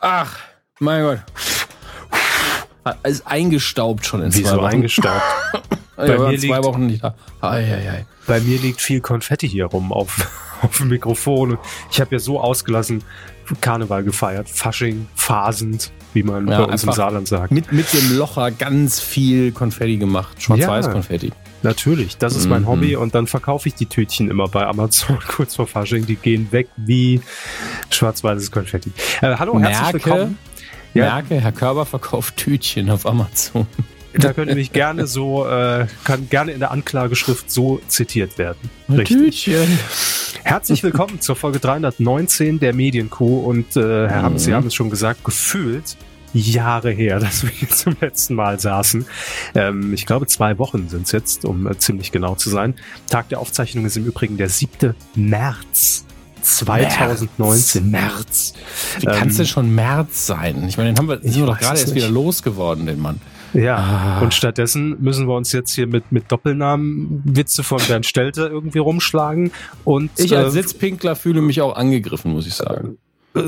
Ach, mein Gott. Ist eingestaubt schon in Wieso zwei Wochen. eingestaubt? Bei ja, mir zwei liegt- Wochen nicht da. Ei, ei, ei. Bei mir liegt viel Konfetti hier rum auf, auf dem Mikrofon. Ich habe ja so ausgelassen Karneval gefeiert. Fasching, phasend, wie man Ja, bei uns im Saarland sagt. Mit, mit dem Locher ganz viel Konfetti gemacht. Schwarz-Weiß-Konfetti. Natürlich, das ist mein Mhm. Hobby und dann verkaufe ich die Tütchen immer bei Amazon kurz vor Fasching. Die gehen weg wie schwarz-weißes Konfetti. Äh, hallo, herzlich Merke, willkommen. Ja. Merke, Herr Körber verkauft Tütchen auf Amazon. Da könnt ihr mich gerne so, äh, kann gerne in der Anklageschrift so zitiert werden. Richtig. Tütchen. Herzlich willkommen zur Folge 319 der Medienkuh und äh, Herr Hammes, Sie Mhm. haben es schon gesagt, gefühlt Jahre her, dass wir hier zum letzten Mal saßen. Ähm, ich glaube, zwei Wochen sind es jetzt, um äh, ziemlich genau zu sein. Tag der Aufzeichnung ist im Übrigen der 7. März 2019. März. Wie kann es Ähm, denn schon März sein? Ich meine, den haben wir, sind wir doch gerade erst nicht. wieder losgeworden, den Mann. Ja, Ah. und stattdessen müssen wir uns jetzt hier mit, mit Doppelnamen Witze von Bernd Stelter irgendwie rumschlagen. Und Ich als äh, Sitzpinkler fühle mich auch angegriffen, muss ich sagen.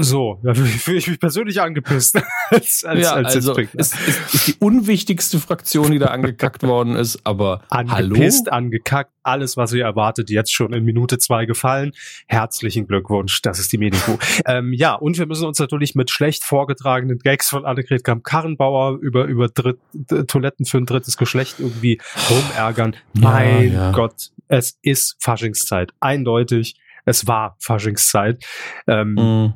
So, da fühle ich mich persönlich angepisst als, als, ja, als also ist, ist, ist die unwichtigste Fraktion, die da angekackt worden ist, aber hallo? Angepisst, angekackt, alles, was ihr erwartet, jetzt schon in Minute zwei gefallen. Herzlichen Glückwunsch, das ist die Medienkuh. ähm, ja, und wir müssen uns natürlich mit schlecht vorgetragenen Gags von Annegret Kramp-Karrenbauer über, über Dritt, Toiletten für ein drittes Geschlecht irgendwie rumärgern. Ja, mein ja. Gott, es ist Faschingszeit. Eindeutig, es war Faschingszeit. Ähm, Mhm.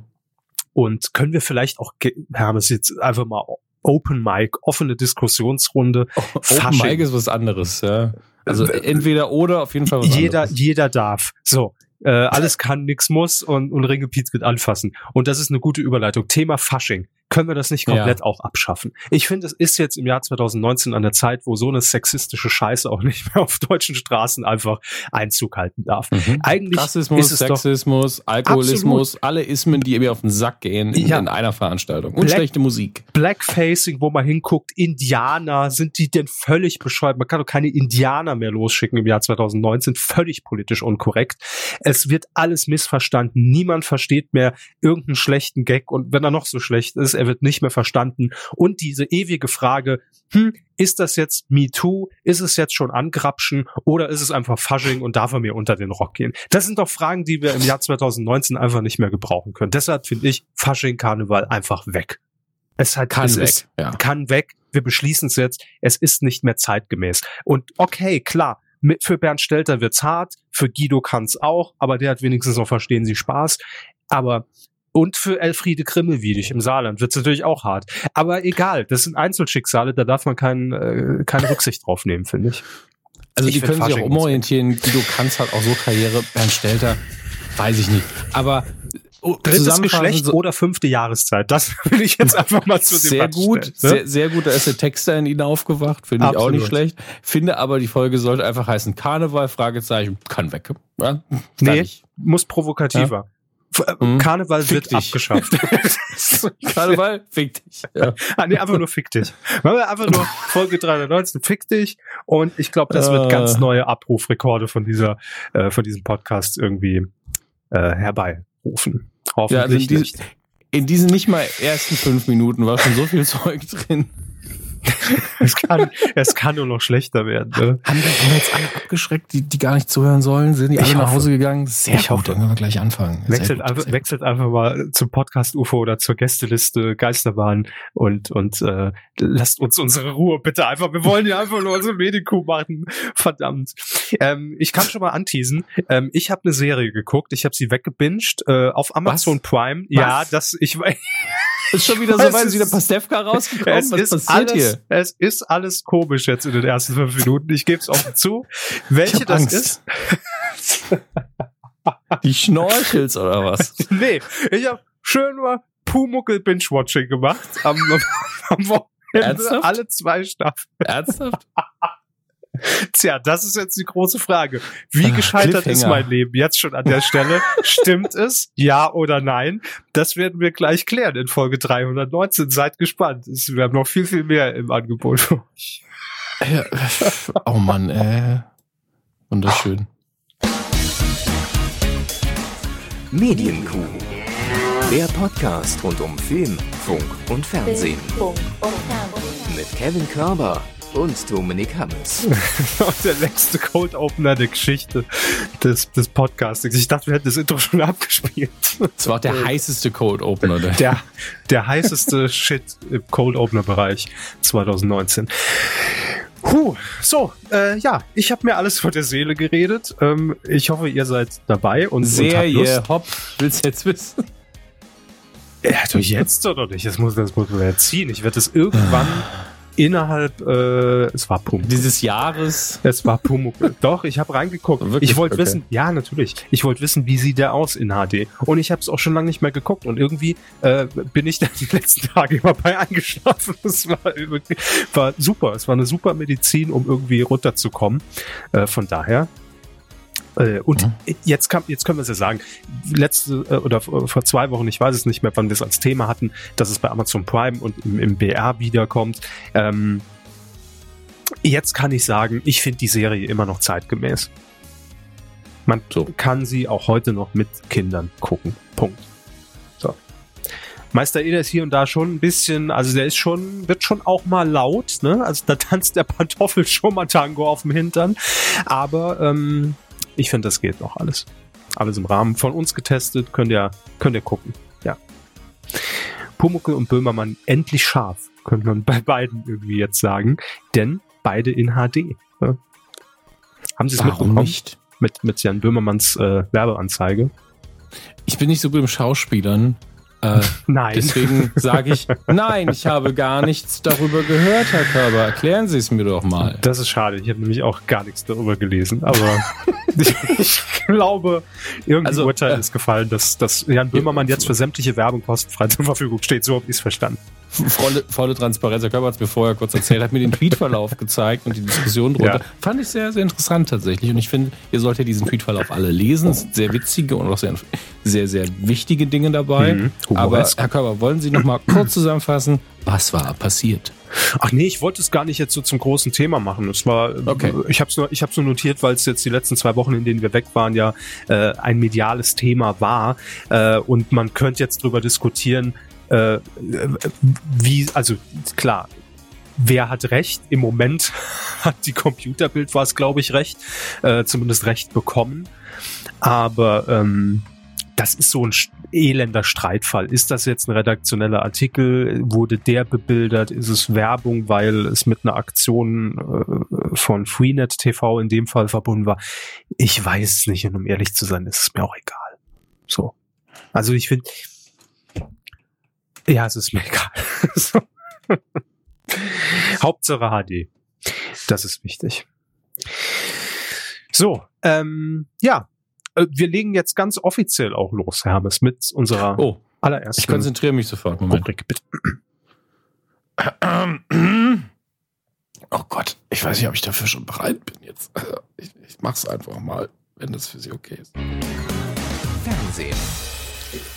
Und können wir vielleicht auch, Hermes, jetzt einfach mal Open Mic, offene Diskussionsrunde. Open Fasching. Mic ist was anderes, ja. Also entweder oder, auf jeden Fall was jeder, anderes. jeder darf. So. Äh, alles kann, nix muss und, und Ringelpiez geht anfassen. Und das ist eine gute Überleitung. Thema Fasching. Können wir das nicht komplett auch abschaffen? Ich finde, es ist jetzt im Jahr 2019 an der Zeit, wo so eine sexistische Scheiße auch nicht mehr auf deutschen Straßen einfach Einzug halten darf. Mhm. Eigentlich Rassismus, ist es doch Sexismus, Alkoholismus, alle Ismen, die mir auf den Sack gehen in, Ja. in einer Veranstaltung. Und Black- schlechte Musik. Blackfacing, wo man hinguckt, Indianer, sind die denn völlig bescheuert? Man kann doch keine Indianer mehr losschicken im Jahr 2019, völlig politisch unkorrekt. Es wird alles missverstanden, niemand versteht mehr irgendeinen schlechten Gag und wenn er noch so schlecht ist, er wird nicht mehr verstanden. Und diese ewige Frage, hm, ist das jetzt MeToo? Ist es jetzt schon Angrapschen oder ist es einfach Fasching und darf er mir unter den Rock gehen? Das sind doch Fragen, die wir im Jahr 2019 einfach nicht mehr gebrauchen können. Deshalb finde ich Fasching, Karneval einfach weg. Es hat, Kann es weg. Ist, ja. kann weg. Wir beschließen es jetzt. Es ist nicht mehr zeitgemäß. Und okay, klar, mit, für Bernd Stelter wird's hart, für Guido kann's auch, aber der hat wenigstens noch Verstehen Sie Spaß. Aber und für Elfriede Krimmelwiedig im Saarland wird's natürlich auch hart. Aber egal, das sind Einzelschicksale, da darf man kein, äh, keine Rücksicht drauf nehmen, finde ich. Also Ich die können sich auch umorientieren. Guido kannst halt auch so Karriere. Bernd Stelter, weiß ich nicht. Aber oh, Drittes Geschlecht so- oder fünfte Jahreszeit, das will ich jetzt einfach mal zu sehr Debatte gut, stellen, ne? sehr, sehr gut. Da ist der Texter in ihnen aufgewacht, finde ich auch Absolut. nicht schlecht. Finde aber, die Folge sollte einfach heißen Karneval, Fragezeichen, kann weg. Ja? Nee, muss provokativer. Äh, Mhm. Karneval Fick wird dich. abgeschafft. Karneval, fick dich. Ja. Ah, nee, einfach nur fick dich. Machen wir einfach nur Folge 319, fick dich. Und ich glaube, das wird Äh. ganz neue Abrufrekorde von dieser, äh, von diesem Podcast irgendwie äh, herbeirufen. Ja, also in, Hoffentlich nicht. in diesen nicht mal ersten fünf Minuten war schon so viel Zeug drin. Es kann, es kann nur noch schlechter werden. Ne? Haben wir, haben wir jetzt alle abgeschreckt, die, die gar nicht zuhören sollen? Sind die Ich alle nach hoffe. Hause gegangen? Sehr Ich gut, hoffe. dann können wir gleich anfangen. Wechselt, gut, einfach, wechselt einfach mal zum Podcast UFO oder zur Gästeliste Geisterbahn und, und äh, lasst uns unsere Ruhe bitte einfach. Wir wollen ja einfach nur unsere Medienkuh machen. Verdammt. Ähm, ich kann schon mal anteasen. Ähm, ich habe eine Serie geguckt. Ich habe sie weggebinged äh, auf Amazon Prime. Ja, Was? das ich weiß. Ist schon wieder so weit, ist wieder Pastewka rausgekommen? Es Was ist, passiert alles, hier? es ist alles komisch jetzt in den ersten fünf Minuten. Ich gebe es offen zu. Welche das Angst. ist? Die Schnorchels oder was? nee, ich habe schön mal Pumuckel Binge-Watching gemacht am, am Wochenende. Ernsthaft? Alle zwei Staffeln. Ernsthaft? Tja, das ist jetzt die große Frage. Wie Ah, gescheitert ist mein Leben jetzt schon an der Stelle? Stimmt es? Ja oder nein? Das werden wir gleich klären in Folge 319. Seid gespannt. Es- Wir haben noch viel, viel mehr im Angebot für euch. Oh Mann, äh. Wunderschön. Medienkuh. Der Podcast rund um Film, Funk und Fernsehen. Funk und Fernsehen. Mit Kevin Körber und Dominik Hammes. der längste Cold Opener der Geschichte des, des Podcastings. Ich dachte, wir hätten das Intro schon abgespielt. Das war auch der heißeste Cold Opener. Der. Der, der heißeste Shit im Cold Opener Bereich 2019. Puh, so, äh, ja, ich habe mir alles vor der Seele geredet. Ähm, ich hoffe, ihr seid dabei und, und habt Serie, Lust. hopp, willst du jetzt wissen? Ja, doch jetzt oder nicht? Das muss, das muss man ja ziehen. Ich werde das irgendwann innerhalb, äh, es war Pumuckl. Dieses Jahres. Es war Pumuckl. Doch, ich habe reingeguckt. Wirklich? Ich wollte Okay. wissen, ja, natürlich. Ich wollte wissen, wie sieht der aus in HD. Und ich habe es auch schon lange nicht mehr geguckt. Und irgendwie äh, bin ich dann die letzten Tage immer bei eingeschlafen. Das war, war super. Es war eine super Medizin, um irgendwie runterzukommen. Äh, von daher. Äh, und jetzt, kann, jetzt können wir es ja sagen, letzte äh, oder vor vor zwei Wochen, ich weiß es nicht mehr, wann wir es als Thema hatten, dass es bei Amazon Prime und im, im BR wiederkommt. Ähm, jetzt kann ich sagen, ich finde die Serie immer noch zeitgemäß. Man So. kann sie auch heute noch mit Kindern gucken. Punkt. So. Meister Eder ist hier und da schon ein bisschen, also der ist schon, wird schon auch mal laut, ne? Also da tanzt der Pantoffel schon mal Tango auf dem Hintern. Aber ähm, ich finde, das geht noch alles. Alles im Rahmen von uns getestet, könnt ihr, könnt ihr gucken. Ja. Pumuckel und Böhmermann endlich scharf, könnte man bei beiden irgendwie jetzt sagen. Denn beide in HD. Ja. Haben Sie es mitbekommen? nicht? Mit, mit Jan Böhmermanns äh, Werbeanzeige? Ich bin nicht so gut im Schauspielern. Äh, Nein. deswegen sage ich, nein, ich habe gar nichts darüber gehört, Herr Körber. Erklären Sie es mir doch mal. Das ist schade. Ich habe nämlich auch gar nichts darüber gelesen. Aber ich, glaube, irgendein Also, Urteil äh, ist gefallen, dass, dass Jan Böhmermann jetzt für sämtliche Werbung kostenfrei zur Verfügung steht. So habe ich es verstanden. Volle, volle Transparenz. Herr Körber hat es mir vorher kurz erzählt, hat mir den Tweetverlauf gezeigt und die Diskussion drunter. Ja. Fand ich sehr, sehr interessant tatsächlich. Und ich finde, ihr solltet diesen Tweetverlauf alle lesen. Es sind sehr witzige und auch sehr, sehr, sehr wichtige Dinge dabei. Mhm. Aber. Herr Körber, wollen Sie noch mal kurz zusammenfassen, was war passiert? Ach nee, ich wollte es gar nicht jetzt so zum großen Thema machen. Es war, Okay. ich habe es nur, ich habe nur notiert, weil es jetzt die letzten zwei Wochen, in denen wir weg waren, ja äh, ein mediales Thema war äh, und man könnte jetzt drüber diskutieren, äh, wie, also klar. Wer hat recht? Im Moment hat die Computerbild war es, glaube ich, recht, äh, zumindest recht bekommen. Aber ähm, das ist so ein elender Streitfall. Ist das jetzt ein redaktioneller Artikel? Wurde der bebildert? Ist es Werbung, weil es mit einer Aktion äh, von Freenet TV in dem Fall verbunden war? Ich weiß es nicht und um ehrlich zu sein, ist es mir auch egal. So. Also ich finde, ja, es ist mir egal. Hauptsache HD. Das ist wichtig. So, ähm, ja, wir legen jetzt ganz offiziell auch los, Hermes, mit unserer Oh, allerersten ich konzentriere mich sofort. Moment. Rubrik. Bitte. Oh Gott, ich weiß nicht, ob ich dafür schon bereit bin jetzt. Ich, ich mach's einfach mal, wenn das für Sie okay ist. Fernsehen.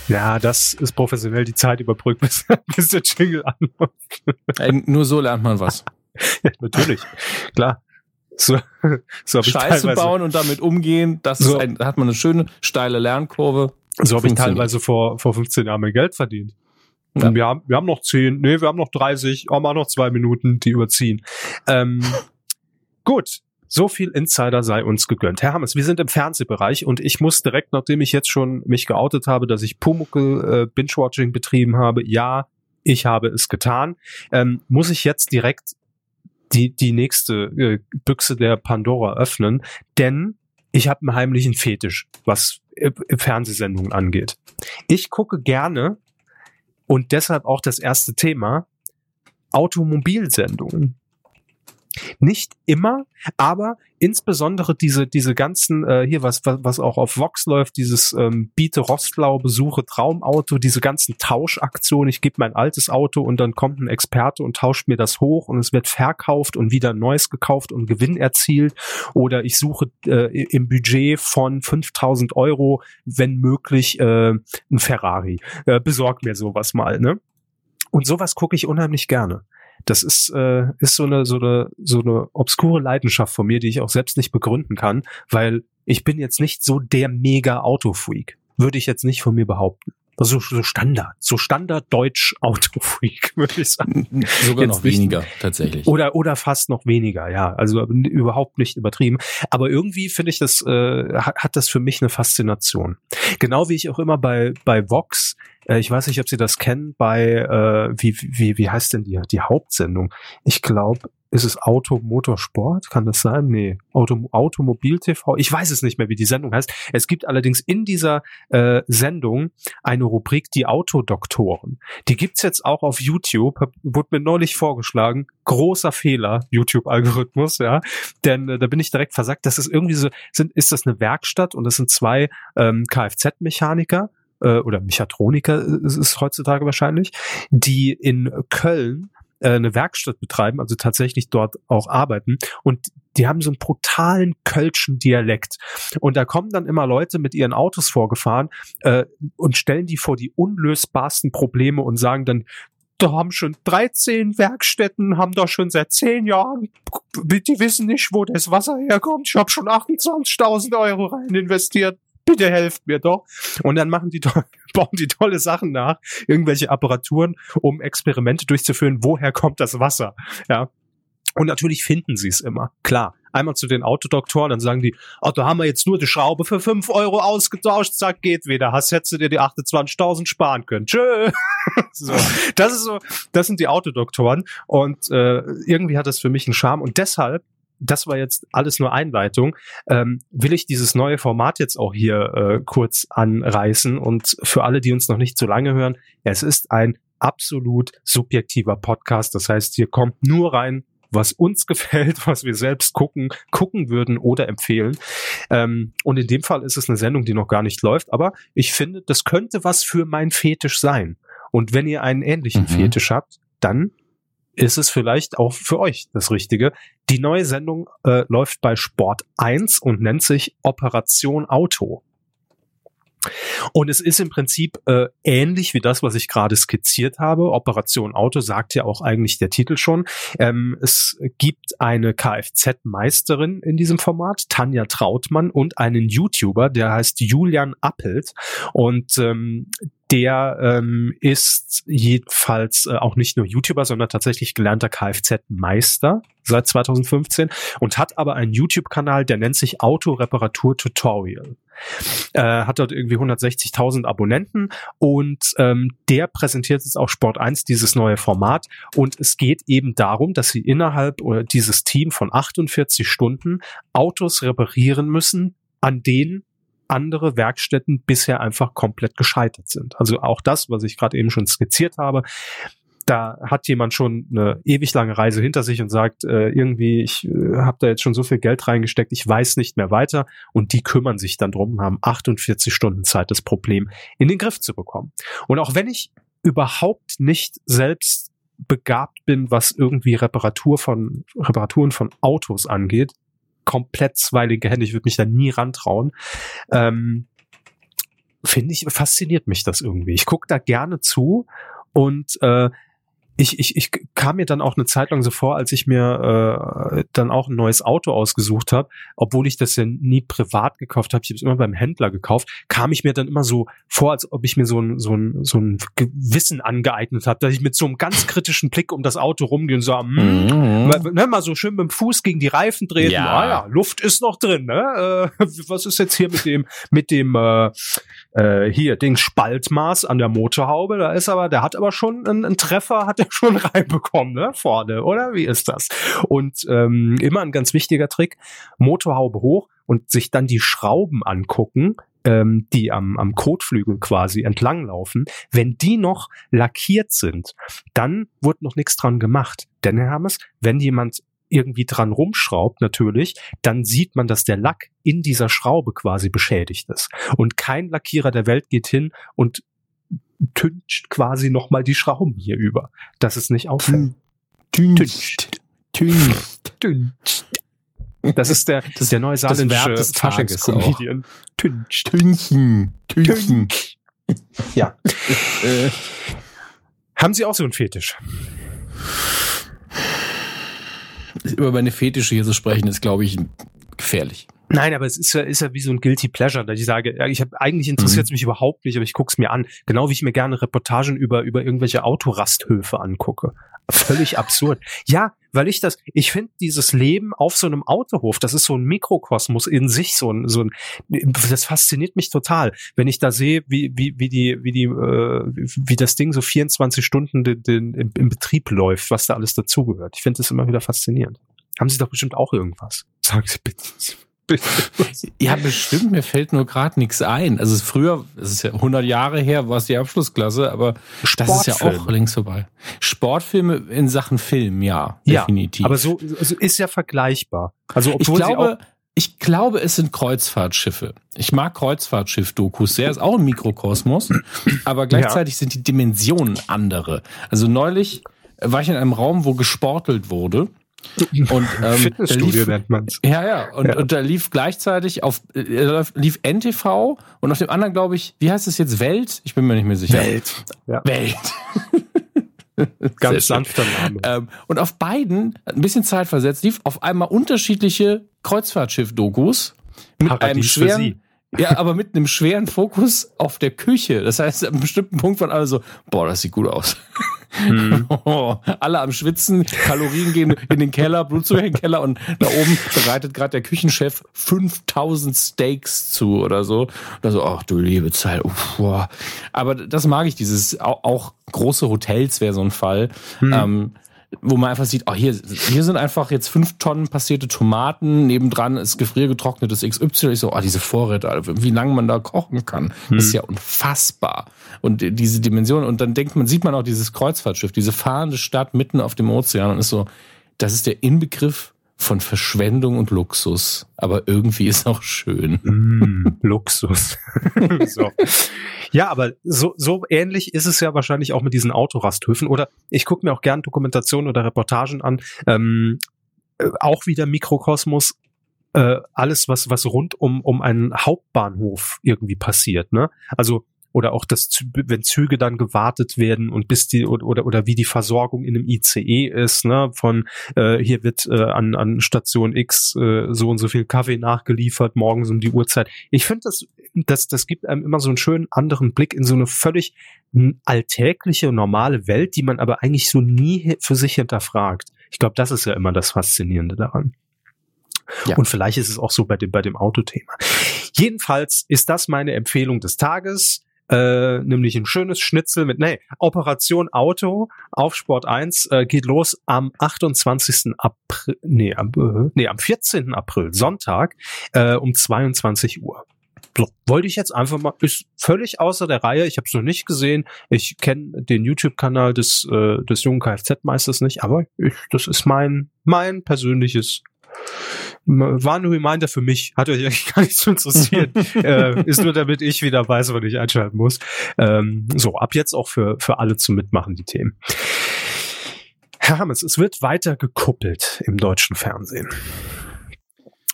Ja, das ist professionell die Zeit überbrückt, bis, bis der Jingle anläuft. Ey, nur so lernt man was. Ja, natürlich. Klar. So, so habe ich Scheiße bauen und damit umgehen, das So. ist ein, da hat man eine schöne steile Lernkurve. so hab ich teilweise vor, vor 15 Jahren mein Geld verdient. Ja. Wir haben, wir haben noch 10, nee, wir haben noch 30, auch mal noch zwei Minuten, die überziehen. Ähm, gut. So viel Insider sei uns gegönnt. Herr Hammes, wir sind im Fernsehbereich und ich muss direkt, nachdem ich jetzt schon mich geoutet habe, dass ich Pumuckel äh, Binge-Watching betrieben habe, ja, ich habe es getan, ähm, muss ich jetzt direkt die, die nächste äh, Büchse der Pandora öffnen, denn ich habe einen heimlichen Fetisch, was äh, Fernsehsendungen angeht. Ich gucke gerne und deshalb auch das erste Thema Automobilsendungen. Nicht immer, aber insbesondere diese diese ganzen äh, hier was, was was auch auf Vox läuft, dieses ähm, biete Rostlau besuche Traumauto, diese ganzen Tauschaktionen. Ich gebe mein altes Auto und dann kommt ein Experte und tauscht mir das hoch und es wird verkauft und wieder neues gekauft und Gewinn erzielt. Oder ich suche äh, im Budget von 5000 Euro, wenn möglich, äh, ein Ferrari. Äh, besorg mir sowas mal, ne? Und sowas gucke ich unheimlich gerne. Das ist, äh, ist so eine, so eine, so eine obskure Leidenschaft von mir, die ich auch selbst nicht begründen kann, weil ich bin jetzt nicht so der mega Autofreak. Würde ich jetzt nicht von mir behaupten. so, so Standard, so Standard Deutsch Autofreak, würde ich sagen. Sogar Jetzt noch nicht- weniger, tatsächlich. Oder, oder fast noch weniger, ja. Also überhaupt nicht übertrieben. Aber irgendwie finde ich das, äh, hat, hat das für mich eine Faszination. Genau wie ich auch immer bei, bei Vox, äh, ich weiß nicht, ob Sie das kennen, bei, äh, wie, wie, wie heißt denn die, die Hauptsendung? Ich glaube, ist es Auto Motorsport? Kann das sein? Nee. Auto, Automobil TV? Ich weiß es nicht mehr, wie die Sendung heißt. Es gibt allerdings in dieser äh, Sendung eine Rubrik, die Autodoktoren. Die gibt's jetzt auch auf YouTube, wurde mir neulich vorgeschlagen. Großer Fehler, YouTube-Algorithmus, ja. Denn äh, da bin ich direkt versagt. Das ist irgendwie so, sind, ist das eine Werkstatt und das sind zwei ähm, Kfz-Mechaniker äh, oder Mechatroniker ist es heutzutage wahrscheinlich, die in Köln äh, eine Werkstatt betreiben, also tatsächlich dort auch arbeiten und die haben so einen brutalen kölschen Dialekt. Und da kommen dann immer Leute mit ihren Autos vorgefahren äh, und stellen die vor die unlösbarsten Probleme und sagen dann, da haben schon 13 Werkstätten, haben da schon seit 10 Jahren, die wissen nicht, wo das Wasser herkommt. Ich habe schon 28.000 Euro rein investiert. Bitte helft mir doch. Und dann machen die, bauen die tolle Sachen nach, irgendwelche Apparaturen, um Experimente durchzuführen, woher kommt das Wasser. Ja. Und natürlich finden sie es immer. Klar. Einmal zu den Autodoktoren, dann sagen die, oh, da haben wir jetzt nur die Schraube für 5 Euro ausgetauscht, zack, geht wieder. Hast hättest du dir die 28.000 sparen können. Tschö. so. Das ist so, das sind die Autodoktoren. Und äh, irgendwie hat das für mich einen Charme. Und deshalb, das war jetzt alles nur Einleitung, ähm, will ich dieses neue Format jetzt auch hier äh, kurz anreißen. Und für alle, die uns noch nicht so lange hören, es ist ein absolut subjektiver Podcast. Das heißt, hier kommt nur rein, was uns gefällt, was wir selbst gucken, gucken würden oder empfehlen. Ähm, und in dem Fall ist es eine Sendung, die noch gar nicht läuft, aber ich finde, das könnte was für mein Fetisch sein. Und wenn ihr einen ähnlichen Mhm. Fetisch habt, dann ist es vielleicht auch für euch das Richtige. Die neue Sendung äh, läuft bei Sport 1 und nennt sich Operation Auto. Und es ist im Prinzip äh, ähnlich wie das, was ich gerade skizziert habe. Operation Auto sagt ja auch eigentlich der Titel schon. Ähm, es gibt eine Kfz-Meisterin in diesem Format, Tanja Trautmann, und einen YouTuber, der heißt Julian Appelt. Und ähm, der ähm, ist jedenfalls äh, auch nicht nur YouTuber, sondern tatsächlich gelernter Kfz-Meister seit 2015 und hat aber einen YouTube-Kanal, der nennt sich Autoreparatur-Tutorial. Äh, hat dort irgendwie 160.000 Abonnenten und ähm, der präsentiert jetzt auch Sport 1 dieses neue Format und es geht eben darum, dass sie innerhalb oder dieses Team von 48 Stunden Autos reparieren müssen, an denen andere Werkstätten bisher einfach komplett gescheitert sind. Also auch das, was ich gerade eben schon skizziert habe, da hat jemand schon eine ewig lange Reise hinter sich und sagt, äh, irgendwie, ich äh, habe da jetzt schon so viel Geld reingesteckt, ich weiß nicht mehr weiter. Und die kümmern sich dann drum, haben 48 Stunden Zeit, das Problem in den Griff zu bekommen. Und auch wenn ich überhaupt nicht selbst begabt bin, was irgendwie Reparatur von Reparaturen von Autos angeht, komplett zweilige Hände, ich würde mich da nie rantrauen. Ähm, Finde ich, fasziniert mich das irgendwie. Ich gucke da gerne zu und äh, ich, ich, ich kam mir dann auch eine Zeit lang so vor, als ich mir äh, dann auch ein neues Auto ausgesucht habe, obwohl ich das ja nie privat gekauft habe, ich habe es immer beim Händler gekauft, kam ich mir dann immer so vor, als ob ich mir so ein, so ein, so ein Gewissen angeeignet habe, dass ich mit so einem ganz kritischen Blick um das Auto rumgehe und so, hm, Mhm. Mal, ne, mal so schön mit dem Fuß gegen die Reifen treten. Ja. Ah ja, Luft ist noch drin. Ne? Äh, was ist jetzt hier mit dem mit dem äh, äh, hier Ding Spaltmaß an der Motorhaube? Da ist aber, der hat aber schon einen, einen Treffer, hat er schon reinbekommen, ne? Vorne, oder? Wie ist das? Und ähm, immer ein ganz wichtiger Trick: Motorhaube hoch und sich dann die Schrauben angucken. ähm, Die am, am Kotflügel quasi entlanglaufen, wenn die noch lackiert sind, dann wurde noch nichts dran gemacht. Denn, Herr Hammes, wenn jemand irgendwie dran rumschraubt, natürlich, dann sieht man, dass der Lack in dieser Schraube quasi beschädigt ist. Und kein Lackierer der Welt geht hin und tüncht quasi nochmal die Schrauben hier über. Das ist nicht auffällt. Tüncht. Tüncht. Tüncht. Das ist der, das ist der neue saarländische Faschings-Comedian. Tüncht. Tünchen. Tünchen. Ja. Äh, Haben Sie auch so einen Fetisch? über meine Fetische hier zu sprechen, ist, glaube ich, gefährlich. Nein, aber es ist ja, ist ja wie so ein Guilty Pleasure, dass ich sage, ich habe eigentlich interessiert es Mhm. mich überhaupt nicht, aber ich guck's mir an. Genau wie ich mir gerne Reportagen über über irgendwelche Autorasthöfe angucke. Völlig absurd. Ja, weil ich das, ich finde dieses Leben auf so einem Autohof, das ist so ein Mikrokosmos in sich, so ein, so ein, das fasziniert mich total, wenn ich da sehe, wie wie wie die wie die äh, wie das Ding so 24 Stunden den, den, im, im Betrieb läuft, was da alles dazugehört. Ich finde das immer wieder faszinierend. Haben Sie doch bestimmt auch irgendwas. Sagen Sie bitte. Ja, bestimmt, mir fällt nur gerade nichts ein. Also früher, es ist ja 100 Jahre her, war es die Abschlussklasse, aber das ist ja auch längst vorbei. Sportfilme in Sachen Film, ja, Ja, definitiv. Aber so also ist ja vergleichbar. Also ich obwohl sie glaube, ich glaube, es sind Kreuzfahrtschiffe. Ich mag Kreuzfahrtschiff-Dokus sehr, ist auch ein Mikrokosmos, aber gleichzeitig sind die Dimensionen andere. Also neulich war ich in einem Raum, wo gesportelt wurde. Und ähm, da Fitnessstudio lief, nennt man's. ja, ja. Und, Ja. und da lief gleichzeitig auf äh, lief NTV und auf dem anderen, glaube ich, wie heißt es jetzt? Welt? Ich bin mir nicht mehr sicher. Welt. Ja. Welt. Ganz sanfter Name. Ähm, und auf beiden, ein bisschen Zeit versetzt, lief auf einmal unterschiedliche Kreuzfahrtschiff-Dokus mit einem Paradies für schweren, ja, aber mit einem schweren Fokus auf der Küche. Das heißt, an einem bestimmten Punkt waren alle so, boah, das sieht gut aus. Hm. alle am Schwitzen, Kalorien gehen in den Keller, Blutzucker in den Keller und da oben bereitet gerade der Küchenchef 5000 Steaks zu oder so. Oder so, ach du liebe Zeit. Uff. Aber das mag ich, dieses, auch, auch große Hotels wäre so ein Fall. Ähm, wo man einfach sieht, oh, hier, hier sind einfach jetzt fünf Tonnen passierte Tomaten, nebendran ist gefriergetrocknetes XY. Ich so, oh, diese Vorräte, wie lange man da kochen kann, das ist ja unfassbar. Und diese Dimension, und dann denkt man, sieht man auch dieses Kreuzfahrtschiff, diese fahrende Stadt mitten auf dem Ozean und ist so, das ist der Inbegriff von Verschwendung und Luxus. Aber irgendwie ist auch schön. Mm, Luxus. so. Ja, aber so, so ähnlich ist es ja wahrscheinlich auch mit diesen Autorasthöfen. Oder ich gucke mir auch gern Dokumentationen oder Reportagen an. Ähm, äh, auch wieder Mikrokosmos. Äh, alles, was, was rund um, um einen Hauptbahnhof irgendwie passiert. Ne? Also oder auch das, wenn Züge dann gewartet werden und bis die oder oder, wie die Versorgung in einem ICE ist, ne, von äh, hier wird äh, an, an Station X äh, so und so viel Kaffee nachgeliefert, morgens um die Uhrzeit. Ich finde, das, das, das gibt einem immer so einen schönen anderen Blick in so eine völlig alltägliche, normale Welt, die man aber eigentlich so nie für sich hinterfragt. Ich glaube, das ist ja immer das Faszinierende daran. Ja. Und vielleicht ist es auch so bei dem, bei dem Autothema. Jedenfalls ist das meine Empfehlung des Tages. Äh, nämlich ein schönes Schnitzel mit, nee, Operation Auto auf Sport 1 äh, geht los am 28. April, nee, am, äh, nee, am 14. April, Sonntag, äh, um 22 Uhr. So, wollte ich jetzt einfach mal, ist völlig außer der Reihe, ich habe es noch nicht gesehen, ich kenne den YouTube-Kanal des, äh, des jungen Kfz-Meisters nicht, aber ich, das ist mein, mein persönliches war ein Reminder für mich, hat euch eigentlich gar nicht zu interessieren. äh, ist nur damit ich wieder weiß, wann ich einschalten muss. Ähm, so, ab jetzt auch für, für alle zum Mitmachen, die Themen. Herr Hammes, es wird weiter gekuppelt im deutschen Fernsehen.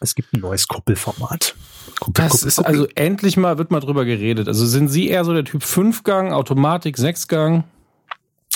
Es gibt ein neues Kuppelformat. Kuppel, Das Kuppel, ist Kuppel. also endlich mal wird mal drüber geredet. Also sind Sie eher so der Typ Fünfgang, Automatik, Sechsgang?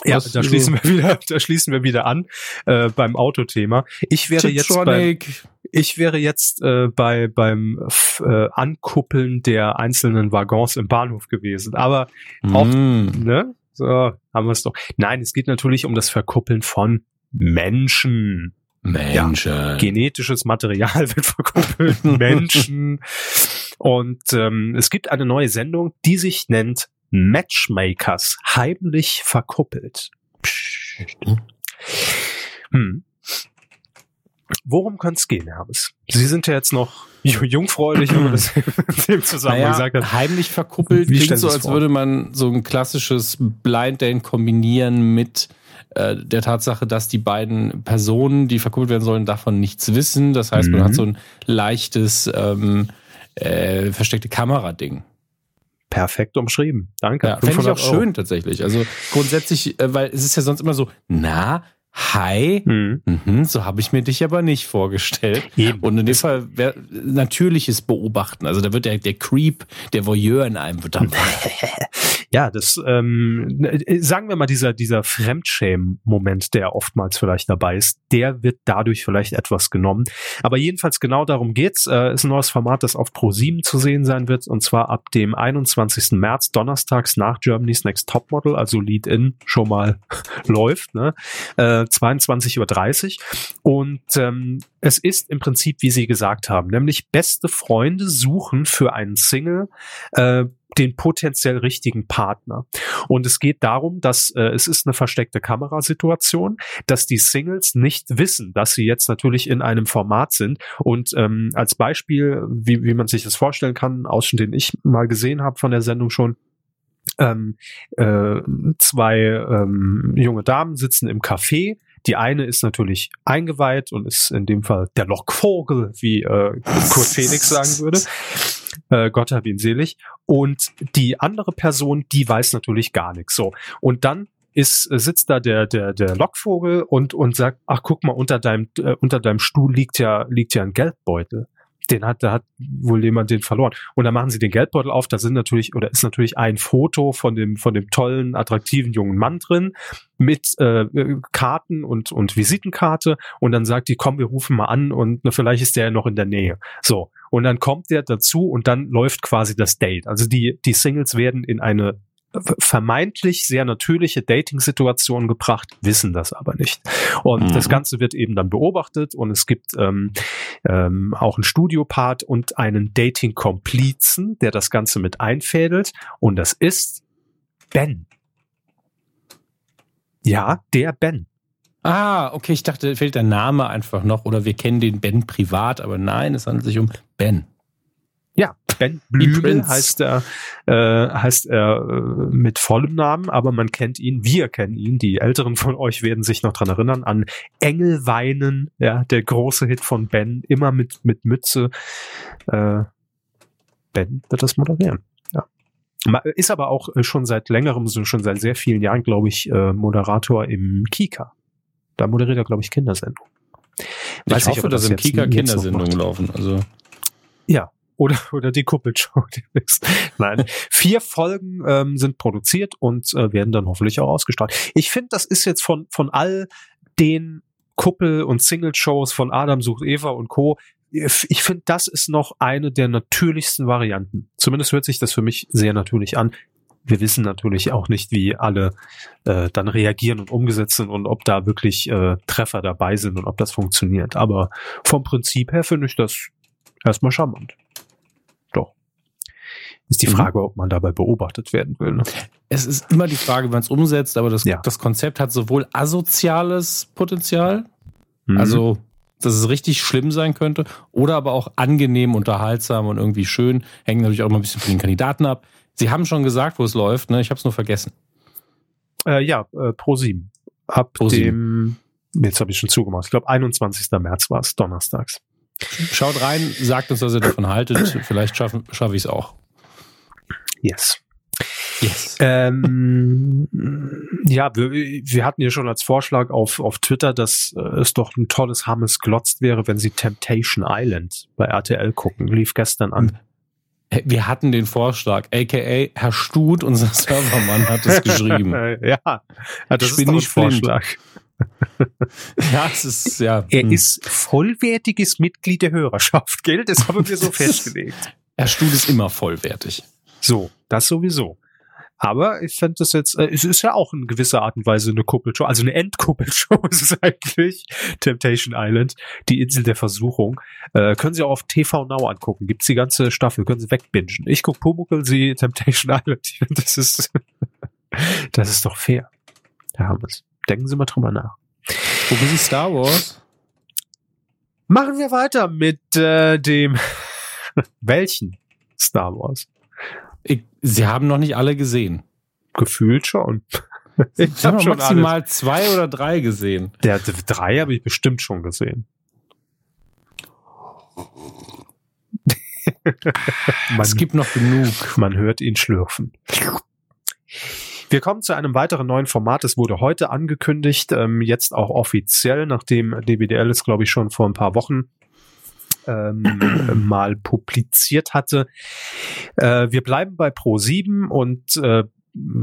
Ja, da schließen wir wieder, da schließen wir wieder an äh, beim Autothema. Ich wäre jetzt bei, Tiptronic? Ich wäre jetzt äh, bei beim äh, Ankuppeln der einzelnen Waggons im Bahnhof gewesen. Aber auch, Mm. ne? So, haben wir es doch. Nein, es geht natürlich um das Verkuppeln von Menschen. Menschen. Genetisches Material wird verkuppelt. Menschen. Und ähm, es gibt eine neue Sendung, die sich nennt Matchmakers heimlich verkuppelt. Psst. Hm. Worum könnte es gehen, Hermes? Sie sind ja jetzt noch ju- jungfräulich, wenn man das in dem Zusammenhang Naja, gesagt hat. heimlich verkuppelt Wie klingt so, als vor? würde man so ein klassisches Blind Date kombinieren mit äh, der Tatsache, dass die beiden Personen, die verkuppelt werden sollen, davon nichts wissen. Das heißt, man Mhm. hat so ein leichtes ähm, äh, versteckte Kamera-Ding. Perfekt umschrieben. Danke. Ja, fände ich auch 500 Euro. schön tatsächlich. Also grundsätzlich, äh, weil es ist ja sonst immer so, na, hi, Mhm. mhm, so habe ich mir dich aber nicht vorgestellt. Eben. Und in dem Fall wär, natürliches Beobachten. Also da wird der, der Creep, der Voyeur in einem wird dann Ja, das ähm, äh, sagen wir mal, dieser, dieser Fremdschämen-Moment, der oftmals vielleicht dabei ist, der wird dadurch vielleicht etwas genommen. Aber jedenfalls genau darum geht's. Äh, ist ein neues Format, das auf Pro7 zu sehen sein wird, und zwar ab dem 21. März, donnerstags nach Germany's Next Topmodel, also Lead-In schon mal läuft, ne? Äh, 22.30 Uhr. Und ähm, es ist im Prinzip, wie Sie gesagt haben, nämlich beste Freunde suchen für einen Single äh, den potenziell richtigen Partner. Und es geht darum, dass äh, es ist eine versteckte Kamerasituation, dass die Singles nicht wissen, dass sie jetzt natürlich in einem Format sind. Und ähm, als Beispiel, wie, wie man sich das vorstellen kann, Ausschnitt, den ich mal gesehen habe von der Sendung schon, ähm, äh, zwei ähm, junge Damen sitzen im Café. Die eine ist natürlich eingeweiht und ist in dem Fall der Lockvogel, wie äh, Kurt Felix sagen würde. Äh, Gott hab ihn selig. Und die andere Person, die weiß natürlich gar nichts. So. Und dann ist, sitzt da der, der, der Lockvogel und, und sagt, ach, guck mal, unter deinem, äh, unter deinem Stuhl liegt ja, liegt ja ein Geldbeutel den hat, da hat wohl jemand den verloren. Und dann machen sie den Geldbeutel auf, da sind natürlich, oder ist natürlich ein Foto von dem, von dem tollen, attraktiven jungen Mann drin mit äh, Karten und, und Visitenkarte und dann sagt die, komm, wir rufen mal an und na, vielleicht ist der ja noch in der Nähe. So. Und dann kommt der dazu und dann läuft quasi das Date. Also die, die Singles werden in eine vermeintlich sehr natürliche Dating-Situation gebracht, wissen das aber nicht. Und mhm. das Ganze wird eben dann beobachtet und es gibt ähm, ähm, auch einen Studiopart und einen Dating-Komplizen, der das Ganze mit einfädelt und das ist Ben. Ja, der Ben. Ah, okay, ich dachte, fehlt der Name einfach noch oder wir kennen den Ben privat, aber nein, es handelt sich um Ben. Ja, Ben Blümel heißt er, äh, heißt er äh, mit vollem Namen, aber man kennt ihn, wir kennen ihn, die Älteren von euch werden sich noch dran erinnern, an Engel weinen, ja, der große Hit von Ben, immer mit, mit Mütze. Äh, ben wird das moderieren. Ja. Ist aber auch äh, schon seit längerem, schon seit sehr vielen Jahren, glaube ich, äh, Moderator im Kika. Da moderiert er, glaube ich, Kindersendungen. Weiß ich hoffe, dass im Kika Kindersendungen laufen. Also ja, oder, oder die Kuppelshow. Nein, vier Folgen ähm, sind produziert und äh, werden dann hoffentlich auch ausgestrahlt. Ich finde, das ist jetzt von, von all den Kuppel- und Single-Shows von Adam sucht Eva und Co. Ich finde, das ist noch eine der natürlichsten Varianten. Zumindest hört sich das für mich sehr natürlich an. Wir wissen natürlich auch nicht, wie alle äh, dann reagieren und umgesetzt sind und ob da wirklich äh, Treffer dabei sind und ob das funktioniert. Aber vom Prinzip her finde ich das erstmal charmant. Ist die mhm. Frage, mhm. ob man dabei beobachtet werden will. Ne? Es ist immer die Frage, wie man es umsetzt, aber das, ja. das Konzept hat sowohl asoziales Potenzial, mhm. also dass es richtig schlimm sein könnte, oder aber auch angenehm, unterhaltsam und irgendwie schön. Hängt natürlich auch immer ein bisschen von den Kandidaten ab. Sie haben schon gesagt, wo es läuft, ne? Ich habe es nur vergessen. Äh, ja, äh, Pro 7. Ab Pro dem, jetzt habe ich schon zugemacht. Ich glaube, 21. März war es, donnerstags. Schaut rein, sagt uns, was ihr davon haltet. Vielleicht schaffe schaff ich es auch. Yes. Yes. Ähm, ja, wir, wir hatten ja schon als Vorschlag auf, auf Twitter, dass äh, es doch ein tolles Hammes glotzt wäre, wenn sie Temptation Island bei RTL gucken. Lief gestern an. Wir hatten den Vorschlag, aka Herr Stut, unser Servermann, hat es geschrieben. ja, das ich bin nicht Vorschlag. ja, es ist ja. Er hm. ist vollwertiges Mitglied der Hörerschaft, gell? Das haben wir so festgelegt. Herr Stut ist immer vollwertig. So, das sowieso. Aber ich fände das jetzt, äh, es ist ja auch in gewisser Art und Weise eine Kuppelshow, also eine Endkuppelshow ist es eigentlich. Temptation Island, die Insel der Versuchung. Äh, können Sie auch auf TV Now angucken. Gibt's die ganze Staffel, können Sie wegbingen. Ich guck Pumuckl, Sie Temptation Island. Das ist, das ist doch fair. Da haben wir's. Denken Sie mal drüber nach. Gucken Sie Star Wars? Machen wir weiter mit äh, dem welchen Star Wars? Ich, Sie haben noch nicht alle gesehen. Gefühlt schon. Ich habe schon maximal alles. zwei oder drei gesehen. Der drei habe ich bestimmt schon gesehen. man, es gibt noch genug. Man hört ihn schlürfen. Wir kommen zu einem weiteren neuen Format. Es wurde heute angekündigt, ähm, jetzt auch offiziell, nachdem DBDL es, glaube ich, schon vor ein paar Wochen ähm, mal publiziert hatte. Äh, wir bleiben bei Pro 7 und äh,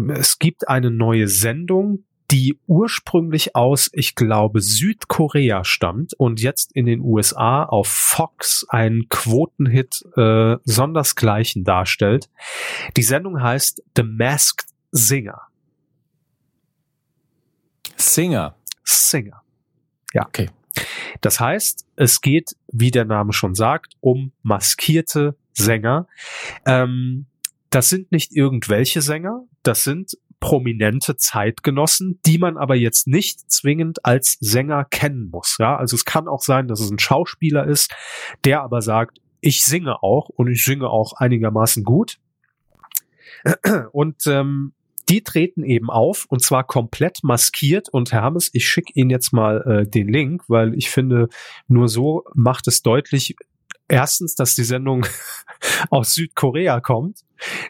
es gibt eine neue Sendung, die ursprünglich aus, ich glaube, Südkorea stammt und jetzt in den USA auf Fox einen Quotenhit äh, sondersgleichen darstellt. Die Sendung heißt The Masked Singer. Singer. Singer. Ja. Okay. Das heißt, es geht, wie der Name schon sagt, um maskierte Sänger. Ähm, das sind nicht irgendwelche Sänger, das sind prominente Zeitgenossen, die man aber jetzt nicht zwingend als Sänger kennen muss. Ja, also es kann auch sein, dass es ein Schauspieler ist, der aber sagt, ich singe auch und ich singe auch einigermaßen gut. Und ähm, die treten eben auf und zwar komplett maskiert. Und Herr Hammes, ich schicke Ihnen jetzt mal äh, den Link, weil ich finde, nur so macht es deutlich, erstens, dass die Sendung aus Südkorea kommt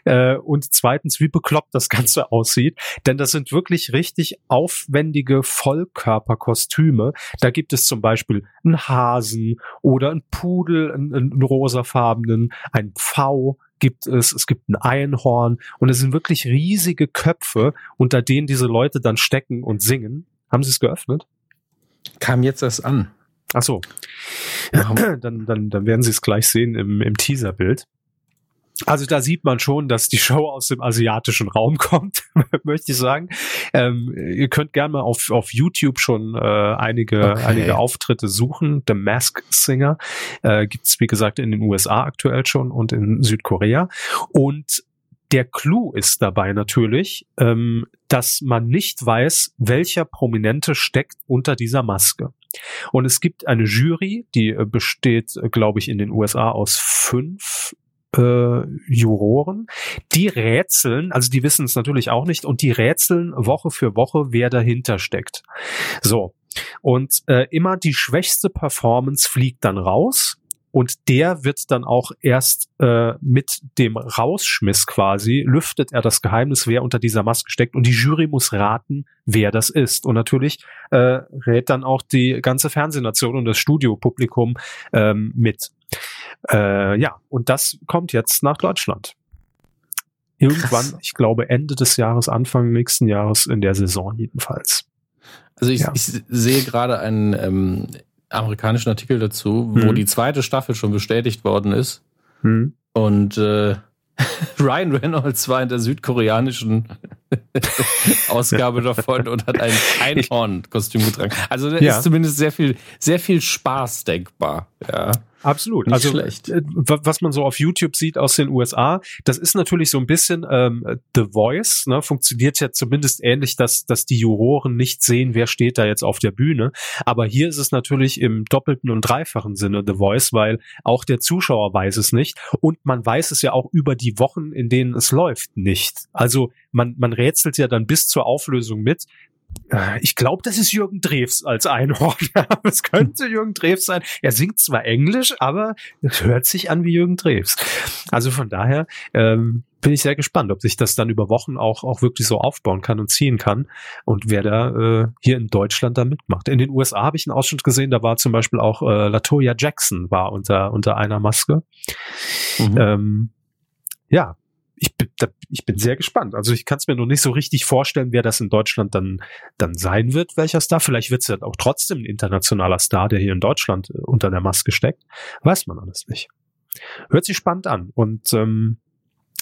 äh, und zweitens, wie bekloppt das Ganze aussieht. Denn das sind wirklich richtig aufwendige Vollkörperkostüme. Da gibt es zum Beispiel einen Hasen oder einen Pudel, einen, einen rosafarbenen, einen Pfau, gibt es, es gibt ein Einhorn und es sind wirklich riesige Köpfe, unter denen diese Leute dann stecken und singen. Haben Sie es geöffnet? Kam jetzt erst an. Ach so. Dann, dann, dann werden Sie es gleich sehen im, im Teaserbild. Also da sieht man schon, dass die Show aus dem asiatischen Raum kommt, möchte ich sagen. Ähm, ihr könnt gerne mal auf, auf YouTube schon äh, einige, okay. einige Auftritte suchen. The Mask Singer äh, gibt wie gesagt, in den USA aktuell schon und in Südkorea. Und der Clou ist dabei natürlich, ähm, dass man nicht weiß, welcher Prominente steckt unter dieser Maske. Und es gibt eine Jury, die äh, besteht, äh, glaube ich, in den USA aus fünf äh, Juroren, die rätseln, also die wissen es natürlich auch nicht, und die rätseln Woche für Woche, wer dahinter steckt. So. Und äh, immer die schwächste Performance fliegt dann raus und der wird dann auch erst äh, mit dem Rausschmiss quasi, lüftet er das Geheimnis, wer unter dieser Maske steckt. Und die Jury muss raten, wer das ist. Und natürlich äh, rät dann auch die ganze Fernsehnation und das Studiopublikum ähm, mit. Äh, ja, und das kommt jetzt nach Deutschland. Irgendwann, Krass. ich glaube Ende des Jahres, Anfang nächsten Jahres in der Saison jedenfalls. Also ich, ja. ich sehe gerade einen ähm, amerikanischen Artikel dazu, wo hm. die zweite Staffel schon bestätigt worden ist. Hm. Und äh, Ryan Reynolds war in der südkoreanischen Ausgabe davon und hat ein Einhorn-Kostüm getragen. Also da ja. ist zumindest sehr viel, sehr viel Spaß denkbar. Ja. Absolut. Nicht also schlecht. Äh, was man so auf YouTube sieht aus den USA, das ist natürlich so ein bisschen ähm, The Voice, ne, funktioniert ja zumindest ähnlich, dass, dass die Juroren nicht sehen, wer steht da jetzt auf der Bühne. Aber hier ist es natürlich im doppelten und dreifachen Sinne The Voice, weil auch der Zuschauer weiß es nicht und man weiß es ja auch über die Wochen, in denen es läuft, nicht. Also man, man rätselt ja dann bis zur Auflösung mit, ich glaube, das ist Jürgen Drews als Einhorn. es könnte Jürgen Drews sein. Er singt zwar Englisch, aber es hört sich an wie Jürgen Drews. Also von daher ähm, bin ich sehr gespannt, ob sich das dann über Wochen auch, auch wirklich so aufbauen kann und ziehen kann und wer da äh, hier in Deutschland da mitmacht. In den USA habe ich einen Ausschnitt gesehen, da war zum Beispiel auch äh, Latoya Jackson war unter, unter einer Maske. Mhm. Ähm, ja, ich bin, da, ich bin sehr gespannt. Also ich kann es mir noch nicht so richtig vorstellen, wer das in Deutschland dann, dann sein wird, welcher Star. Vielleicht wird es ja auch trotzdem ein internationaler Star, der hier in Deutschland äh, unter der Maske steckt. Weiß man alles nicht. Hört sich spannend an. Und ähm,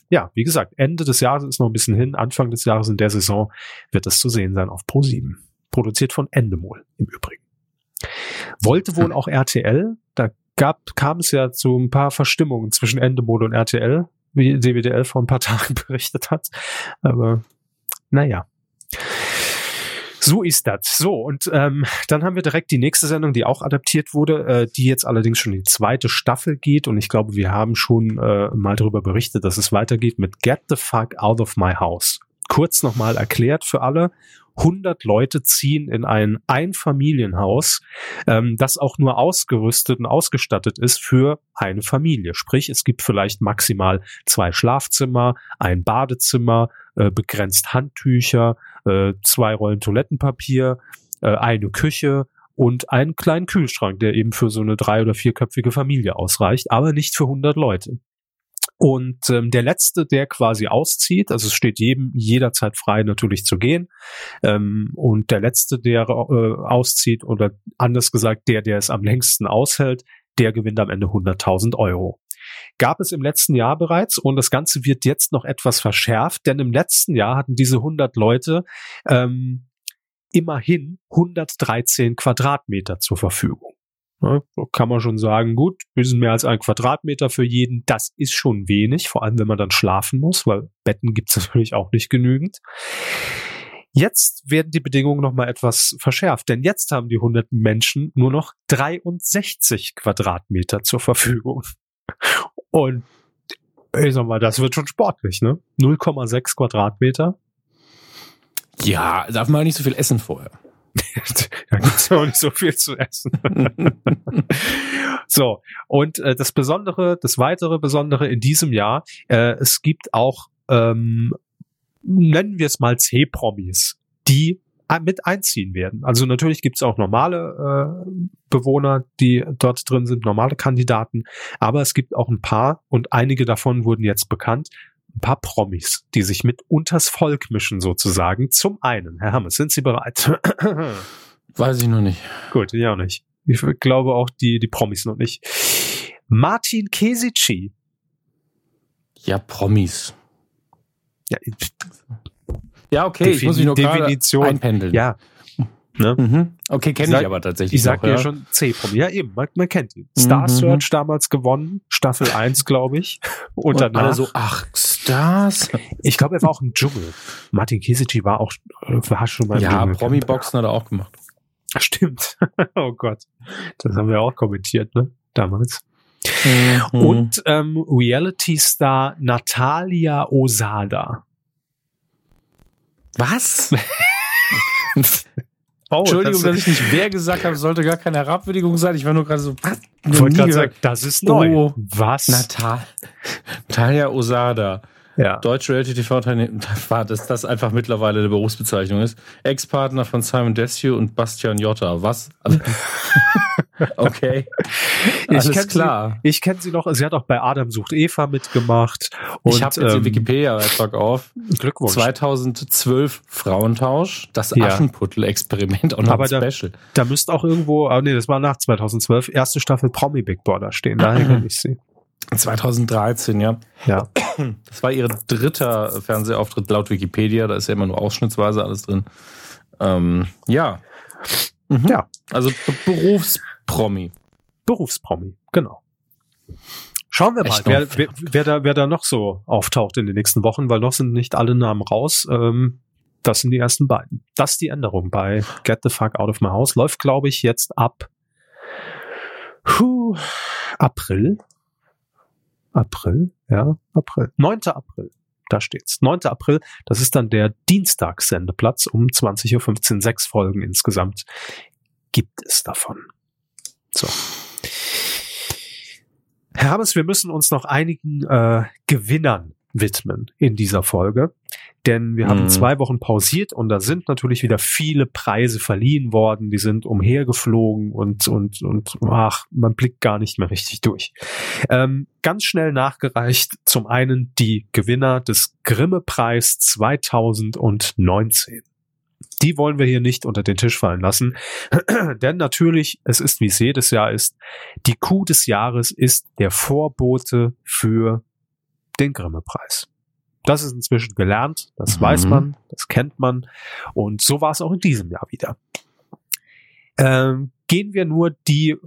ja, wie gesagt, Ende des Jahres ist noch ein bisschen hin. Anfang des Jahres in der Saison wird es zu sehen sein auf Pro7. Produziert von Endemol im Übrigen. Wollte wohl auch RTL, da gab, kam es ja zu ein paar Verstimmungen zwischen Endemol und RTL wie DWDL vor ein paar Tagen berichtet hat. Aber naja. So ist das. So, und ähm, dann haben wir direkt die nächste Sendung, die auch adaptiert wurde, äh, die jetzt allerdings schon die zweite Staffel geht. Und ich glaube, wir haben schon äh, mal darüber berichtet, dass es weitergeht mit Get the Fuck Out of My House. Kurz nochmal erklärt für alle. 100 Leute ziehen in ein Einfamilienhaus, ähm, das auch nur ausgerüstet und ausgestattet ist für eine Familie. Sprich, es gibt vielleicht maximal zwei Schlafzimmer, ein Badezimmer, äh, begrenzt Handtücher, äh, zwei Rollen Toilettenpapier, äh, eine Küche und einen kleinen Kühlschrank, der eben für so eine drei- oder vierköpfige Familie ausreicht, aber nicht für 100 Leute. Und ähm, der letzte, der quasi auszieht, also es steht jedem jederzeit frei, natürlich zu gehen. Ähm, und der letzte, der äh, auszieht, oder anders gesagt, der, der es am längsten aushält, der gewinnt am Ende 100.000 Euro. Gab es im letzten Jahr bereits und das Ganze wird jetzt noch etwas verschärft, denn im letzten Jahr hatten diese 100 Leute ähm, immerhin 113 Quadratmeter zur Verfügung. Ja, kann man schon sagen, gut, bisschen mehr als ein Quadratmeter für jeden, das ist schon wenig, vor allem wenn man dann schlafen muss, weil Betten gibt es natürlich auch nicht genügend. Jetzt werden die Bedingungen nochmal etwas verschärft, denn jetzt haben die 100 Menschen nur noch 63 Quadratmeter zur Verfügung. Und ich sag mal, das wird schon sportlich, ne? 0,6 Quadratmeter. Ja, darf man nicht so viel essen vorher. da gibt's auch nicht so viel zu essen. so, und äh, das Besondere, das weitere Besondere in diesem Jahr, äh, es gibt auch, ähm, nennen wir es mal C-Promis, die mit einziehen werden. Also natürlich gibt's auch normale äh, Bewohner, die dort drin sind, normale Kandidaten, aber es gibt auch ein paar und einige davon wurden jetzt bekannt, ein paar Promis, die sich mit unters Volk mischen sozusagen. Zum einen, Herr Hammes, sind Sie bereit? Weiß ich noch nicht. Gut, ich auch nicht. Ich glaube auch die, die Promis noch nicht. Martin Kesici. Ja, Promis. Ja, ja okay, Defin ich muss mich nur Definition einpendeln. Ja. Ne? Mhm. Okay, kenne ich aber tatsächlich. Ich sag dir ja schon C-Promi. Ja, eben, man, man kennt ihn. Star mhm. Search damals gewonnen, Staffel 1, glaube ich. Und, Und danach, alle so, ach, Stars. Ich glaube, er war auch im Dschungel. Martin Kisici war auch war schon mal im Ja, Promi-Boxen hat er auch gemacht. Stimmt. oh Gott. Das haben wir auch kommentiert, ne? Damals. Mhm. Und ähm, Reality-Star Natalia Osada. Was? Oh, Entschuldigung, das dass ich nicht wer gesagt habe, sollte gar keine Herabwürdigung sein. Ich war nur gerade so, was? Ich wollte gerade sagen, das ist neu. Oh, was? Natal. Natalia Osada. Ja. Deutsche Reality TV war, dass das einfach mittlerweile eine Berufsbezeichnung ist. Ex-Partner von Simon Desue und Bastian Jotta. Was? okay. Alles ich klar. Sie, ich kenne sie noch. Sie hat auch bei Adam sucht Eva mitgemacht. Und, ich habe jetzt ähm, den Wikipedia-Beitrag auf. Glückwunsch. 2012 Frauentausch. Das ja. Aschenputtel-Experiment auch noch Aber da, Special. Da müsste auch irgendwo, oh nee, das war nach 2012, erste Staffel Promi Big Brother stehen. Daher kenne ich sie. 2013, ja. Ja. Das war ihr dritter Fernsehauftritt laut Wikipedia. Da ist ja immer nur ausschnittsweise alles drin. Ähm, ja. Mhm. Ja. Also Berufspromi. Berufspromi, genau. Schauen wir mal, wer, wer, wer, da, wer da noch so auftaucht in den nächsten Wochen, weil noch sind nicht alle Namen raus. Ähm, das sind die ersten beiden. Das ist die Änderung bei Get the Fuck Out of My House. Läuft, glaube ich, jetzt ab puh, April. April, ja, April. 9. April. Da steht's. 9. April, das ist dann der Dienstagssendeplatz um 20.15 Uhr. Sechs Folgen insgesamt gibt es davon. So. Herr Habes, wir müssen uns noch einigen äh, Gewinnern widmen in dieser Folge. Denn wir haben mhm. zwei Wochen pausiert und da sind natürlich wieder viele Preise verliehen worden. Die sind umhergeflogen und, und, und ach, man blickt gar nicht mehr richtig durch. Ähm, ganz schnell nachgereicht zum einen die Gewinner des Grimme-Preis 2019 die wollen wir hier nicht unter den Tisch fallen lassen. Denn natürlich, es ist wie es jedes Jahr ist, die Kuh des Jahres ist der Vorbote für den Grimme-Preis. Das ist inzwischen gelernt, das mhm. weiß man, das kennt man. Und so war es auch in diesem Jahr wieder. Ähm, gehen wir nur die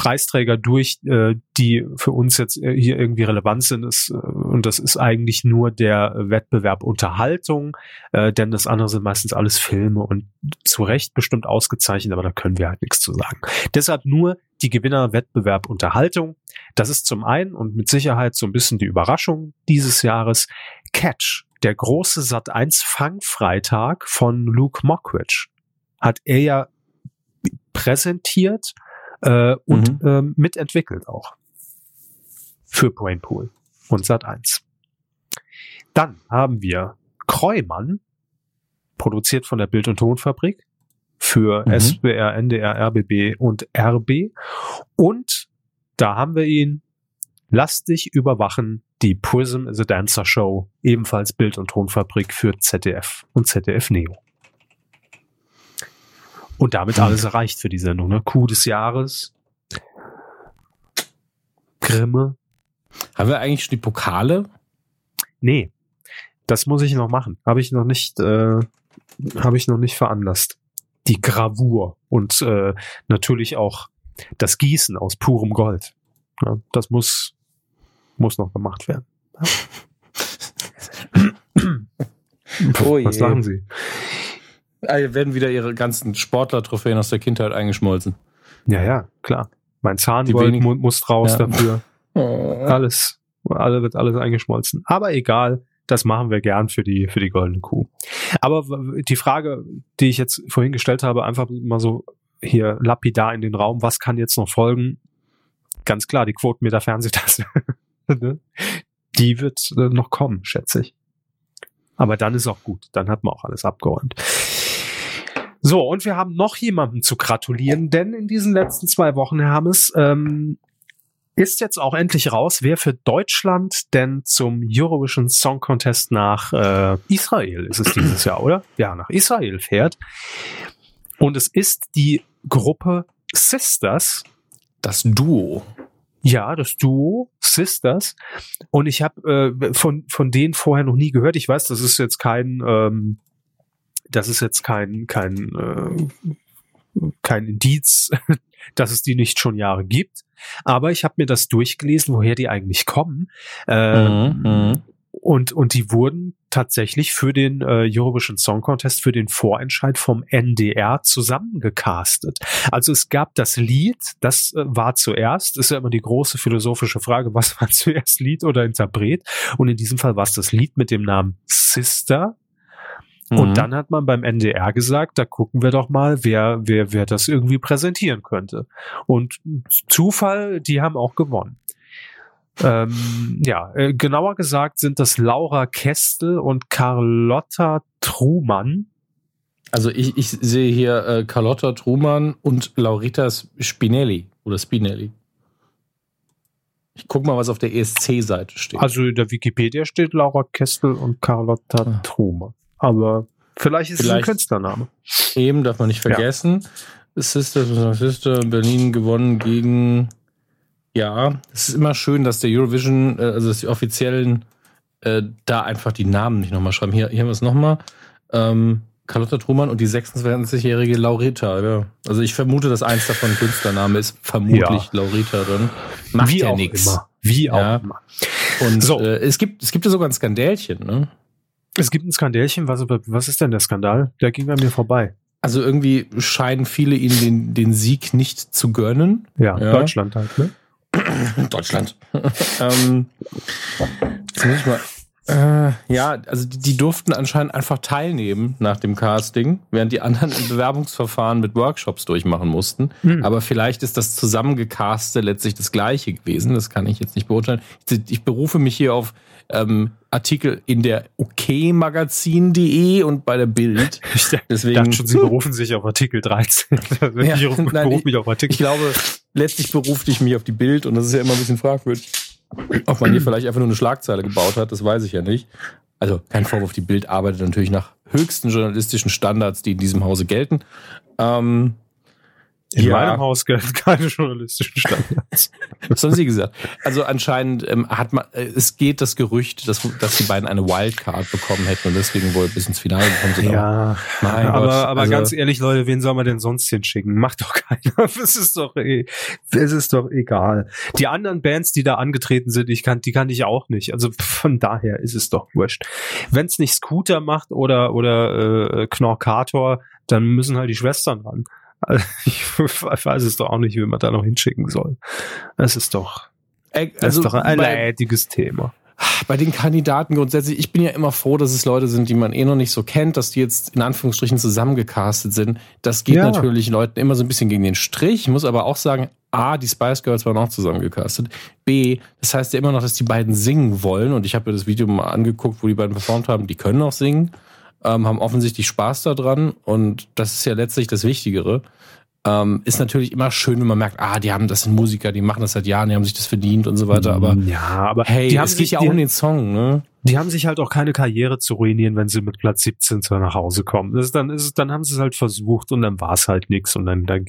Preisträger durch, äh, die für uns jetzt äh, hier irgendwie relevant sind. Ist, äh, und das ist eigentlich nur der Wettbewerb Unterhaltung, äh, denn das andere sind meistens alles Filme und zu Recht bestimmt ausgezeichnet, aber da können wir halt nichts zu sagen. Deshalb nur die Gewinner Wettbewerb Unterhaltung. Das ist zum einen und mit Sicherheit so ein bisschen die Überraschung dieses Jahres. Catch, der große Sat 1 Fangfreitag von Luke Mockridge, hat er ja präsentiert äh, und mhm. ähm, mitentwickelt auch für Brainpool und Sat1. Dann haben wir Kreumann, produziert von der Bild- und Tonfabrik für mhm. SWR, NDR, RBB und RB. Und da haben wir ihn, lass dich überwachen, die Prism is a Dancer Show, ebenfalls Bild- und Tonfabrik für ZDF und ZDF Neo. Und damit Hm. alles erreicht für die Sendung. Ne? Coup des Jahres. Grimme. Haben wir eigentlich schon die Pokale? Nee, das muss ich noch machen. Habe ich noch nicht, äh, habe ich noch nicht veranlasst. Die Gravur und äh, natürlich auch das Gießen aus purem Gold. Ja, das muss muss noch gemacht werden. Oh je. Was sagen Sie? Hier werden wieder ihre ganzen Sportler-Trophäen aus der Kindheit eingeschmolzen. Ja, ja, klar. Mein Die Zahngold wenigen- mu muss raus Ja. dafür. Alles, alle wird alles eingeschmolzen. Aber egal, das machen wir gern für die für die goldene Kuh. Aber die Frage, die ich jetzt vorhin gestellt habe, einfach mal so hier lapidar in den Raum, was kann jetzt noch folgen? Ganz klar, die Quotenmeter Fernsehtasse. Ne? die wird äh, noch kommen, schätze ich. Aber dann ist auch gut, dann hat man auch alles abgeräumt. So, und wir haben noch jemanden zu gratulieren, denn in diesen letzten zwei Wochen, Herr Hammes, ähm, ist jetzt auch endlich raus, wer für Deutschland denn zum Eurovision Song Contest nach äh, Israel ist es dieses Jahr, oder? Ja, nach Israel fährt. Und es ist die Gruppe Sisters, Das Duo. ja, das Duo Sisters. Und ich habe äh, von von denen vorher noch nie gehört. Ich weiß, das ist jetzt kein, ähm, das ist jetzt kein kein äh, kein Indiz, dass es die nicht schon Jahre gibt. Aber ich habe mir das durchgelesen, woher die eigentlich kommen. Ähm, Mhm, mhm. und, und die wurden tatsächlich für den äh, Eurovision Song Contest, für den Vorentscheid vom NDR zusammengecastet. Also es gab das Lied, das äh, war zuerst, ist ja immer die große philosophische Frage, was war zuerst Lied oder Interpret? Und in diesem Fall war es das Lied mit dem Namen Sister. Mhm. Und dann hat man beim NDR gesagt, da gucken wir doch mal, wer, wer, wer das irgendwie präsentieren könnte. Und Zufall, die haben auch gewonnen. Ähm, ja, äh, genauer gesagt sind das Laura Kestel und Carlotta Trumann. Also ich, ich sehe hier äh, Carlotta Truman und Laurita Spinelli oder Spinelli. Ich guck mal, was auf der ESC-Seite steht. Also in der Wikipedia steht Laura Kestel und Carlotta Ah. Trumann. Aber vielleicht ist es ein Künstlername. Eben darf man nicht vergessen. Sister, Sister in Berlin gewonnen gegen. Ja, es ist immer schön, dass der Eurovision, äh, also dass die offiziellen äh, da einfach die Namen nicht nochmal schreiben. Hier, hier haben wir es nochmal. Ähm, Carlotta Trumann und die 26-jährige Laurita. Ja. Also ich vermute, dass eins davon Künstlername ist. Vermutlich Ja. Laurita dann. Macht Wie ja auch nichts. immer. Wie auch Ja. immer. Und So. äh, es gibt es gibt ja sogar ein Skandälchen, ne? Es gibt ein Skandälchen. Was, was ist denn der Skandal? Der ging an mir vorbei. Also irgendwie scheinen viele ihnen den, den Sieg nicht zu gönnen. Ja, Ja. Deutschland halt, ne? Deutschland. ähm, jetzt muss ich mal. Äh, ja, also die, die durften anscheinend einfach teilnehmen nach dem Casting, während die anderen ein Bewerbungsverfahren mit Workshops durchmachen mussten. Hm. Aber vielleicht ist das zusammengecaste letztlich das gleiche gewesen. Das kann ich jetzt nicht beurteilen. Ich, ich berufe mich hier auf ähm, Artikel in der okmagazin.de und bei der Bild. Ich Deswegen dachte schon, sie berufen sich auf Artikel 13. Ja, ich rufe nein, beruf ich- mich auf Artikel. Ich glaube, letztlich berufte ich mich auf die Bild und das ist ja immer ein bisschen fragwürdig. Ob man hier vielleicht einfach nur eine Schlagzeile gebaut hat, das weiß ich ja nicht. Also kein Vorwurf, die Bild arbeitet natürlich nach höchsten journalistischen Standards, die in diesem Hause gelten. Ähm, In ja. meinem Haus gelten keine journalistischen Standards. Was haben Sie gesagt? Also anscheinend ähm, hat man, äh, es geht das Gerücht, dass, dass die beiden eine Wildcard bekommen hätten und deswegen wohl bis ins Finale gekommen sind. Ja, Mein aber, Gott, aber also- ganz ehrlich, Leute, wen soll man denn sonst hinschicken? Macht doch keiner. Es ist doch, eh- es ist doch egal. Die anderen Bands, die da angetreten sind, ich kann, die kann ich auch nicht. Also von daher ist es doch wurscht. Wenn es nicht Scooter macht oder oder äh, Knorkator, dann müssen halt die Schwestern ran. Also, ich weiß es doch auch nicht, wie man da noch hinschicken soll. Es ist doch, Äh, das ist doch ein leidiges Thema. bei den Kandidaten grundsätzlich, ich bin ja immer froh, dass es Leute sind, die man eh noch nicht so kennt, dass die jetzt in Anführungsstrichen zusammengecastet sind. Das geht Ja. natürlich Leuten immer so ein bisschen gegen den Strich. Ich muss aber auch sagen, A, die Spice Girls waren auch zusammengecastet. B, das heißt ja immer noch, dass die beiden singen wollen. Und ich habe mir das Video mal angeguckt, wo die beiden performt haben. Die können auch singen, ähm, haben offensichtlich Spaß daran. Und das ist ja letztlich das Wichtigere. Ähm, ist natürlich immer schön, wenn man merkt, ah, die haben das sind Musiker, die machen das seit Jahren, die haben sich das verdient und so weiter. Aber ja, aber hey, die haben es sich, geht ja auch um den Song, ne? die haben sich halt auch keine Karriere zu ruinieren, wenn sie mit Platz 17 zu nach Hause kommen. Das ist, dann ist dann haben sie es halt versucht und dann war es halt nix und dann, dann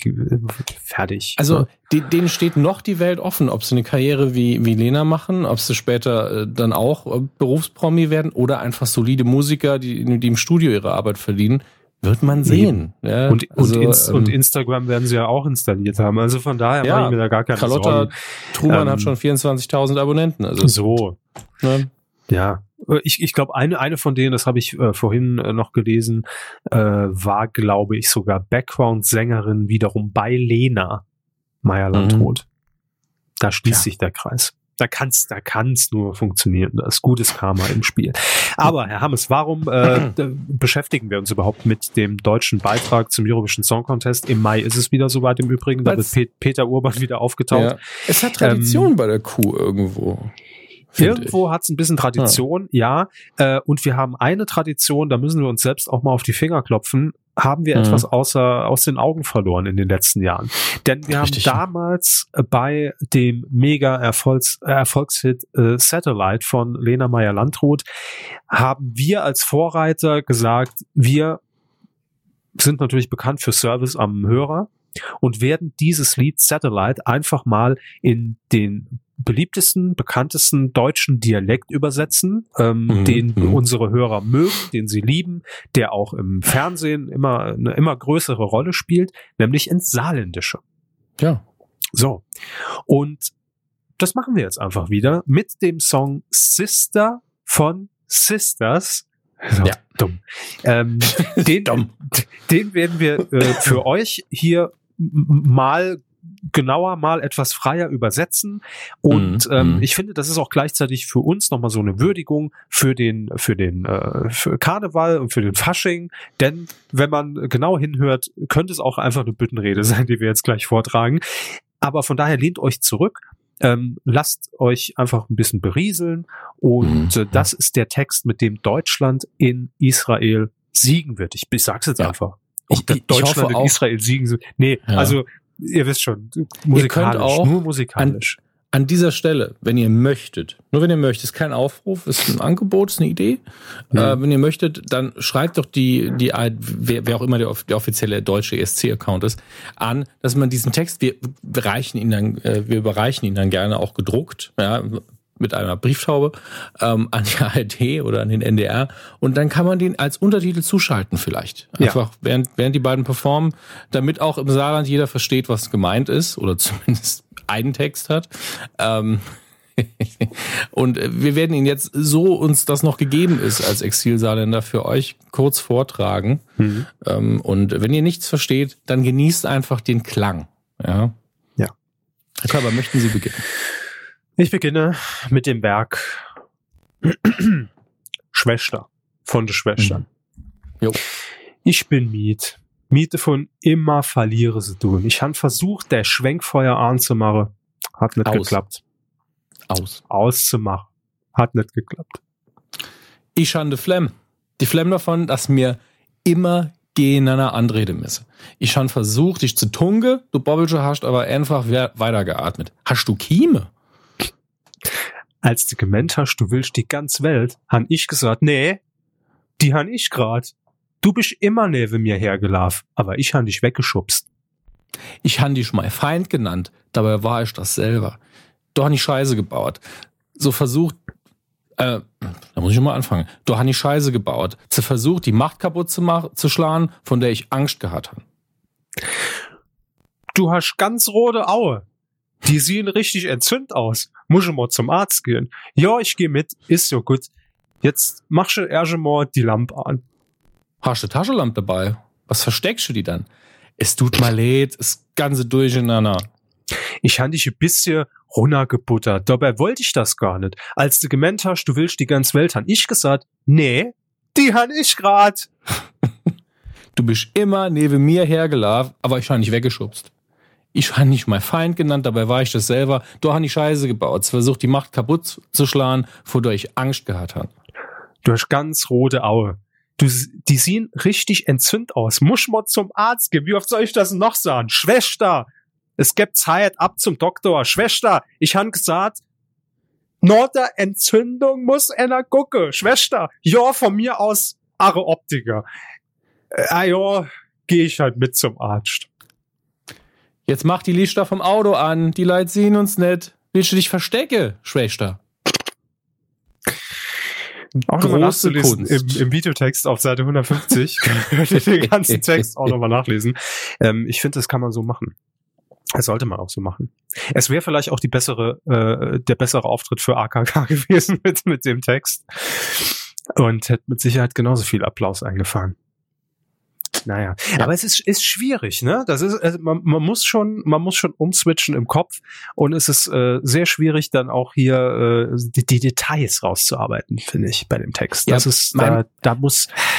fertig. Also die, denen steht noch die Welt offen, ob sie eine Karriere wie, wie Lena machen, ob sie später äh, dann auch äh, Berufspromi werden oder einfach solide Musiker, die, die im Studio ihre Arbeit verdienen. Wird man sehen. Ja, und, also, und, Inst ähm, und Instagram werden sie ja auch installiert haben. Also von daher Ja, mache ich mir da gar keine Carlotta Sorgen. Truman Ähm, hat schon 24.000 Abonnenten. Also, So, ne? ja. Ich, ich glaube, eine, eine von denen, das habe ich äh, vorhin äh, noch gelesen, äh, war, glaube ich, sogar Background-Sängerin wiederum bei Lena Meyer-Landrut. Da schließt Tja. sich der Kreis. Da kann's, da kann's nur funktionieren. Da ist gutes Karma im Spiel. Aber Herr Hammes, warum äh, beschäftigen wir uns überhaupt mit dem deutschen Beitrag zum Eurovision Song Contest? Im Mai ist es wieder soweit im Übrigen. Da wird Weil's- Pe Peter Urban wieder aufgetaucht. ja. Es hat Tradition bei der Kuh irgendwo. Irgendwo hat es ein bisschen Tradition, ja. Äh, und wir haben eine Tradition, da müssen wir uns selbst auch mal auf die Finger klopfen, haben wir Mhm. etwas außer, aus den Augen verloren in den letzten Jahren. Denn wir Richtig. haben damals bei dem mega Erfolgs, äh, Erfolgshit äh, Satellite von Lena Meyer-Landrut, haben wir als Vorreiter gesagt, wir sind natürlich bekannt für Service am Hörer und werden dieses Lied Satellite einfach mal in den beliebtesten, bekanntesten deutschen Dialekt übersetzen, ähm, Mhm, den mhm. unsere Hörer mögen, den sie lieben, der auch im Fernsehen immer eine immer größere Rolle spielt, nämlich ins Saarländische. Ja. So. Und das machen wir jetzt einfach wieder mit dem Song Sister von Sisters. So, Ja. Dumm. Ähm, den, Dumm. den werden wir äh, für euch hier mal genauer, mal etwas freier übersetzen. Und Mhm, ähm, mhm. ich finde, das ist auch gleichzeitig für uns nochmal so eine Würdigung für den, für den äh, für Karneval und für den Fasching. Denn wenn man genau hinhört, könnte es auch einfach eine Büttenrede sein, die wir jetzt gleich vortragen. Aber von daher lehnt euch zurück. Ähm, lasst euch einfach ein bisschen berieseln und Mhm. äh, das ist der Text, mit dem Deutschland in Israel siegen wird. Ich, ich sag's jetzt Ja. einfach. Ich- Ob das ich- ich hoffe Deutschland in auch- Israel siegen. Nee, Ja. also ihr wisst schon, musikalisch, auch nur musikalisch. An dieser Stelle, wenn ihr möchtet, nur wenn ihr möchtet, ist kein Aufruf, ist ein Angebot, ist eine Idee. Mhm. Äh, wenn ihr möchtet, dann schreibt doch die, die wer, wer auch immer der, der offizielle deutsche ESC-Account ist, an, dass man diesen Text, wir reichen ihn dann, äh, wir überreichen ihn dann gerne auch gedruckt, ja, mit einer Brieftaube ähm, an die ARD oder an den NDR und dann kann man den als Untertitel zuschalten vielleicht. Ja. Einfach während, während die beiden performen, damit auch im Saarland jeder versteht, was gemeint ist oder zumindest einen Text hat. Ähm, und äh, wir werden ihn jetzt, so uns das noch gegeben ist als Exilsaarländer, für euch kurz vortragen. Mhm. Ähm, und wenn ihr nichts versteht, dann genießt einfach den Klang. Ja. Ja. Herr Körber, möchten Sie beginnen? Ich beginne mit dem Werk Schwester von der Schwestern. Jo. Ich bin Miet. Miete von immer verliere sie tun. Ich han versucht, der Schwenkfeuer anzumachen. Hat nicht Aus. geklappt. Aus. Auszumachen. Hat nicht geklappt. Ich han de Flemm. Die Flemm davon, dass mir immer gegeneinander anrede misse. Ich han versucht, dich zu tunge, du Bobbelche hast aber einfach we- weitergeatmet. Hast du Kieme? Als du gemeint hast, du willst die ganze Welt, han ich gesagt, nee, die han ich grad. Du bist immer neben mir hergelaufen, aber ich han dich weggeschubst. Ich han dich mein Feind genannt, dabei war ich das selber. Du han die Scheiße gebaut. So versucht, äh, da muss ich mal anfangen. Du han die Scheiße gebaut. Zu versucht, die Macht kaputt zu machen, zu schlagen, von der ich Angst gehabt habe. Du hast ganz rote Aue. Die sehen richtig entzündet aus. Muss ich mal zum Arzt gehen. Ja, ich gehe mit. Ist so gut. Jetzt machst du erst mal die Lampe an. Hast du Taschenlampe dabei? Was versteckst du die dann? Es tut mal leid, das ganze durcheinander. Ich han dich ein bisschen runtergebuttert. Dabei wollte ich das gar nicht. Als du gemeint hast, du willst die ganze Welt, han ich gesagt, nee, die han ich grad. Du bist immer neben mir hergelaufen, aber ich habe nicht weggeschubst. Ich habe nicht mein Feind genannt, dabei war ich das selber. Du hast die Scheiße gebaut, versucht die Macht kaputt zu schlagen, vor der ich Angst gehabt habe. Du hast ganz rote Aue. du, die sehen richtig entzündet aus. Muss man zum Arzt gehen. Wie oft soll ich das noch sagen? Schwester, es gibt Zeit ab zum Doktor. Schwester, ich han gesagt, nur der Entzündung muss einer gucke. Schwester, ja, von mir aus, Are Optiker. Äh, ah ja, gehe ich halt mit zum Arzt. Jetzt mach die Lichter vom Auto an. Die Leute sehen uns nicht. Willst du dich verstecke, Schwester? Auch nochmal nachzulesen im, im, Videotext auf Seite 150. Könnt ihr den ganzen Text auch nochmal nachlesen. Ähm, ich finde, das kann man so machen. Das sollte man auch so machen. Es wäre vielleicht auch die bessere, äh, der bessere Auftritt für AKK gewesen mit, mit dem Text. Und hätte mit Sicherheit genauso viel Applaus eingefahren. Naja, ja. aber es ist, ist schwierig, ne? Das ist, also man, man muss schon, man muss schon umswitchen im Kopf und es ist äh, sehr schwierig, dann auch hier äh, die, die Details rauszuarbeiten, finde ich, bei dem Text. Das ja, ist, da, da muss,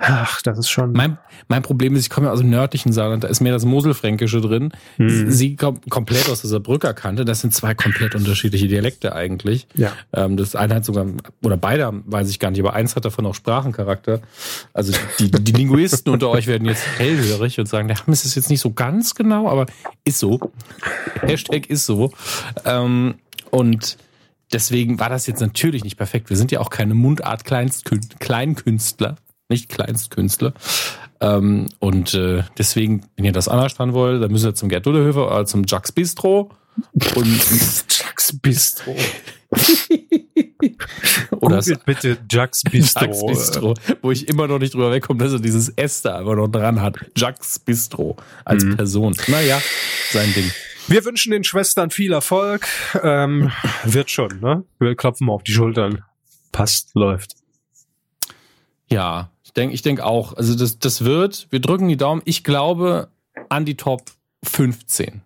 Ach, das ist schon. Mein, mein Problem ist, ich komme ja aus dem nördlichen Saarland, da ist mehr das Moselfränkische drin. Hm. Sie kommt komplett aus dieser Brückerkante. Das sind zwei komplett unterschiedliche Dialekte eigentlich. Ja. Ähm, das eine hat sogar, oder beide weiß ich gar nicht, aber eins hat davon auch Sprachencharakter. Also die, die Linguisten unter euch werden jetzt hellhörig und sagen, der Hammes ist jetzt nicht so ganz genau, aber ist so. Hashtag ist so. Ähm, und deswegen war das jetzt natürlich nicht perfekt. Wir sind ja auch keine Mundart-Kleinkünstler nicht Kleinstkünstler. Ähm, und äh, deswegen, wenn ihr das anders dran wollt, dann müsst ihr zum Gerd Dullehöfer oder zum Jacques Bistro. Und Jacques Bistro. oder bitte Jacques Bistro. Jacques Bistro. Wo ich immer noch nicht drüber wegkomme, dass er dieses S da einfach noch dran hat. Jacques Bistro als mhm. Person. Naja, sein Ding. Wir wünschen den Schwestern viel Erfolg. Ähm, wird schon, ne? Wir klopfen mal auf die Schultern. Passt, läuft. Ja, ich denke ich denk auch. Also das, das wird, wir drücken die Daumen. Ich glaube an die Top 15.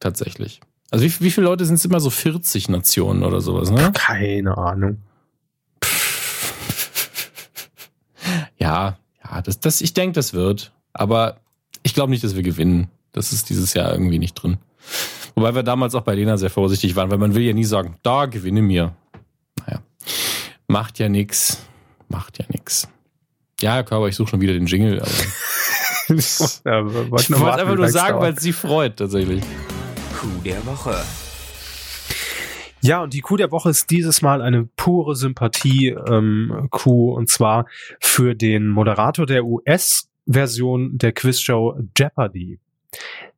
Tatsächlich. Also wie, wie viele Leute sind es immer so 40 Nationen oder sowas, ne? Keine Ahnung. Ja, ja, das, das, ich denke, das wird. Aber ich glaube nicht, dass wir gewinnen. Das ist dieses Jahr irgendwie nicht drin. Wobei wir damals auch bei Lena sehr vorsichtig waren, weil man will ja nie sagen, da gewinne mir. Naja, macht ja nix. Macht ja. Ja, Herr Körber, ich suche schon wieder den Jingle. Aber ja, ich wollte einfach nur sagen, weil es sie freut, tatsächlich. Coup der Woche. Ja, und die Coup der Woche ist dieses Mal eine pure Sympathie-Coup, ähm, und zwar für den Moderator der US-Version der Quizshow Jeopardy,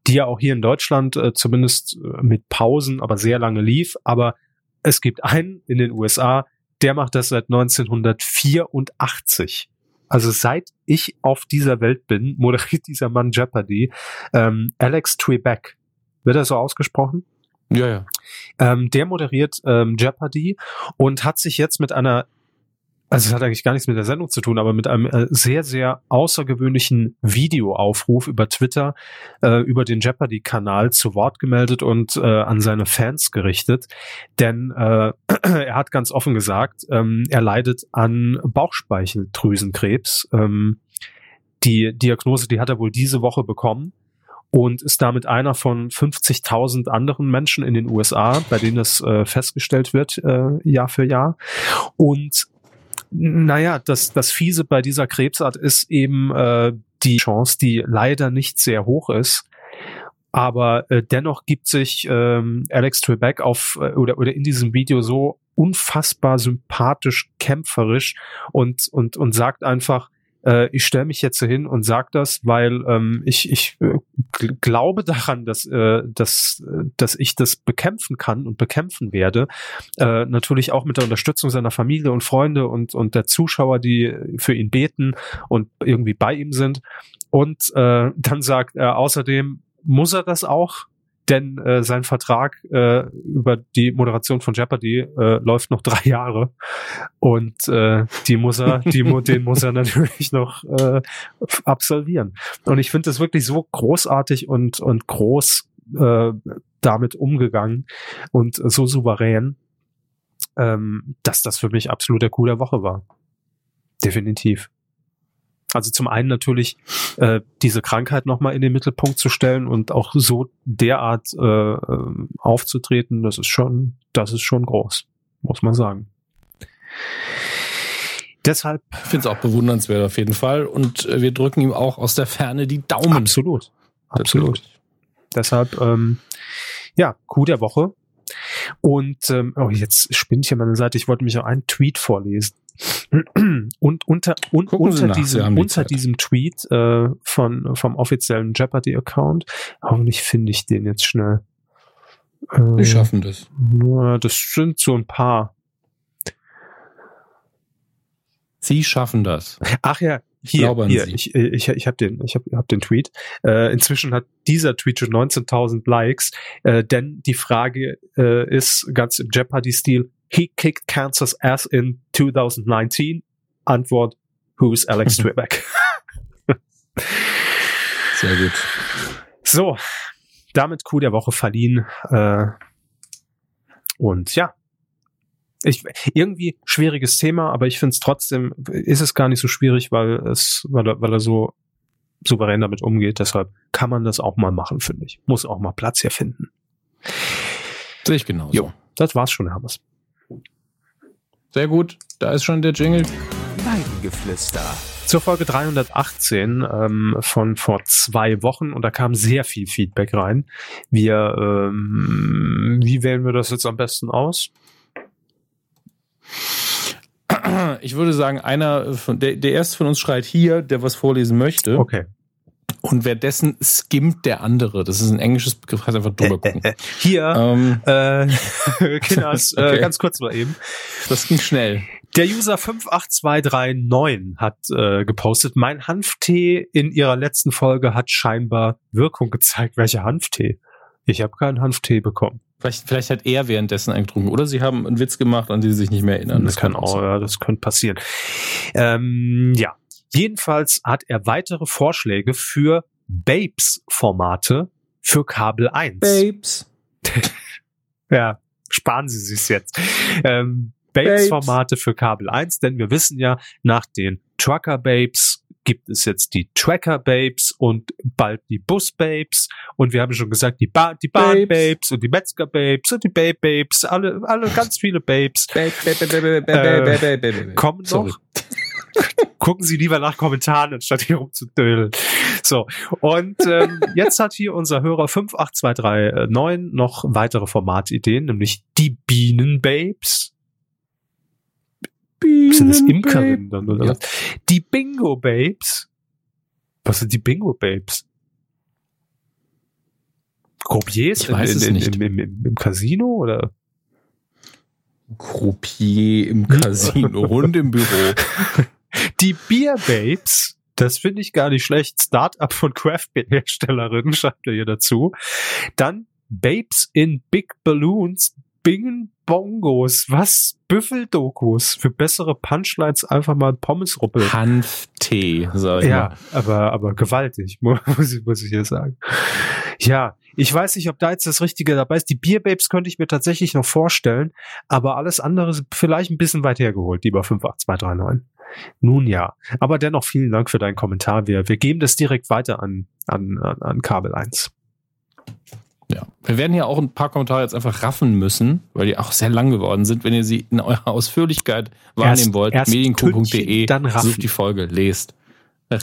die ja auch hier in Deutschland äh, zumindest äh, mit Pausen, aber sehr lange lief. Aber es gibt einen in den USA, der macht das seit 1984. Also seit ich auf dieser Welt bin, moderiert dieser Mann Jeopardy. Ähm, Alex Trebek. Wird er so ausgesprochen? Ja, ja. Ähm, der moderiert ähm, Jeopardy und hat sich jetzt mit einer also es hat eigentlich gar nichts mit der Sendung zu tun, aber mit einem äh, sehr, sehr außergewöhnlichen Videoaufruf über Twitter, äh, über den Jeopardy-Kanal zu Wort gemeldet und äh, an seine Fans gerichtet. Denn äh, er hat ganz offen gesagt, ähm, er leidet an Bauchspeicheldrüsenkrebs. Ähm, die Diagnose, die hat er wohl diese Woche bekommen und ist damit einer von 50.000 anderen Menschen in den USA, bei denen es äh, festgestellt wird, äh, Jahr für Jahr. Und naja, das, das Fiese bei dieser Krebsart ist eben äh, die Chance, die leider nicht sehr hoch ist. Aber äh, dennoch gibt sich ähm, Alex Trebek auf äh, oder, oder in diesem Video so unfassbar sympathisch, kämpferisch und, und, und sagt einfach, äh, ich stelle mich jetzt hin und sage das, weil ähm, ich, ich äh, glaube daran, dass, äh, dass, dass ich das bekämpfen kann und bekämpfen werde. Äh, natürlich auch mit der Unterstützung seiner Familie und Freunde und, und der Zuschauer, die für ihn beten und irgendwie bei ihm sind. Und äh, dann sagt er außerdem, muss er das auch? Denn äh, sein Vertrag äh, über die Moderation von Jeopardy äh, läuft noch drei Jahre und äh, die muss er, die, den muss er natürlich noch äh, absolvieren. Und ich finde das wirklich so großartig und und groß äh, damit umgegangen und so souverän, ähm, dass das für mich absolut der Coup der Woche war. Definitiv. Also zum einen natürlich äh, diese Krankheit nochmal in den Mittelpunkt zu stellen und auch so derart äh, äh, aufzutreten, das ist schon, das ist schon groß, muss man sagen. Deshalb. Ich finde es auch bewundernswert auf jeden Fall. Und äh, wir drücken ihm auch aus der Ferne die Daumen. Absolut. Absolut. Deshalb, ähm, ja, Coup der Woche. Und ähm, oh, jetzt spinnt hier meine Seite. Ich wollte mich auch einen Tweet vorlesen. Und unter, un, unter, nach, diesem, unter diesem Tweet äh, von, vom offiziellen Jeopardy-Account, hoffentlich finde ich den jetzt schnell. Äh, Wir schaffen das. Das sind so ein paar. Sie schaffen das. Ach ja, hier, hier ich, ich, ich habe den, ich hab, hab den Tweet. Äh, inzwischen hat dieser Tweet schon 19.000 Likes, äh, denn die Frage äh, ist ganz im Jeopardy-Stil, he kicked Cancer's ass in 2019? Antwort, who's Alex Trebek? Sehr gut. So, damit Coup der Woche verliehen. Äh, und ja, ich, irgendwie schwieriges Thema, aber ich finde es trotzdem, ist es gar nicht so schwierig, weil es, weil er, weil er so souverän damit umgeht. Deshalb kann man das auch mal machen, finde ich. Muss auch mal Platz hier finden. Sehe ich genauso. Jo, das war's schon, Herr Hammers. Sehr gut. Da ist schon der Jingle. Weidengeflüster. Zur Folge 318 ähm, von vor zwei Wochen und da kam sehr viel Feedback rein. Wir, ähm, wie wählen wir das jetzt am besten aus? Ich würde sagen, einer von der, der erste von uns schreit hier, der was vorlesen möchte. Okay. Und währenddessen skimmt der andere. Das ist ein englisches Begriff, heißt einfach drüber gucken. Hier, ähm, äh, Kinders, okay. äh, ganz kurz mal eben. Das ging schnell. Der User 58239 hat äh, gepostet, mein Hanftee in ihrer letzten Folge hat scheinbar Wirkung gezeigt. Welcher Hanftee? Ich habe keinen Hanftee bekommen. Vielleicht, vielleicht hat er währenddessen eingetrunken. Oder sie haben einen Witz gemacht, an den sie sich nicht mehr erinnern. Das, das kann auch, ja, das könnte passieren. Ähm, ja. Jedenfalls hat er weitere Vorschläge für Babes-Formate für Kabel 1. Babes. ja, sparen Sie sich's jetzt. Ähm, Babes-Formate für Kabel 1, denn wir wissen ja, nach den Trucker Babes gibt es jetzt die Tracker Babes und bald die Bus Babes und wir haben schon gesagt, die, ba die Bahn Babes und die Metzger Babes und die Babe Babes, alle, alle ganz viele Babes äh, kommen noch. Gucken Sie lieber nach Kommentaren, anstatt hier rumzudödeln. So, und ähm, jetzt hat hier unser Hörer 58239 noch weitere Formatideen, nämlich die Bienen Babes Bienen sind das Imkerinnen dann, oder? Ja. Die Bingo Babes. Was sind die Bingo Babes? Croupiers ich weiß in, es nicht. Im, im, im, im Casino oder? Croupier im Casino und im Büro. Die Beer Babes, das finde ich gar nicht schlecht. Startup von Craft Beer Herstellerinnen schreibt er hier dazu. Dann Babes in Big Balloons, Bingen Bongos, was? Büffeldokus. Für bessere Punchlines einfach mal Pommesruppel. Hanftee, sag ich Ja, mal. aber, aber gewaltig, muss ich, muss ich hier sagen. Ja, ich weiß nicht, ob da jetzt das Richtige dabei ist. Die Bierbabes könnte ich mir tatsächlich noch vorstellen, aber alles andere ist vielleicht ein bisschen weit hergeholt, lieber 58239. Nun ja, aber dennoch vielen Dank für deinen Kommentar. Wir, wir geben das direkt weiter an, an, an Kabel 1. Ja. Wir werden ja auch ein paar Kommentare jetzt einfach raffen müssen, weil die auch sehr lang geworden sind. Wenn ihr sie in eurer Ausführlichkeit wahrnehmen erst, wollt, medienco.de, sucht die Folge, lest.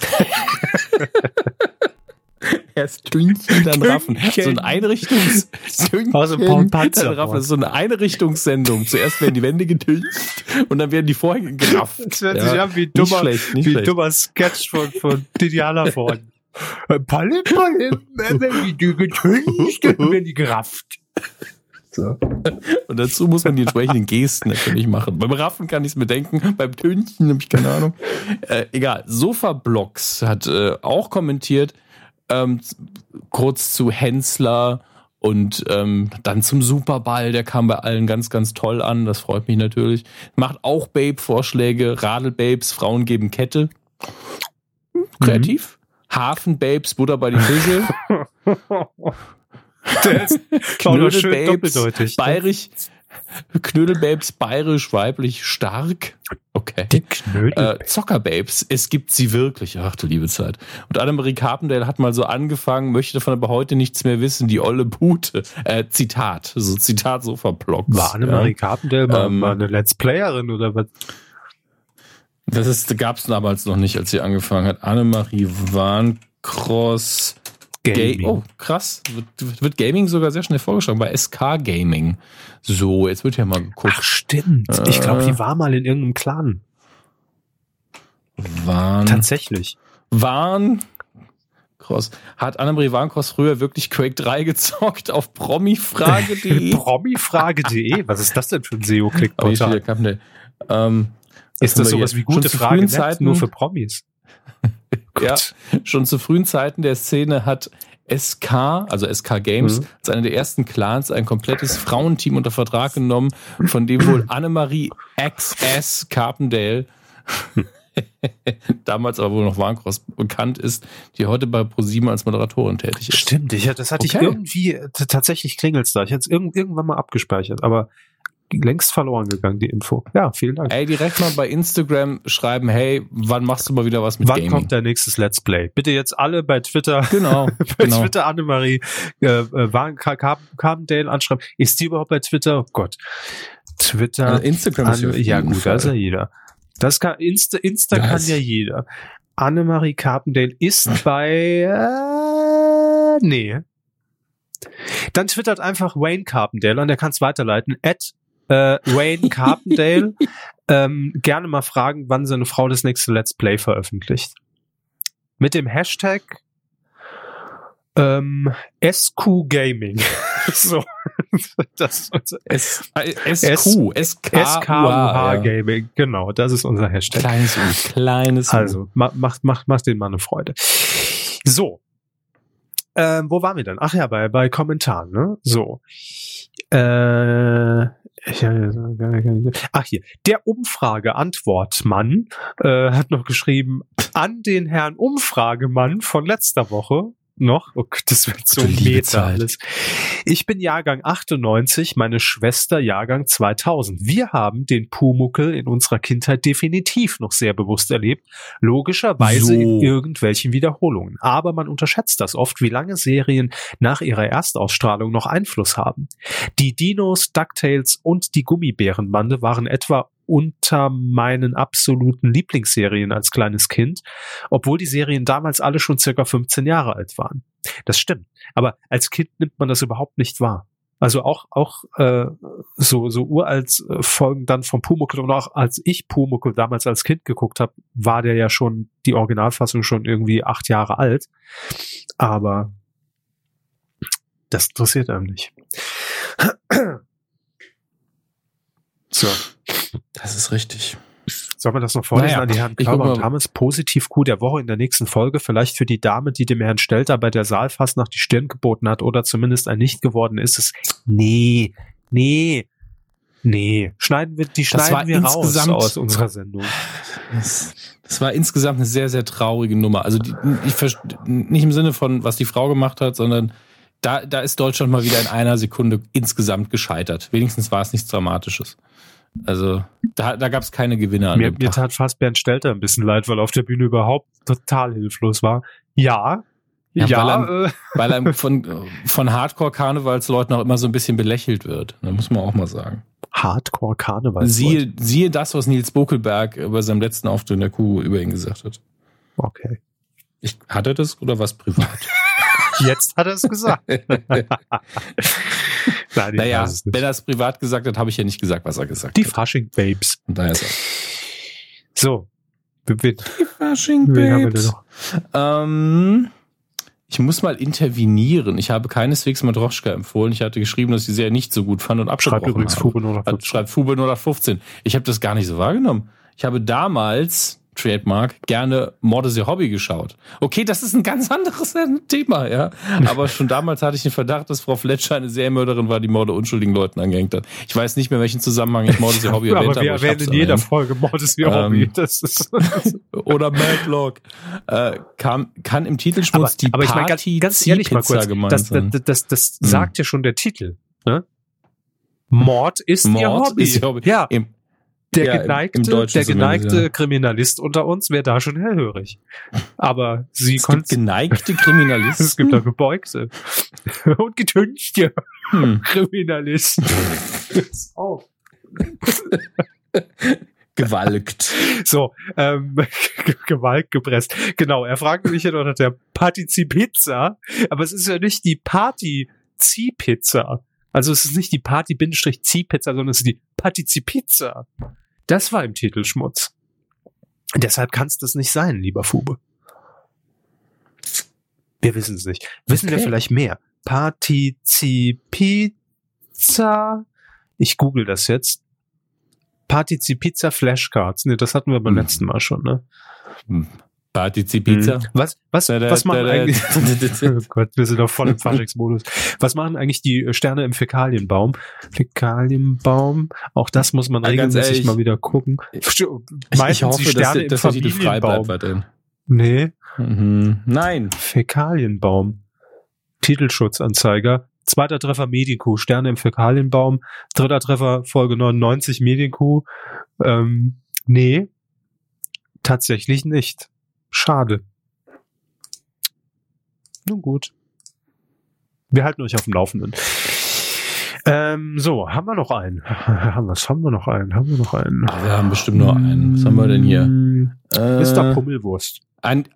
Erst Tünchen, dann Raffen. So ein Einrichtungs Tünchen, also dann Raffen. Das ist so eine Einrichtungssendung. Zuerst werden die Wände getüncht und dann werden die Vorhänge gerafft. Das hört sich an wie, dummer, schlecht, wie schlecht. dummer Sketch von, von Didiana vorhin. Palle, Palle, wenn die getüncht, dann werden die gerafft. So. Und dazu muss man die entsprechenden Gesten natürlich machen. Beim Raffen kann ich es mir denken, beim Tönchen habe ich keine Ahnung. Äh, egal. Sofa-Blocks hat äh, auch kommentiert, ähm, kurz zu Hensler und ähm, dann zum Superball, der kam bei allen ganz, ganz toll an. Das freut mich natürlich. Macht auch Babe-Vorschläge, Radel-Babes, Frauen geben Kette. Kreativ. Hafenbabes, Butter bei die Fische. Der ist Knödelbabes, bayerisch, Knödelbabes, bayerisch, weiblich, stark. Okay. Die Knödel. Äh, Zockerbabes, es gibt sie wirklich. Ach du liebe Zeit. Und Annemarie Carpendale hat mal so angefangen, möchte davon aber heute nichts mehr wissen, die olle Pute. Äh, Zitat, so Zitat so verblockt. War Annemarie ja. Carpendale mal, ähm, mal eine Let's Playerin oder was? Das ist, gab es damals noch nicht, als sie angefangen hat. Annemarie Warncross. Gaming. Ga oh, krass. Wird, wird, Gaming sogar sehr schnell vorgeschlagen bei SK Gaming. So, jetzt wird ja mal geguckt. Ach, stimmt. Äh, ich glaube, die war mal in irgendeinem Clan. Waren. Tatsächlich. Waren. Cross. Hat Annemarie Warncross früher wirklich Quake 3 gezockt auf promifrage.de? promifrage.de? Was ist das denn für ein SEO-Klickportal? Ähm, ist das sowas wie gute Frage Zeiten, nur für Promis? ja, schon zu frühen Zeiten der Szene hat SK, also SK Games, mhm. als einer der ersten Clans ein komplettes Frauenteam unter Vertrag genommen, von dem wohl Annemarie XS Carpendale damals aber wohl noch Warncross bekannt ist, die heute bei ProSieben als Moderatorin tätig ist. Stimmt, ich, das hatte okay. ich irgendwie, tatsächlich klingelt's da. Ich hatte es irgendwann mal abgespeichert, aber längst verloren gegangen, die Info. Ja, vielen Dank. Ey, direkt mal bei Instagram schreiben, hey, wann machst du mal wieder was mit wann Gaming? Wann kommt der nächstes Let's Play? Bitte jetzt alle bei Twitter, genau, bei genau. Twitter Annemarie, äh, äh waren Carbondale anschreiben. Ist die überhaupt bei Twitter? Oh Gott. Twitter. Also Instagram ist Anne, ja gut, da ist ja jeder. Das kann Insta, Insta das. kann ja jeder. Annemarie Carpendale ist bei äh, nee. Dann twittert einfach Wayne Carpendale und der kann es weiterleiten. At äh, Wayne Carpendale ähm, gerne mal fragen, wann seine Frau das nächste Let's Play veröffentlicht. Mit dem Hashtag ähm, SQ Gaming. so. Das ist S SQ, SKUH Gaming. Genau, das ist unser Hashtag. Kleines U, kleines U. Also, macht, macht, macht den mal eine Freude. So. Ähm, wo waren wir denn? Ach ja, bei, bei Kommentaren, ne? So. Äh, Ach hier, der Umfrage-Antwortmann äh, hat noch geschrieben an den Herrn Umfragemann von letzter Woche noch. Oh Gott, das wird so meta alles. Ich bin Jahrgang 98, meine Schwester Jahrgang 2000. Wir haben den Pumuckel in unserer Kindheit definitiv noch sehr bewusst erlebt. Logischerweise so. in irgendwelchen Wiederholungen. Aber man unterschätzt das oft, wie lange Serien nach ihrer Erstausstrahlung noch Einfluss haben. Die Dinos, DuckTales und die Gummibärenbande waren etwa unter meinen absoluten Lieblingsserien als kleines Kind, obwohl die Serien damals alle schon circa 15 Jahre alt waren. Das stimmt. Aber als Kind nimmt man das überhaupt nicht wahr. Also auch auch äh, so so uralt äh, Folgen dann vom Pumuckl und auch als ich Pumuckl damals als Kind geguckt habe, war der ja schon die Originalfassung schon irgendwie acht Jahre alt. Aber das interessiert einem nicht. So. Das ist richtig. Sollen wir das noch vorlesen naja, an die Herren Klauber und Hammes? Positiv Coup der Woche in der nächsten Folge. Vielleicht für die Dame, die dem Herrn Stelter bei der Saalfass nach die Stirn geboten hat oder zumindest ein nicht geworden ist es. Nee, nee, nee. Schneiden wir, die schneiden wir raus aus unserer Sendung. Das, das, war insgesamt eine sehr, sehr traurige Nummer. Also die, ich, nicht im Sinne von, was die Frau gemacht hat, sondern da, da ist Deutschland mal wieder in einer Sekunde insgesamt gescheitert. Wenigstens war es nichts Dramatisches. Also da, da gab es keine Gewinner. An mir, mir tat fast Bernd Stelter ein bisschen leid, weil er auf der Bühne überhaupt total hilflos war. Ja, ja, ja weil, er, äh. weil er von, von Hardcore-Karnevalsleuten auch immer so ein bisschen belächelt wird. Da muss man auch mal sagen. Hardcore-Karnevalsleute? Siehe, siehe das, was Nils Bokelberg bei seinem letzten Auftritt in der Kuh über ihn gesagt hat. Okay. Ich, hat er das oder was privat? Jetzt hat er es gesagt. Nein, naja, wenn er es privat gesagt hat, habe ich ja nicht gesagt, was er gesagt Die hat. Die Fasching Babes. Und daher ist er. So. Die Fasching Babes. Ähm, ich muss mal intervenieren. Ich habe keineswegs Madroschka empfohlen. Ich hatte geschrieben, dass ich sie sehr nicht so gut fand und abgebrochen Schreibt übrigens Fube 015. Schreibt Fube 015. Ich habe das gar nicht so wahrgenommen. Ich habe damals Trademark, gerne Morde ihr Hobby geschaut. Okay, das ist ein ganz anderes Thema, ja. Aber schon damals hatte ich den Verdacht, dass Frau Fletcher eine Serienmörderin war, die Morde unschuldigen Leuten angehängt hat. Ich weiß nicht mehr, welchen Zusammenhang ich Morde ihr Hobby erwähnt habe. Aber wir erwähnen in jeder Folge Morde ihr Hobby. Ähm, das ist oder Madlock. Äh, kam, kann im Titelschmutz die aber ich mein, ganz, ganz ehrlich mal kurz, gemeint das, das, das, das, das hm. sagt ja schon der Titel. Ne? Mord ist Mord ihr Hobby. Ist ihr Hobby. Ja. Im, der ja, geneigte, der geneigte ja. Kriminalist unter uns wäre da schon hellhörig. Aber sie konnte geneigte Kriminalisten. es gibt auch gebeugte und getünchte hm. Kriminalisten. gewalkt. So, ähm, Gewalt gepresst. Genau, er fragt mich ja noch nach der Partizipizza, aber es ist ja nicht die Party-Ziehpizza. Also es ist nicht die Party-Ziehpizza, sondern es ist die Partizipizza. Das war im Titelschmutz. Deshalb kann es das nicht sein, lieber Fube. Wir wissen es nicht. Wissen wir Okay. vielleicht mehr? Partizipizza. Ich google das jetzt. Partizipizza Flashcards. Ne, das hatten wir beim Hm. letzten Mal schon, ne? Partizipizza. Hm. Was, was, Da, da, was machen da, eigentlich, oh Gott, wir sind doch voll im Faschings-Modus. Was machen eigentlich die Sterne im Fäkalienbaum? Fäkalienbaum, auch das muss man Ja, ganz regelmäßig ehrlich, mal wieder gucken. Ich, ich hoffe, dass, Sterne der- im dass frei bleibt weiterhin. Nee, Mhm. Nein. Fäkalienbaum. Titelschutzanzeiger. Zweiter Treffer Medienkuh, Sterne im Fäkalienbaum. Dritter Treffer Folge 99 Medienkuh. Ähm, nee, tatsächlich nicht. Schade. Nun gut. Wir halten euch auf dem Laufenden. Ähm, so, haben wir noch einen? Was haben wir noch einen? Haben wir noch einen? Ah, wir haben bestimmt nur einen. Was haben wir denn hier? Mm, Mr. Äh, Pummelwurst. ein,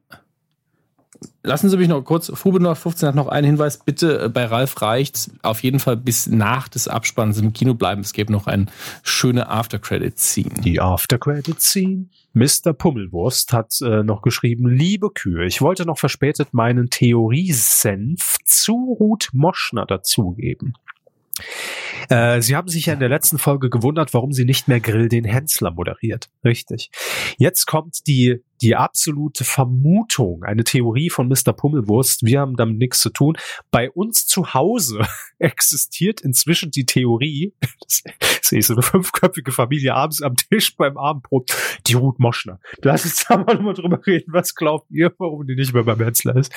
lassen Sie mich noch kurz, Fube 15 hat noch einen Hinweis, bitte äh, bei Ralf reicht's auf jeden Fall bis nach des Abspanns im Kino bleiben. Es gäbe noch eine schöne After-Credit-Scene. Die After-Credit Scene. Mr. Pummelwurst hat äh, noch geschrieben, liebe Kühe, ich wollte noch verspätet meinen Theoriesenf zu Ruth Moschner dazugeben. Äh, Sie haben sich ja in der letzten Folge gewundert, warum sie nicht mehr Grill den Hensler moderiert. Richtig. Jetzt kommt die, die absolute Vermutung, eine Theorie von Mr. Pummelwurst. Wir haben damit nichts zu tun. Bei uns zu Hause existiert inzwischen die Theorie, sehe ich so eine fünfköpfige Familie abends am Tisch beim Abendbrot, die Ruth Moschner. Lass uns da mal nochmal drüber reden. Was glaubt ihr, warum die nicht mehr beim Hensler ist?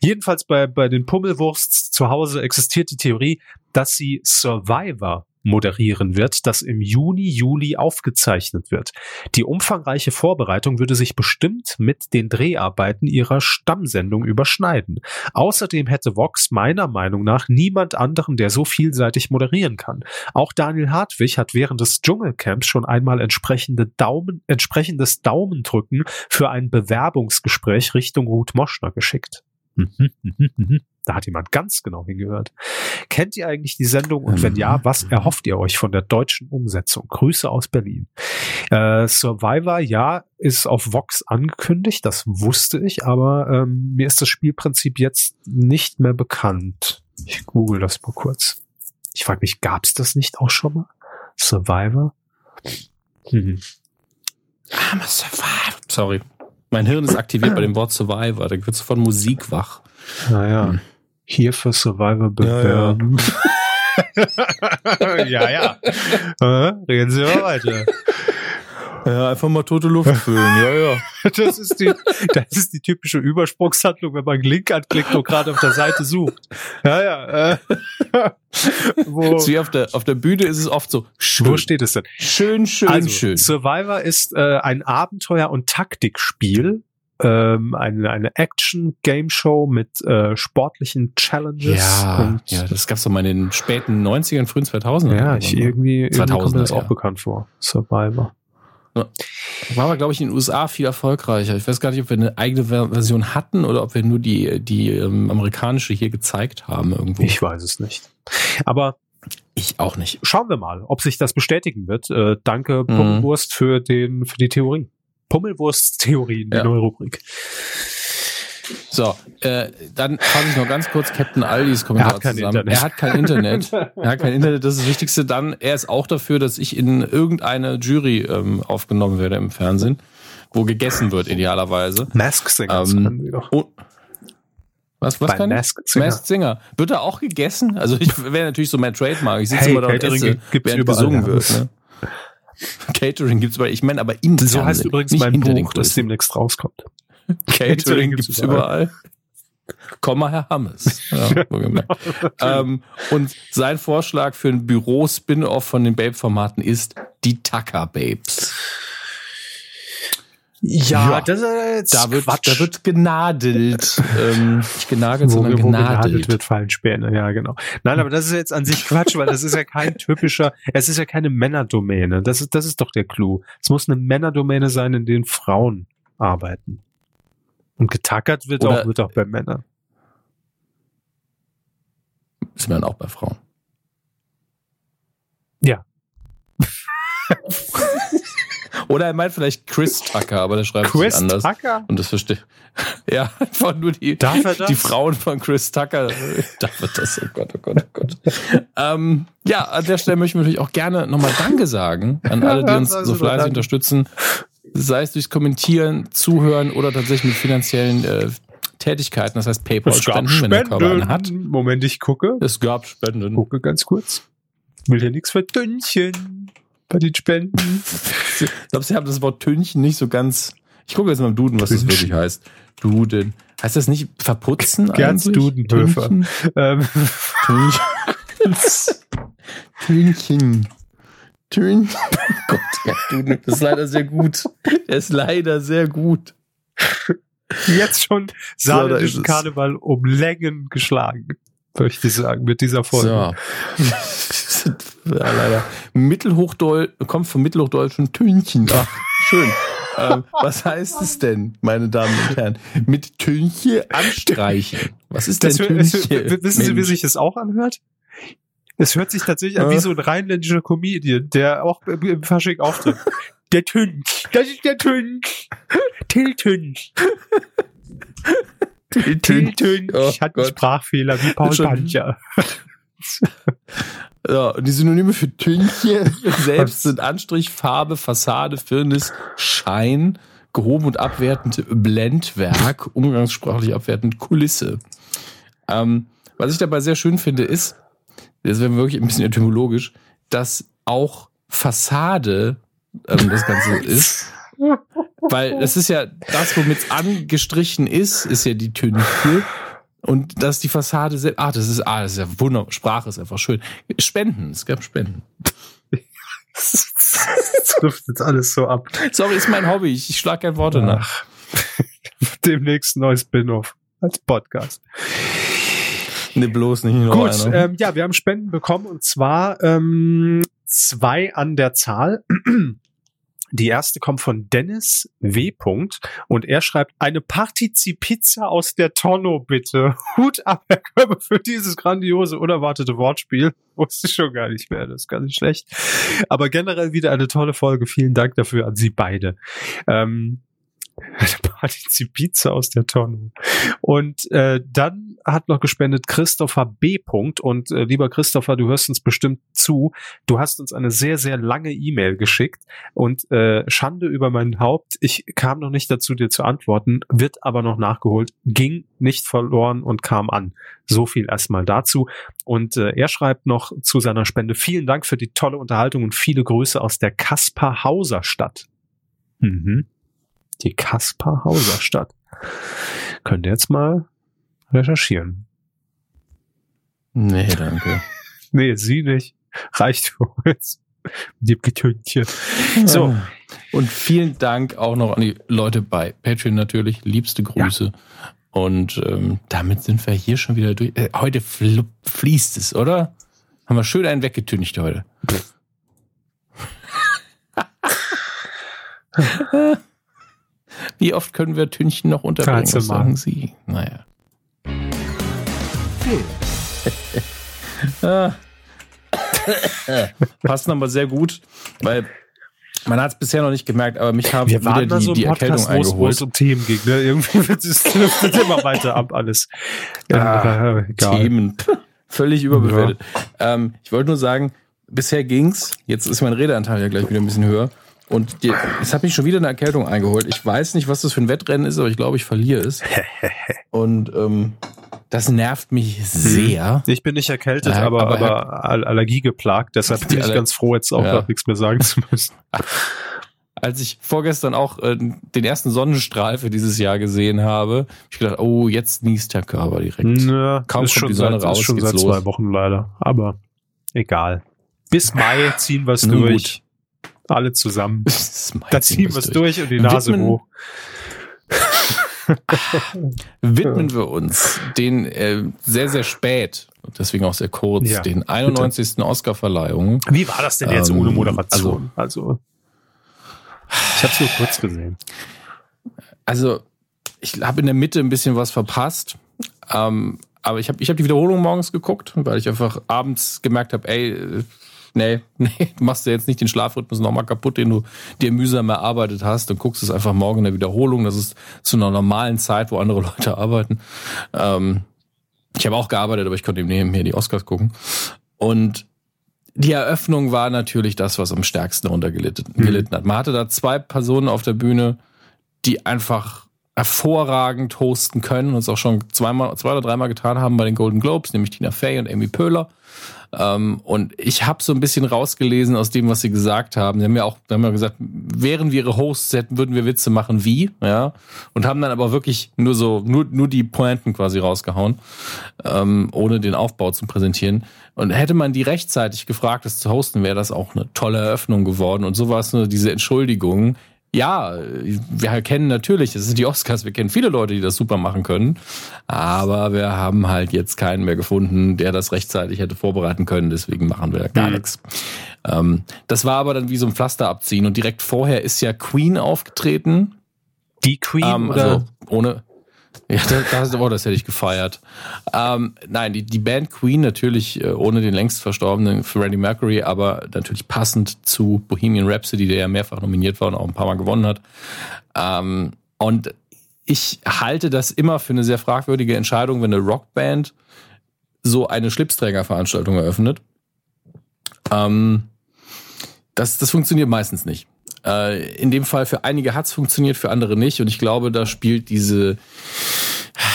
Jedenfalls bei, bei den Pummelwursts zu Hause existiert die Theorie, dass sie Survivor moderieren wird, das im Juni, Juli aufgezeichnet wird. Die umfangreiche Vorbereitung würde sich bestimmt mit den Dreharbeiten ihrer Stammsendung überschneiden. Außerdem hätte Vox meiner Meinung nach niemand anderen, der so vielseitig moderieren kann. Auch Daniel Hartwig hat während des Dschungelcamps schon einmal entsprechende Daumen, entsprechendes Daumendrücken für ein Bewerbungsgespräch Richtung Ruth Moschner geschickt. Mhm, mhm, mhm. Da hat jemand ganz genau hingehört. Kennt ihr eigentlich die Sendung und wenn ja, was erhofft ihr euch von der deutschen Umsetzung? Grüße aus Berlin. Äh, Survivor, ja, ist auf Vox angekündigt, das wusste ich, aber ähm, mir ist das Spielprinzip jetzt nicht mehr bekannt. Ich google das mal kurz. Ich frage mich, gab's das nicht auch schon mal? Survivor? Hm. I'm a survivor. Sorry. Mein Hirn ist aktiviert bei dem Wort Survivor. Da wird sofort Musik wach. Naja, Hm. Hier für Survivor bewerben. Ja, ja. Äh, Reden Sie mal weiter. Ja, einfach mal tote Luft füllen. Ja, ja. Das ist die, das ist die typische Übersprungshandlung, wenn man einen Link anklickt und gerade auf der Seite sucht. Ja, ja. Äh, wo, Ist wie auf der, auf der Bühne ist es oft so schön. wo steht es denn? Schön, schön, also, schön. Survivor ist äh, ein Abenteuer- und Taktikspiel. Ähm, eine, eine Action-Game-Show mit äh, sportlichen Challenges. Ja, und, ja, das gab's doch mal in den späten 90ern, frühen 2000ern. ja ich irgendwie, irgendwie kommt mir 2000er, das auch ja. bekannt vor. Survivor. War aber, glaube ich, in den USA viel erfolgreicher. Ich weiß gar nicht, ob wir eine eigene Ver- Version hatten oder ob wir nur die, die ähm, amerikanische hier gezeigt haben irgendwo. Ich weiß es nicht. Aber ich auch nicht. schauen wir mal, ob sich das bestätigen wird. Äh, danke, Mhm. Pummelwurst, für, den, für die Theorie. Pummelwurst-Theorien, die Ja. neue Rubrik. So, äh, dann fasse ich noch ganz kurz Captain Aldis Kommentar Er hat kein zusammen. Internet. Er hat kein Internet. er hat kein Internet, das ist das Wichtigste. Dann, er ist auch dafür, dass ich in irgendeine Jury ähm, aufgenommen werde im Fernsehen, wo gegessen wird, idealerweise. Mask Singers Ähm, können wir doch. Oh, was, was Bei kann ich? Masked Singer. Masked Singer. Wird er auch gegessen? Also ich wäre natürlich so mein Trademark. Ich sitze Hey, immer da und esse, gibt's während überall, gesungen ja. wird. Ne? Catering gibt's überall. Ich meine aber in So Fernsehen, heißt übrigens mein Buch, das demnächst rauskommt. Catering Catering gibt's gibt's überall. Komma Herr Hammes. Ja, wohlgemerkt. ähm, und sein Vorschlag für ein Büro-Spin-Off von den Babe-Formaten ist die Tucker Babes. Ja, Ja, das ist jetzt Da wird, Quatsch. da wird genadelt. ähm, nicht genagelt, wo, sondern wo genadelt genadelt. wird, fallen Späne. Ja, genau. Nein, aber das ist jetzt an sich Quatsch, weil das ist ja kein typischer, es ist ja keine Männerdomäne. Das ist, das ist doch der Clou. Es muss eine Männerdomäne sein, in denen Frauen arbeiten. Und getackert wird Oder- auch, wird auch bei Männern. Ist man auch bei Frauen. Ja. Oder er meint vielleicht Chris Tucker, aber der schreibt Chris sich anders. Tucker? Und das verstehe Ja, einfach nur die, die Frauen von Chris Tucker. Darf er das? Oh Gott, oh Gott, oh Gott. ähm, ja, an der Stelle möchten wir natürlich auch gerne nochmal Danke sagen an alle, die uns so fleißig unterstützen. Sei es durchs Kommentieren, Zuhören oder tatsächlich mit finanziellen äh, Tätigkeiten. Das heißt PayPal-Spenden, wenn der Körper eine hat. Moment, ich gucke. Es gab Spenden. Gucke ganz kurz. Will hier nichts verdünnchen bei den Spenden. Ich glaube, sie haben das Wort Tönchen nicht so ganz. Ich gucke jetzt mal im Duden, was das Tönchen. wirklich heißt. Duden. Heißt das nicht verputzen? Eigentlich? Dudenhöfer. Tönchen. ähm, Tönchen. Tönchen. Oh Gott, ja, Duden. Das ist leider sehr gut. Der ist leider sehr gut. jetzt schon saarländischen es. Karneval um Längen geschlagen, möchte ich sagen, mit dieser Folge. So. ja, leider. Mittelhochdeutsch, kommt vom Mittelhochdeutschen Tönchen. Ach, schön. ähm, was heißt es denn, meine Damen und Herren? Mit Tönche anstreichen. Was ist denn Das, hör- es, Tönche? wissen Sie, wie sich das auch anhört? Es hört sich tatsächlich an wie Ja. so ein rheinländischer Comedian, der auch im- im Fasching auftritt. Der Tünch. Das ist der Tünch. Till Tünch. Tünch Oh hat einen Gott. Sprachfehler wie Paul Pancher. Ja, die Synonyme für Tönche selbst sind Anstrich, Farbe, Fassade, Firnis, Schein, gehoben und abwertend Blendwerk, umgangssprachlich abwertend Kulisse. Ähm, was ich dabei sehr schön finde, ist, das wäre wirklich ein bisschen etymologisch, dass auch Fassade ähm, das Ganze ist. Weil es ist ja das, womit es angestrichen ist, ist ja die Tönche. Und dass die Fassade selbst, ah, das ist, ah, das ist ja wunderbar. Sprache ist einfach schön. Spenden, es gab Spenden. Das trifft jetzt alles so ab. Sorry, ist mein Hobby. Ich, ich schlage kein Worte nach. Ach. Demnächst ein neues Spin-off als Podcast. Ne, bloß nicht nur Gut, einer. ähm, ja, wir haben Spenden bekommen und zwar ähm, zwei an der Zahl. Die erste kommt von Dennis W. Und er schreibt eine Partizipizza aus der Tonno bitte. Hut ab, Herr Körber, für dieses grandiose, unerwartete Wortspiel. Wusste ich schon gar nicht mehr, das ist gar nicht schlecht. Aber generell wieder eine tolle Folge. Vielen Dank dafür an Sie beide. Ähm, eine Partizipizza aus der Tonne. Und äh, dann hat noch gespendet Christopher B. Punkt. Und äh, lieber Christopher, du hörst uns bestimmt zu. Du hast uns eine sehr, sehr lange E-Mail geschickt. Und äh, Schande über mein Haupt. Ich kam noch nicht dazu, dir zu antworten, wird aber noch nachgeholt, ging nicht verloren und kam an. So viel erstmal dazu. Und äh, er schreibt noch zu seiner Spende, vielen Dank für die tolle Unterhaltung und viele Grüße aus der Kaspar-Hauser Stadt. Mhm. Die Kaspar-Hauser Stadt. Könnt ihr jetzt mal recherchieren. nee, danke. Nee, sie nicht. Reicht uns. Die Getönchen. So. Und vielen Dank auch noch an die Leute bei Patreon natürlich. Liebste Grüße. Und ähm, damit sind wir hier schon wieder durch. Äh, heute fl fließt es, oder? Haben wir schön einen weggetüncht heute. Wie oft können wir Tünchen noch unterbringen? Was sagen Sie? Naja. Ah. Passen aber sehr gut, weil man hat es bisher noch nicht gemerkt, aber mich haben Wir wieder die, so die ein Erkältung Podcast, wo es- wo eingeholt. es um Themen ging. Ne? Irgendwie wird es immer weiter ab alles. Ja, äh. Themen. Völlig überbewertet. Ähm, ich wollte nur sagen, bisher ging's. Jetzt ist mein Redeanteil ja gleich wieder ein bisschen höher. Und die, es hat mich schon wieder eine Erkältung eingeholt. Ich weiß nicht, was das für ein Wettrennen ist, aber ich glaube, ich verliere es. Und ähm, das nervt mich sehr. Ich bin nicht erkältet, Ja, aber, aber aber, All- Allergie geplagt. Deshalb bin ich Aller- ganz froh, jetzt auch Ja. nichts mehr sagen zu müssen. Als ich vorgestern auch äh, den ersten Sonnenstrahl für dieses Jahr gesehen habe, hab ich gedacht, oh, jetzt niest der Körper direkt. Nö, Kaum ist kommt schon die Sonne seit, raus, ist schon geht's seit zwei los. Wochen leider. Aber egal. Bis Mai ziehen wir es durch. Alle zusammen. Das Da ziehen wir es durch und die Nase Widmen- hoch. widmen wir uns den äh, sehr, sehr spät, deswegen auch sehr kurz, Ja, den 91. Oscarverleihungen. Wie war das denn jetzt Ähm, ohne Moderation? Also, ich habe es nur kurz gesehen. Also, ich habe in der Mitte ein bisschen was verpasst. Ähm, aber ich habe ich hab die Wiederholung morgens geguckt, weil ich einfach abends gemerkt habe, ey, nee, nee, du machst dir jetzt nicht den Schlafrhythmus nochmal kaputt, den du dir mühsam erarbeitet hast und guckst es einfach morgen in der Wiederholung. Das ist zu einer normalen Zeit, wo andere Leute arbeiten. Ähm, ich habe auch gearbeitet, aber ich konnte eben nebenher die Oscars gucken. Und die Eröffnung war natürlich das, was am stärksten darunter gelitten, Mhm. gelitten hat. Man hatte da zwei Personen auf der Bühne, die einfach hervorragend hosten können und es auch schon zweimal, zwei oder dreimal getan haben bei den Golden Globes, nämlich Tina Fey und Amy Poehler. Ähm, und ich habe so ein bisschen rausgelesen aus dem, was sie gesagt haben. Sie haben ja auch, haben ja gesagt, wären wir ihre Hosts hätten, würden wir Witze machen wie, ja, und haben dann aber wirklich nur so, nur, nur die Pointen quasi rausgehauen, ähm, ohne den Aufbau zu präsentieren. Und hätte man die rechtzeitig gefragt, das zu hosten, wäre das auch eine tolle Eröffnung geworden. Und so war es nur diese Entschuldigung. Ja, wir kennen natürlich, es sind die Oscars, wir kennen viele Leute, die das super machen können, aber wir haben halt jetzt keinen mehr gefunden, der das rechtzeitig hätte vorbereiten können, deswegen machen wir gar Mhm. nichts. Ähm, das war aber dann wie so ein Pflaster abziehen und direkt vorher ist ja Queen aufgetreten, Die Queen ähm, also ohne. Ja, das, oh, das hätte ich gefeiert. Ähm, nein, die, die Band Queen natürlich äh, ohne den längst verstorbenen Freddie Mercury, aber natürlich passend zu Bohemian Rhapsody, der ja mehrfach nominiert war und auch ein paar Mal gewonnen hat. Ähm, und ich halte das immer für eine sehr fragwürdige Entscheidung, wenn eine Rockband so eine Schlipsträgerveranstaltung eröffnet. Ähm, das, das funktioniert meistens nicht. Äh, in dem Fall für einige hat's funktioniert, für andere nicht. Und ich glaube, da spielt diese,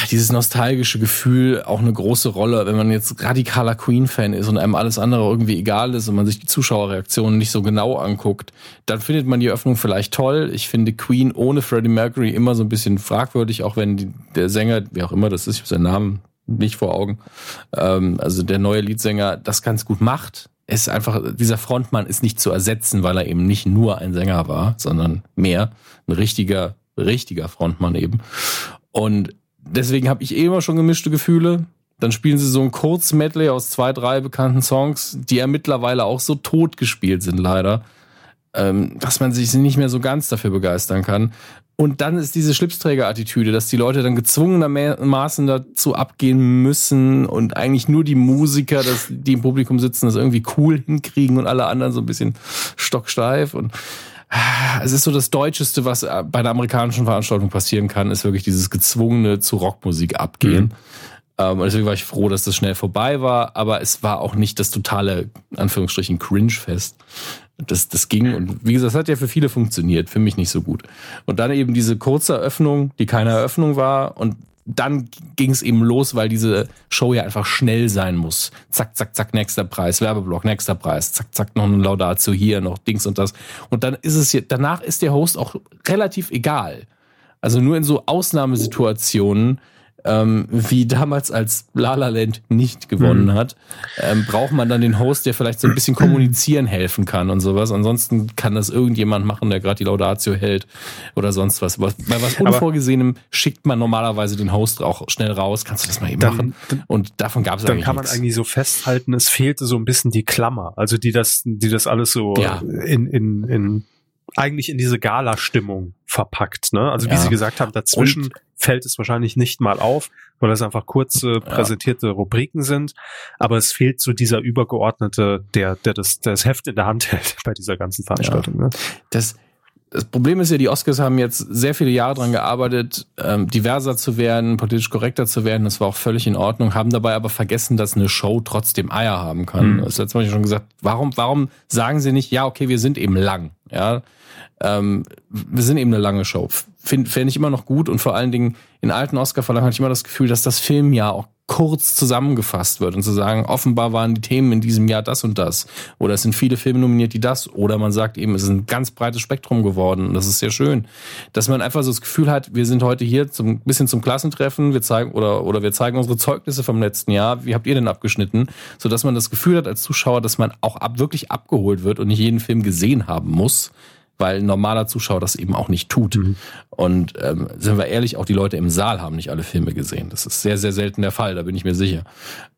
dieses nostalgische Gefühl auch eine große Rolle, wenn man jetzt radikaler Queen-Fan ist und einem alles andere irgendwie egal ist und man sich die Zuschauerreaktionen nicht so genau anguckt, dann findet man die Öffnung vielleicht toll. Ich finde Queen ohne Freddie Mercury immer so ein bisschen fragwürdig, auch wenn die, der Sänger, wer auch immer das ist, ich habe seinen Namen nicht vor Augen, ähm, also der neue Leadsänger das ganz gut macht. Ist einfach, dieser Frontmann ist nicht zu ersetzen, weil er eben nicht nur ein Sänger war, sondern mehr. Ein richtiger, richtiger Frontmann eben. Und deswegen habe ich eh immer schon gemischte Gefühle. Dann spielen sie so ein Kurzmedley aus zwei, drei bekannten Songs, die ja mittlerweile auch so tot gespielt sind, leider, ähm, dass man sich nicht mehr so ganz dafür begeistern kann. Und dann ist diese Schlipsträger-Attitüde, dass die Leute dann gezwungenermaßen dazu abgehen müssen und eigentlich nur die Musiker, dass die im Publikum sitzen, das irgendwie cool hinkriegen und alle anderen so ein bisschen stocksteif und ah, es ist so das Deutscheste, was äh, bei einer amerikanischen Veranstaltung passieren kann, ist wirklich dieses gezwungene zu Rockmusik abgehen. Ähm, und deswegen war ich froh, dass das schnell vorbei war, aber es war auch nicht das totale, in Anführungsstrichen, Cringe-Fest. Das, das ging und wie gesagt, das hat ja für viele funktioniert, für mich nicht so gut. Und dann eben diese kurze Eröffnung, die keine Eröffnung war und dann ging es eben los, weil diese Show ja einfach schnell sein muss. Zack, zack, zack, nächster Preis, Werbeblock, nächster Preis, zack, zack, noch ein Laudatio hier, noch Dings und das. Und dann ist es hier, danach ist der Host auch relativ egal. Also nur in so Ausnahmesituationen, ähm, wie damals als La La Land nicht gewonnen hat, ähm, braucht man dann den Host, der vielleicht so ein bisschen kommunizieren helfen kann und sowas. Ansonsten kann das irgendjemand machen, der gerade die Laudatio hält oder sonst was. Aber Bei was Aber- Unvorgesehenem schickt man normalerweise den Host auch schnell raus. Kannst du das mal eben Dann- machen? Und davon gab es dann kann man nichts. eigentlich so festhalten, es fehlte so ein bisschen die Klammer, also die das, die das alles so Ja. in, in, in eigentlich in diese Gala-Stimmung verpackt. Ne? Also wie Ja. Sie gesagt haben, dazwischen fällt es wahrscheinlich nicht mal auf, weil das einfach kurze präsentierte Rubriken sind. Aber es fehlt so dieser Übergeordnete, der, der das, der das Heft in der Hand hält bei dieser ganzen Veranstaltung. Ne? das, das Problem ist ja, die Oscars haben jetzt sehr viele Jahre dran gearbeitet, ähm, diverser zu werden, politisch korrekter zu werden. Das war auch völlig in Ordnung, haben dabei aber vergessen, dass eine Show trotzdem Eier haben kann. Mhm. Das letzte Mal schon gesagt, warum, warum sagen sie nicht, ja, okay, wir sind eben lang, ja. Ähm, wir sind eben eine lange Show. Finde fänd ich immer noch gut und vor allen Dingen in alten Oscar-Verlangen hatte ich immer das Gefühl, dass das Filmjahr auch kurz zusammengefasst wird und zu sagen, offenbar waren die Themen in diesem Jahr das und das. Oder es sind viele Filme nominiert, die das. Oder man sagt eben, es ist ein ganz breites Spektrum geworden. Und das ist sehr schön. Dass man einfach so das Gefühl hat, wir sind heute hier zum bisschen zum Klassentreffen, wir zeigen oder, oder wir zeigen unsere Zeugnisse vom letzten Jahr. Wie habt ihr denn abgeschnitten? Sodass man das Gefühl hat als Zuschauer, dass man auch ab, wirklich abgeholt wird und nicht jeden Film gesehen haben muss weil ein normaler Zuschauer das eben auch nicht tut. Mhm. Und ähm, sind wir ehrlich, auch die Leute im Saal haben nicht alle Filme gesehen. Das ist sehr, sehr selten der Fall, da bin ich mir sicher.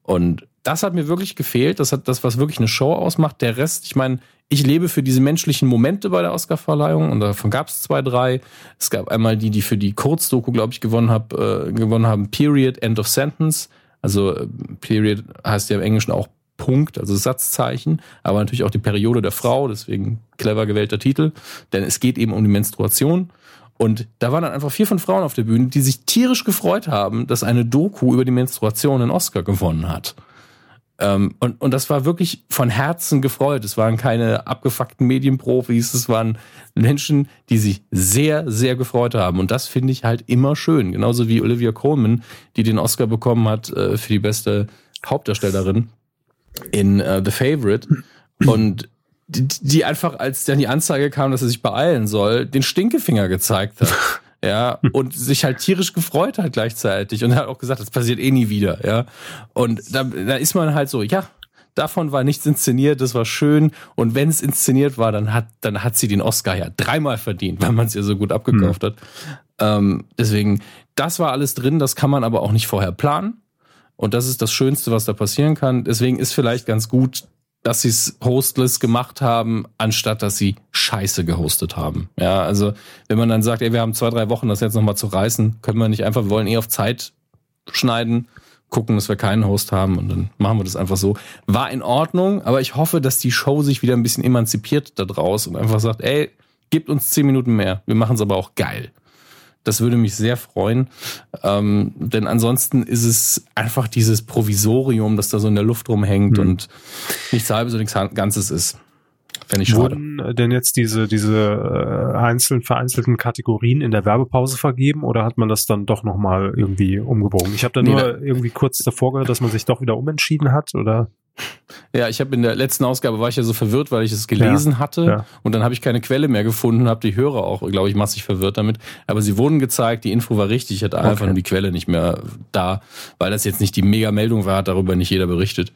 Und das hat mir wirklich gefehlt. Das hat das, was wirklich eine Show ausmacht. Der Rest, ich meine, ich lebe für diese menschlichen Momente bei der Oscarverleihung und davon gab es zwei, drei. Es gab einmal die, die für die Kurzdoku, glaube ich, gewonnen, hab, äh, gewonnen haben, Period, End of Sentence. Also äh, Period heißt ja im Englischen auch Punkt, also Satzzeichen, aber natürlich auch die Periode der Frau, deswegen clever gewählter Titel, denn es geht eben um die Menstruation. Und da waren dann einfach vier von Frauen auf der Bühne, die sich tierisch gefreut haben, dass eine Doku über die Menstruation einen Oscar gewonnen hat. Ähm, und, und das war wirklich von Herzen gefreut. Es waren keine abgefuckten Medienprofis, es waren Menschen, die sich sehr, sehr gefreut haben. Und das finde ich halt immer schön. Genauso wie Olivia Colman, die den Oscar bekommen hat äh, für die beste Hauptdarstellerin in uh, The Favorite und die, die einfach, als dann die Anzeige kam, dass er sich beeilen soll, den Stinkefinger gezeigt hat. ja, und sich halt tierisch gefreut hat gleichzeitig und er hat auch gesagt, das passiert eh nie wieder, ja. Und da, da ist man halt so, ja, davon war nichts inszeniert, das war schön und wenn es inszeniert war, dann hat, dann hat sie den Oscar ja dreimal verdient, weil man es ihr so gut abgekauft mhm. hat. Ähm, deswegen, das war alles drin, das kann man aber auch nicht vorher planen. Und das ist das Schönste, was da passieren kann. Deswegen ist vielleicht ganz gut, dass sie es hostless gemacht haben, anstatt dass sie Scheiße gehostet haben. Ja, also wenn man dann sagt, ey, wir haben zwei, drei Wochen, das jetzt nochmal zu reißen, können wir nicht einfach, wir wollen eh auf Zeit schneiden, gucken, dass wir keinen Host haben und dann machen wir das einfach so. War in Ordnung, aber ich hoffe, dass die Show sich wieder ein bisschen emanzipiert da draus und einfach sagt, ey, gebt uns zehn Minuten mehr. Wir machen es aber auch geil. Das würde mich sehr freuen. Ähm, denn ansonsten ist es einfach dieses Provisorium, das da so in der Luft rumhängt mhm. und nichts halbes und nichts Ganzes ist. Fände ich schade. Wurden denn jetzt diese, diese äh, einzelnen vereinzelten Kategorien in der Werbepause vergeben oder hat man das dann doch nochmal irgendwie umgebogen? Ich habe da nur nee, irgendwie kurz davor gehört, dass man sich doch wieder umentschieden hat, oder? Ja, ich habe in der letzten Ausgabe war ich ja so verwirrt, weil ich es gelesen ja, hatte ja. und dann habe ich keine Quelle mehr gefunden, habe die Hörer auch, glaube ich, massig verwirrt damit. Aber sie wurden gezeigt, die Info war richtig, ich hatte okay. einfach nur die Quelle nicht mehr da, weil das jetzt nicht die Mega-Meldung war, hat darüber nicht jeder berichtet.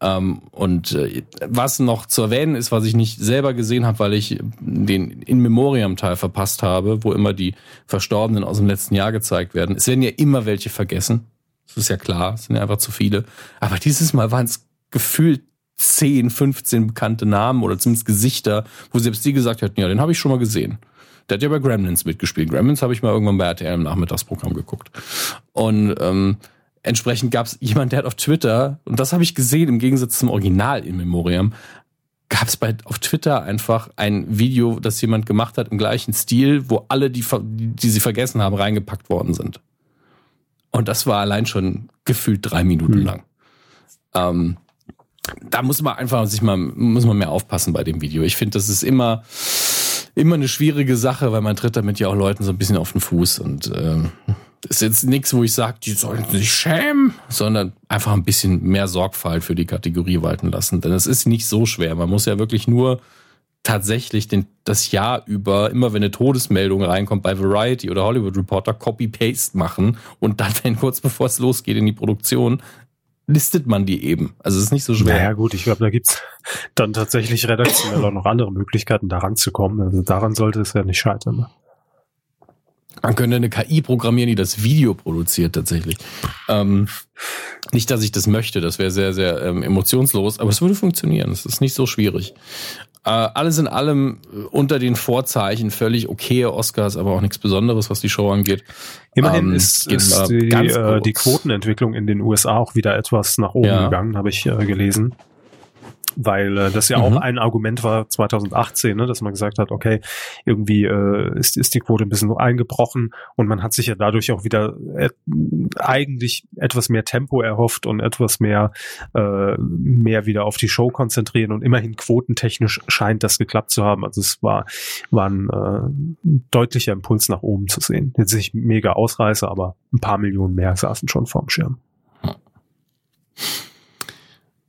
Ähm, und äh, was noch zu erwähnen ist, was ich nicht selber gesehen habe, weil ich den In Memoriam Teil verpasst habe, wo immer die Verstorbenen aus dem letzten Jahr gezeigt werden. Es werden ja immer welche vergessen. Das ist ja klar, es sind ja einfach zu viele. Aber dieses Mal waren es gefühlt 10, 15 bekannte Namen oder zumindest Gesichter, wo selbst die gesagt hätten, ja, den habe ich schon mal gesehen. Der hat ja bei Gremlins mitgespielt. Gremlins habe ich mal irgendwann bei RTL im Nachmittagsprogramm geguckt. Und ähm, entsprechend gab es jemand, der hat auf Twitter, und das habe ich gesehen im Gegensatz zum Original in Memoriam, gab es bei auf Twitter einfach ein Video, das jemand gemacht hat im gleichen Stil, wo alle, die, die sie vergessen haben, reingepackt worden sind. Und das war allein schon gefühlt drei Minuten hm. lang. Ähm, da muss man einfach sich mal, muss man mehr aufpassen bei dem Video. Ich finde, das ist immer, immer eine schwierige Sache, weil man tritt damit ja auch Leuten so ein bisschen auf den Fuß und äh, ist jetzt nichts, wo ich sage, die sollen sich schämen, sondern einfach ein bisschen mehr Sorgfalt für die Kategorie walten lassen. Denn es ist nicht so schwer. Man muss ja wirklich nur tatsächlich den, das Jahr über, immer wenn eine Todesmeldung reinkommt bei Variety oder Hollywood Reporter, Copy-Paste machen und dann, wenn kurz bevor es losgeht in die Produktion, listet man die eben. Also es ist nicht so schwer. Naja gut, ich glaube, da gibt's dann tatsächlich redaktionell auch noch andere Möglichkeiten, daran zu kommen. Also daran sollte es ja nicht scheitern. Ne? Man könnte eine KI programmieren, die das Video produziert tatsächlich. Ähm, nicht, dass ich das möchte, das wäre sehr, sehr ähm, emotionslos, aber es würde funktionieren. Es ist nicht so schwierig. Äh, alles in allem äh, unter den Vorzeichen völlig okay Oscars, aber auch nichts Besonderes, was die Show angeht. Immerhin ähm, ist, ist die, äh, die Quotenentwicklung in den USA auch wieder etwas nach oben ja. gegangen, habe ich äh, gelesen weil äh, das ja mhm. auch ein Argument war 2018, ne, dass man gesagt hat, okay, irgendwie äh, ist, ist die Quote ein bisschen eingebrochen und man hat sich ja dadurch auch wieder äh, eigentlich etwas mehr Tempo erhofft und etwas mehr äh, mehr wieder auf die Show konzentrieren und immerhin quotentechnisch scheint das geklappt zu haben. Also es war war ein äh, deutlicher Impuls nach oben zu sehen. Jetzt nicht mega Ausreißer, aber ein paar Millionen mehr saßen schon vorm Schirm.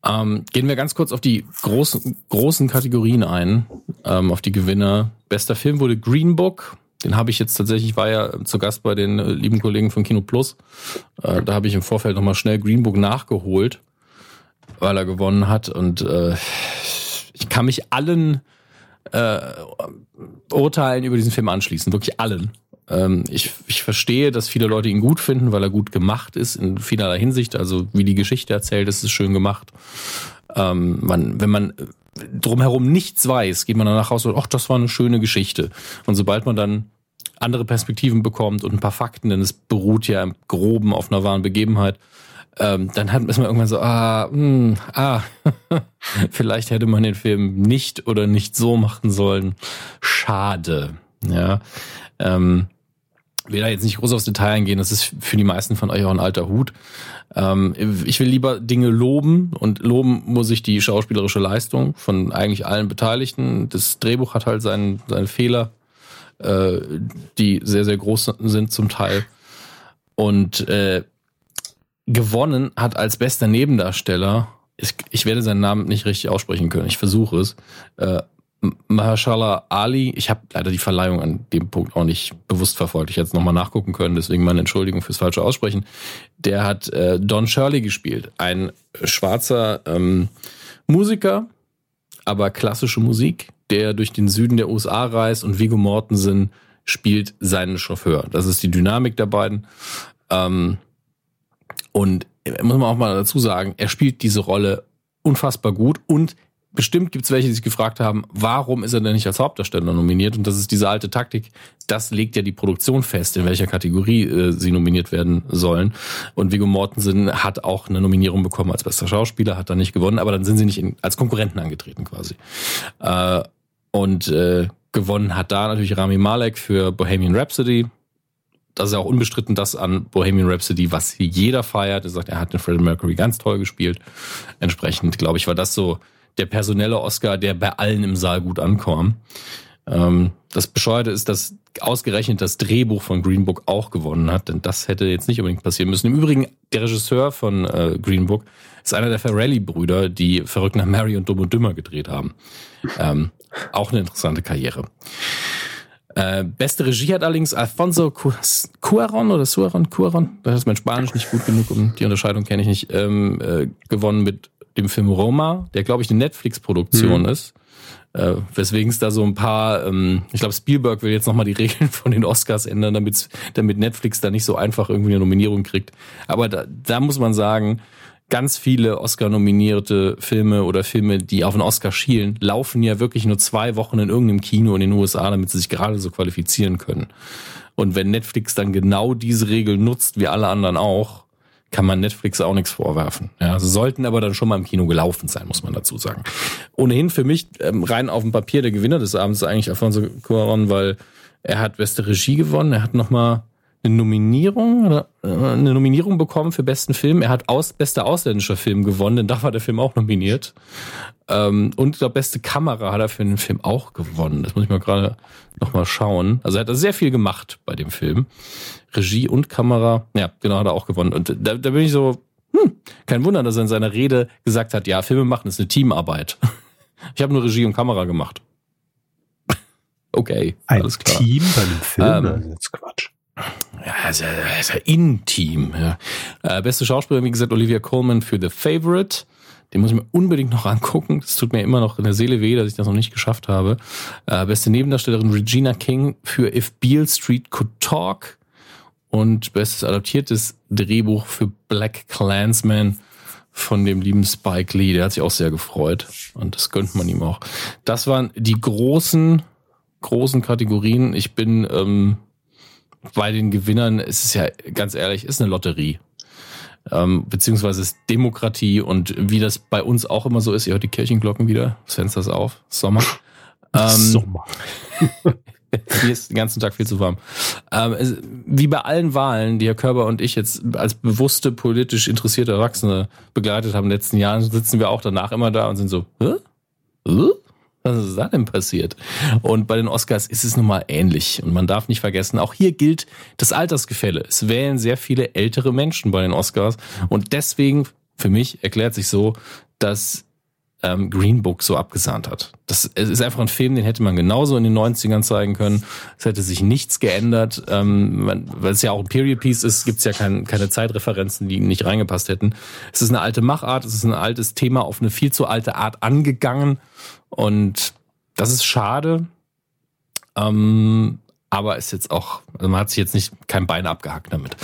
Ähm, gehen wir ganz kurz auf die großen, großen Kategorien ein, ähm, auf die Gewinner. Bester Film wurde Green Book. Den habe ich jetzt tatsächlich, war ja zu Gast bei den äh, lieben Kollegen von Kino Plus. Äh, da habe ich im Vorfeld nochmal schnell Green Book nachgeholt, weil er gewonnen hat. Und äh, ich kann mich allen äh, Urteilen über diesen Film anschließen, wirklich allen. Ähm, ich, ich verstehe, dass viele Leute ihn gut finden, weil er gut gemacht ist in vielerlei Hinsicht. Also wie die Geschichte erzählt, ist es schön gemacht. Ähm, man, wenn man drumherum nichts weiß, geht man dann nach Hause und, ach, das war eine schöne Geschichte. Und sobald man dann andere Perspektiven bekommt und ein paar Fakten, denn es beruht ja im Groben auf einer wahren Begebenheit, ähm, dann hat, man irgendwann so, ah, mh, hm, ah, vielleicht hätte man den Film nicht oder nicht so machen sollen. Schade. Ja. Ähm, will da jetzt nicht groß aufs Detail eingehen, das ist für die meisten von euch auch ein alter Hut. Ähm, ich will lieber Dinge loben und loben muss ich die schauspielerische Leistung von eigentlich allen Beteiligten. Das Drehbuch hat halt seinen, seine Fehler, äh, die sehr, sehr groß sind zum Teil. Und äh, gewonnen hat als bester Nebendarsteller, ich, ich werde seinen Namen nicht richtig aussprechen können, ich versuche es, äh, Mahershala Ali, ich habe leider die Verleihung an dem Punkt auch nicht bewusst verfolgt. Ich hätte es nochmal nachgucken können, deswegen meine Entschuldigung fürs falsche Aussprechen. Der hat äh, Don Shirley gespielt, ein schwarzer ähm, Musiker, aber klassische Musik, der durch den Süden der USA reist und Viggo Mortensen spielt seinen Chauffeur. Das ist die Dynamik der beiden. Ähm, und äh, muss man auch mal dazu sagen, er spielt diese Rolle unfassbar gut und bestimmt gibt es welche, die sich gefragt haben, warum ist er denn nicht als Hauptdarsteller nominiert? Und das ist diese alte Taktik. Das legt ja die Produktion fest, in welcher Kategorie äh, sie nominiert werden sollen. Und Viggo Mortensen hat auch eine Nominierung bekommen als bester Schauspieler, hat da nicht gewonnen, aber dann sind sie nicht in, als Konkurrenten angetreten quasi. Äh, und äh, gewonnen hat da natürlich Rami Malek für Bohemian Rhapsody. Das ist ja auch unbestritten das an Bohemian Rhapsody, was jeder feiert. Er sagt, er hat den Freddie Mercury ganz toll gespielt. Entsprechend, glaube ich, war das so der personelle Oscar, der bei allen im Saal gut ankam. Ähm, das Bescheuerte ist, dass ausgerechnet das Drehbuch von Green Book auch gewonnen hat, denn das hätte jetzt nicht unbedingt passieren müssen. Im Übrigen, der Regisseur von äh, Green Book ist einer der Ferrelli-Brüder, die verrückt nach Mary und Dumm und Dümmer gedreht haben. Ähm, auch eine interessante Karriere. Äh, beste Regie hat allerdings Alfonso Cuaron oder Suaron, Cuaron, das ist mein Spanisch nicht gut genug, um die Unterscheidung kenne ich nicht, ähm, äh, gewonnen mit dem Film Roma, der glaube ich eine Netflix-Produktion mhm. ist. Äh, weswegen es da so ein paar, ähm, ich glaube Spielberg will jetzt nochmal die Regeln von den Oscars ändern, damit, damit Netflix da nicht so einfach irgendwie eine Nominierung kriegt. Aber da, da muss man sagen, ganz viele Oscar-nominierte Filme oder Filme, die auf einen Oscar schielen, laufen ja wirklich nur zwei Wochen in irgendeinem Kino in den USA, damit sie sich gerade so qualifizieren können. Und wenn Netflix dann genau diese Regel nutzt, wie alle anderen auch, kann man Netflix auch nichts vorwerfen. Ja, sie sollten aber dann schon mal im Kino gelaufen sein, muss man dazu sagen. Ohnehin für mich ähm, rein auf dem Papier der Gewinner des Abends ist eigentlich Alfonso Cuarón, weil er hat beste Regie gewonnen, er hat noch mal eine Nominierung, äh, eine Nominierung bekommen für besten Film. Er hat aus, bester ausländischer Film gewonnen, denn da war der Film auch nominiert. Ähm, und ich glaube, beste Kamera hat er für den Film auch gewonnen. Das muss ich mal gerade noch mal schauen. Also er hat da sehr viel gemacht bei dem Film. Regie und Kamera, ja, genau, hat er auch gewonnen. Und da, da bin ich so, hm, kein Wunder, dass er in seiner Rede gesagt hat, ja, Filme machen ist eine Teamarbeit. Ich habe nur Regie und Kamera gemacht. Okay, Ein alles klar. Team bei einem Film? Ähm, das ist Quatsch. Ja, ist ist ja intim. Ja. Äh, beste Schauspielerin, wie gesagt, Olivia Colman für The Favorite. Den muss ich mir unbedingt noch angucken. Das tut mir immer noch in der Seele weh, dass ich das noch nicht geschafft habe. Äh, beste Nebendarstellerin Regina King für If Beale Street Could Talk. Und bestes adaptiertes Drehbuch für Black Clansman von dem lieben Spike Lee. Der hat sich auch sehr gefreut. Und das gönnt man ihm auch. Das waren die großen, großen Kategorien. Ich bin ähm, bei den Gewinnern ist es ja ganz ehrlich, ist eine Lotterie. Ähm, beziehungsweise ist Demokratie und wie das bei uns auch immer so ist, ihr hört die Kirchenglocken wieder, das Fenster ist auf, Sommer. Ähm, Sommer. Hier ist den ganzen Tag viel zu warm. Ähm, es, wie bei allen Wahlen, die Herr Körber und ich jetzt als bewusste politisch interessierte Erwachsene begleitet haben in den letzten Jahren, sitzen wir auch danach immer da und sind so, Hä? Hä? Was ist da denn passiert? Und bei den Oscars ist es nun mal ähnlich. Und man darf nicht vergessen, auch hier gilt das Altersgefälle. Es wählen sehr viele ältere Menschen bei den Oscars. Und deswegen für mich erklärt sich so, dass ähm, Green Book so abgesahnt hat. Das ist einfach ein Film, den hätte man genauso in den 90ern zeigen können. Es hätte sich nichts geändert. Ähm, weil es ja auch ein Period Piece ist, gibt es ja kein, keine Zeitreferenzen, die nicht reingepasst hätten. Es ist eine alte Machart, es ist ein altes Thema auf eine viel zu alte Art angegangen. Und das ist schade. Ähm, aber ist jetzt auch, also man hat sich jetzt nicht kein Bein abgehackt damit.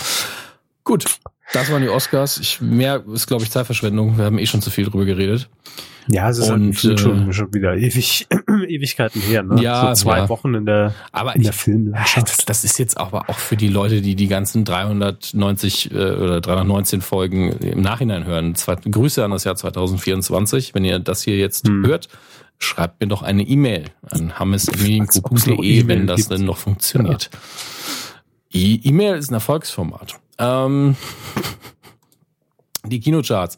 Gut, das waren die Oscars. Ich, mehr ist, glaube ich, Zeitverschwendung. Wir haben eh schon zu viel drüber geredet. Ja, es ist und, halt schon, äh, schon wieder ewig, Ewigkeiten her, ne? Ja, so zwei ja. Wochen in der, aber in der Filmlandschaft. Das, das ist jetzt aber auch für die Leute, die die ganzen 390 äh, oder 319 Folgen im Nachhinein hören. Zwei, Grüße an das Jahr 2024. Wenn ihr das hier jetzt hm. hört, schreibt mir doch eine E-Mail an hammes.de, wenn das denn noch funktioniert. Ja. E-Mail ist ein Erfolgsformat. Ähm, die Kinocharts.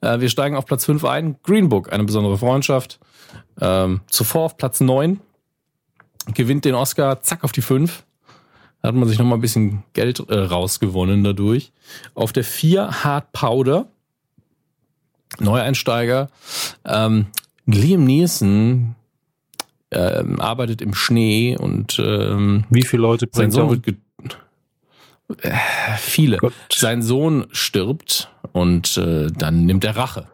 Äh, wir steigen auf Platz 5 ein. Green Book, eine besondere Freundschaft. Ähm, zuvor auf Platz 9. Gewinnt den Oscar, zack, auf die 5. Da hat man sich nochmal ein bisschen Geld äh, rausgewonnen dadurch. Auf der 4 Hard Powder. Neueinsteiger. Ähm, Liam Neeson ähm, arbeitet im Schnee und ähm, wie viele Leute sein Sohn wird äh, viele. Gott. Sein Sohn stirbt und äh, dann nimmt er Rache.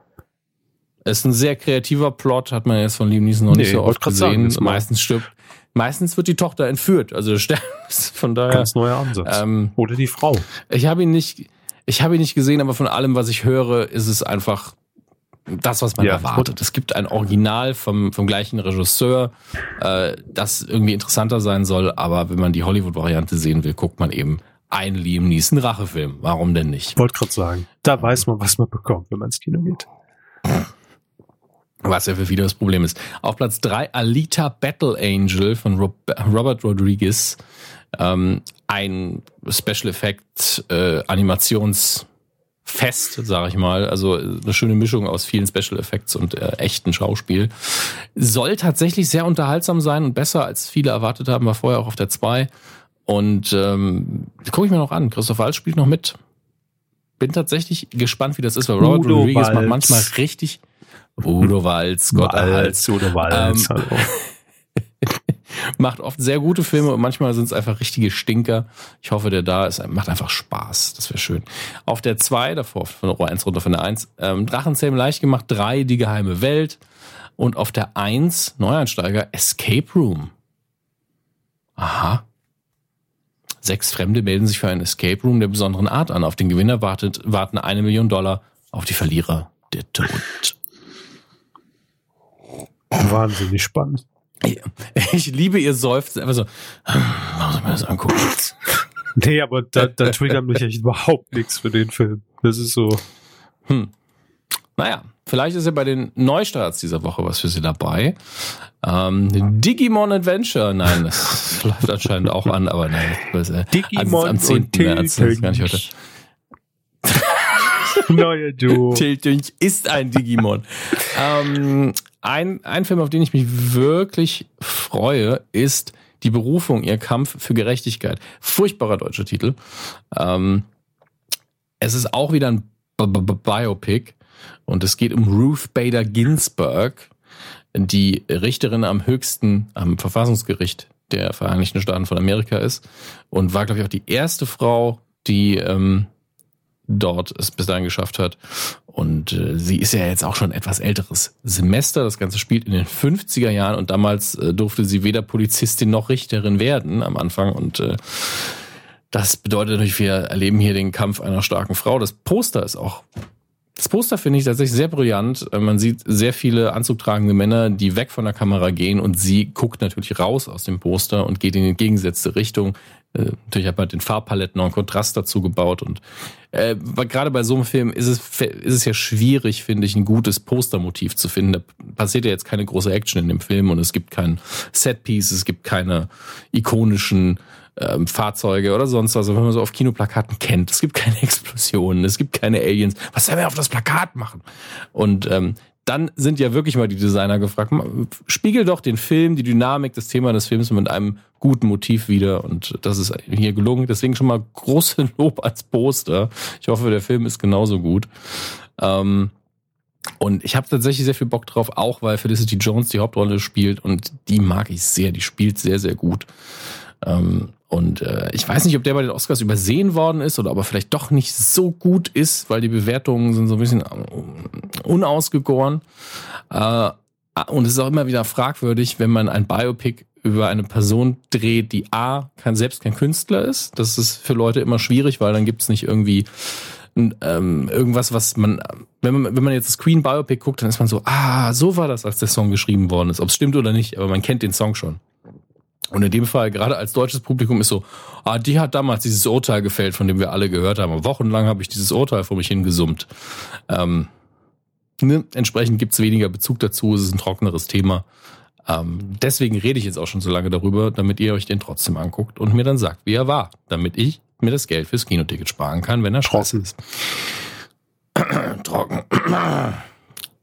Es ist ein sehr kreativer Plot, hat man jetzt von Liam Neeson noch nee, nicht so oft gesehen. Sagen, Meistens stirbt, meistens wird die Tochter entführt, also von daher. Ganz neuer Ansatz. Ähm, Oder die Frau. Ich habe ihn nicht, ich habe ihn nicht gesehen, aber von allem, was ich höre, ist es einfach das, was man ja, erwartet. Es gibt ein Original vom, vom gleichen Regisseur, äh, das irgendwie interessanter sein soll, aber wenn man die Hollywood-Variante sehen will, guckt man eben ein Liam Neeson Rachefilm. Warum denn nicht? Wollte gerade sagen, da weiß man, was man bekommt, wenn man ins Kino geht. Was ja für viele das Problem ist. Auf Platz drei Alita Battle Angel von Robert Rodriguez. Ähm, ein Special Effect äh, Animationsfest, sage ich mal. Also eine schöne Mischung aus vielen Special Effects und äh, echten Schauspiel. Soll tatsächlich sehr unterhaltsam sein und besser als viele erwartet haben. War vorher auch auf der zwei und ähm, gucke ich mir noch an. Christoph Waltz spielt noch mit. Bin tatsächlich gespannt, wie das ist, weil Robert Udo Rodriguez Walz. macht manchmal richtig. Udo Walz, Gott Walz, Udo Walz, ähm, macht oft sehr gute Filme und manchmal sind es einfach richtige Stinker. Ich hoffe, der da ist, macht einfach Spaß. Das wäre schön. Auf der 2, davor von Rohr 1 runter von der 1, ähm, Drachenzähmen leicht gemacht, 3, Die geheime Welt. Und auf der 1, Neueinsteiger, Escape Room. Aha. Sechs Fremde melden sich für einen Escape Room der besonderen Art an. Auf den Gewinner wartet, warten eine Million Dollar, auf die Verlierer der Tod. Wahnsinnig spannend. Ich liebe ihr Seufzen. Einfach so, machen Sie mir das angucken. Nee, aber da, da triggert mich echt überhaupt nichts für den Film. Das ist so. Hm. Naja, vielleicht ist ja bei den Neustarts dieser Woche was für Sie dabei. Ähm, Digimon Adventure, nein, das läuft anscheinend auch an, aber nein. Das, äh, Digimon am 10. März, das ist gar nicht heute. Neue du. Tiltünch ist ein Digimon. ähm, ein, ein Film, auf den ich mich wirklich freue, ist Die Berufung, ihr Kampf für Gerechtigkeit. Furchtbarer deutscher Titel. Ähm, es ist auch wieder ein B -B -B Biopic und es geht um Ruth Bader Ginsburg, die Richterin am höchsten, am Verfassungsgericht der Vereinigten Staaten von Amerika ist und war, glaube ich, auch die erste Frau, die ähm, dort es bis dahin geschafft hat. Und äh, sie ist ja jetzt auch schon etwas älteres Semester. Das Ganze spielt in den 50er Jahren und damals äh, durfte sie weder Polizistin noch Richterin werden am Anfang. Und äh, das bedeutet natürlich, wir erleben hier den Kampf einer starken Frau. Das Poster ist auch das Poster finde ich tatsächlich sehr brillant. Äh, man sieht sehr viele anzugtragende Männer, die weg von der Kamera gehen und sie guckt natürlich raus aus dem Poster und geht in die entgegengesetzte Richtung. Äh, natürlich hat man den Farbpaletten noch einen Kontrast dazu gebaut und äh, gerade bei so einem Film ist es, ist es ja schwierig, finde ich, ein gutes Postermotiv zu finden. Da passiert ja jetzt keine große Action in dem Film und es gibt kein Setpiece, es gibt keine ikonischen ähm, Fahrzeuge oder sonst was, wenn man so auf Kinoplakaten kennt. Es gibt keine Explosionen, es gibt keine Aliens. Was soll man auf das Plakat machen? Und ähm, dann sind ja wirklich mal die Designer gefragt, spiegel doch den Film, die Dynamik, das Thema des Films mit einem guten Motiv wieder. Und das ist hier gelungen. Deswegen schon mal große Lob als Poster. Ich hoffe, der Film ist genauso gut. Ähm, und ich habe tatsächlich sehr viel Bock drauf, auch weil Felicity Jones die Hauptrolle spielt und die mag ich sehr. Die spielt sehr, sehr gut. Ähm, und äh, ich weiß nicht, ob der bei den Oscars übersehen worden ist oder ob er vielleicht doch nicht so gut ist, weil die Bewertungen sind so ein bisschen äh, unausgegoren. Äh, und es ist auch immer wieder fragwürdig, wenn man ein Biopic über eine Person dreht, die A, kein, selbst kein Künstler ist. Das ist für Leute immer schwierig, weil dann gibt es nicht irgendwie ähm, irgendwas, was man, wenn man, wenn man jetzt das Queen Biopic guckt, dann ist man so, ah, so war das, als der Song geschrieben worden ist. Ob es stimmt oder nicht, aber man kennt den Song schon. Und in dem Fall, gerade als deutsches Publikum, ist so, ah, die hat damals dieses Urteil gefällt, von dem wir alle gehört haben. Wochenlang habe ich dieses Urteil vor mich hingesummt. Ähm, ne? Entsprechend gibt's weniger Bezug dazu, es ist ein trockeneres Thema. Ähm, deswegen rede ich jetzt auch schon so lange darüber, damit ihr euch den trotzdem anguckt und mir dann sagt, wie er war, damit ich mir das Geld fürs Kinoticket sparen kann, wenn er trocken ist. trocken.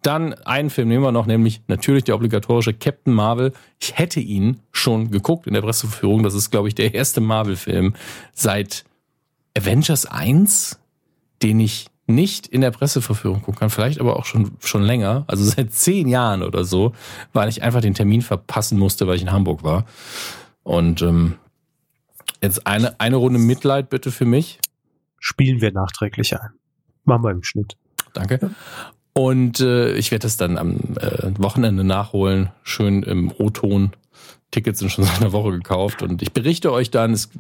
Dann einen Film nehmen wir noch, nämlich natürlich der obligatorische Captain Marvel. Ich hätte ihn schon geguckt in der Presseverführung. Das ist, glaube ich, der erste Marvel-Film seit Avengers 1, den ich nicht in der Presseverführung gucken kann, vielleicht aber auch schon, schon länger, also seit zehn Jahren oder so, weil ich einfach den Termin verpassen musste, weil ich in Hamburg war. Und ähm, jetzt eine, eine Runde Mitleid bitte für mich. Spielen wir nachträglich ein. Machen wir im Schnitt. Danke. Und äh, ich werde das dann am äh, Wochenende nachholen, schön im O-Ton. Tickets sind schon seit einer Woche gekauft und ich berichte euch dann, es,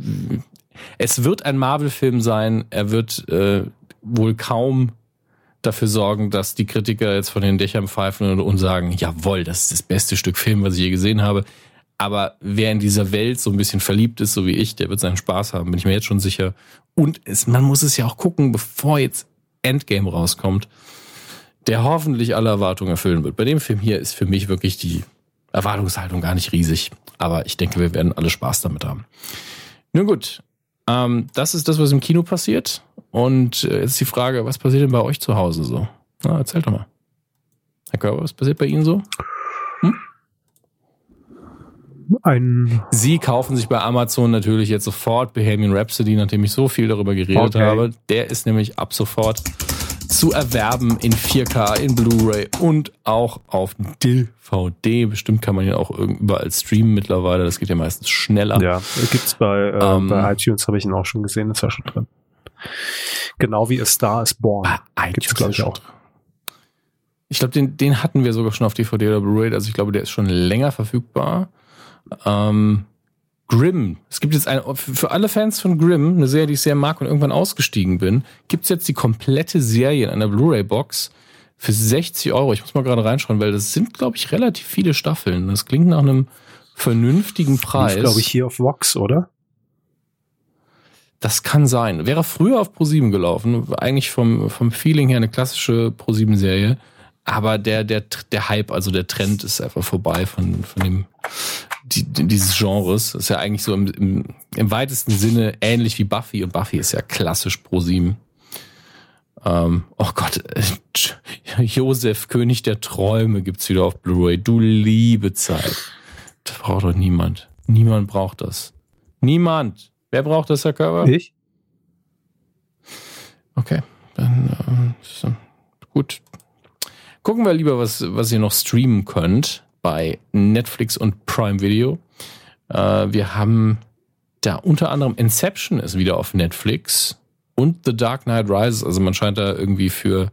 es wird ein Marvel-Film sein. Er wird äh, wohl kaum dafür sorgen, dass die Kritiker jetzt von den Dächern pfeifen und sagen, jawohl, das ist das beste Stück Film, was ich je gesehen habe. Aber wer in dieser Welt so ein bisschen verliebt ist, so wie ich, der wird seinen Spaß haben, bin ich mir jetzt schon sicher. Und es, man muss es ja auch gucken, bevor jetzt Endgame rauskommt der hoffentlich alle Erwartungen erfüllen wird. Bei dem Film hier ist für mich wirklich die Erwartungshaltung gar nicht riesig. Aber ich denke, wir werden alle Spaß damit haben. Nun gut, ähm, das ist das, was im Kino passiert. Und äh, jetzt die Frage, was passiert denn bei euch zu Hause so? Na, erzählt doch mal. Herr Körber, was passiert bei Ihnen so? Hm? Ein Sie kaufen sich bei Amazon natürlich jetzt sofort Bohemian Rhapsody, nachdem ich so viel darüber geredet okay. habe. Der ist nämlich ab sofort zu erwerben in 4K, in Blu-ray und auch auf DVD. Bestimmt kann man ihn auch überall streamen mittlerweile. Das geht ja meistens schneller. Ja, gibt's bei, äh, ähm, bei iTunes, habe ich ihn auch schon gesehen, ist ja schon drin. Genau wie A Star is Born. Gibt's, glaube ich, auch. Ich glaube, den, den hatten wir sogar schon auf DVD oder Blu-ray. Also ich glaube, der ist schon länger verfügbar. Ähm, Grimm. Es gibt jetzt eine, für alle Fans von Grimm, eine Serie, die ich sehr mag und irgendwann ausgestiegen bin, gibt's jetzt die komplette Serie in einer Blu-ray-Box für 60 Euro. Ich muss mal gerade reinschauen, weil das sind, glaube ich, relativ viele Staffeln. Das klingt nach einem vernünftigen Preis. Das glaube ich, hier auf Vox, oder? Das kann sein. Wäre früher auf ProSieben gelaufen. Eigentlich vom, vom Feeling her eine klassische ProSieben-Serie. Aber der, der, der Hype, also der Trend ist einfach vorbei von, von dem, die, dieses Genres. Ist ja eigentlich so im, im, im weitesten Sinne ähnlich wie Buffy und Buffy ist ja klassisch pro sieben. Ähm, oh Gott, äh, Josef, König der Träume gibt's wieder auf Blu-ray. Du liebe Zeit. Das braucht doch niemand. Niemand braucht das. Niemand. Wer braucht das, Herr Körper? Ich. Okay, dann äh, gut. Gucken wir lieber, was, was ihr noch streamen könnt bei Netflix und Prime Video. Äh, wir haben da unter anderem Inception ist wieder auf Netflix und The Dark Knight Rises. Also man scheint da irgendwie für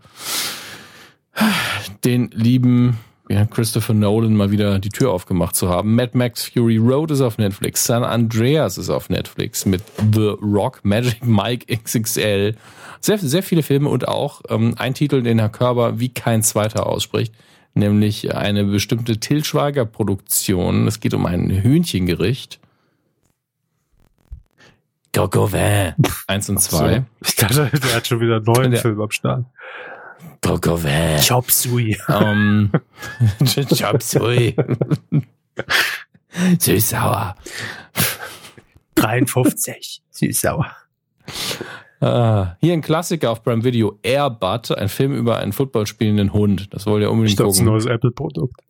den lieben ja, Christopher Nolan mal wieder die Tür aufgemacht zu haben. Mad Max Fury Road ist auf Netflix. San Andreas ist auf Netflix mit The Rock, Magic Mike XXL. Sehr, sehr viele Filme und auch ähm, ein Titel, den Herr Körber wie kein zweiter ausspricht, nämlich eine bestimmte Til Schweiger Produktion. Es geht um ein Hühnchengericht. Gogovin. Eins und zwei. Ich dachte, der hat schon wieder einen neuen der, Film am Start. Gogovin. Chop Sui. Um, Chop Sui. Süß-sauer. 53. Süß-sauer. Ah, hier ein Klassiker auf Prime Video, Airbud, ein Film über einen Football spielenden Hund. Das wollt ihr unbedingt ich gucken. Das ist ein neues Apple-Produkt.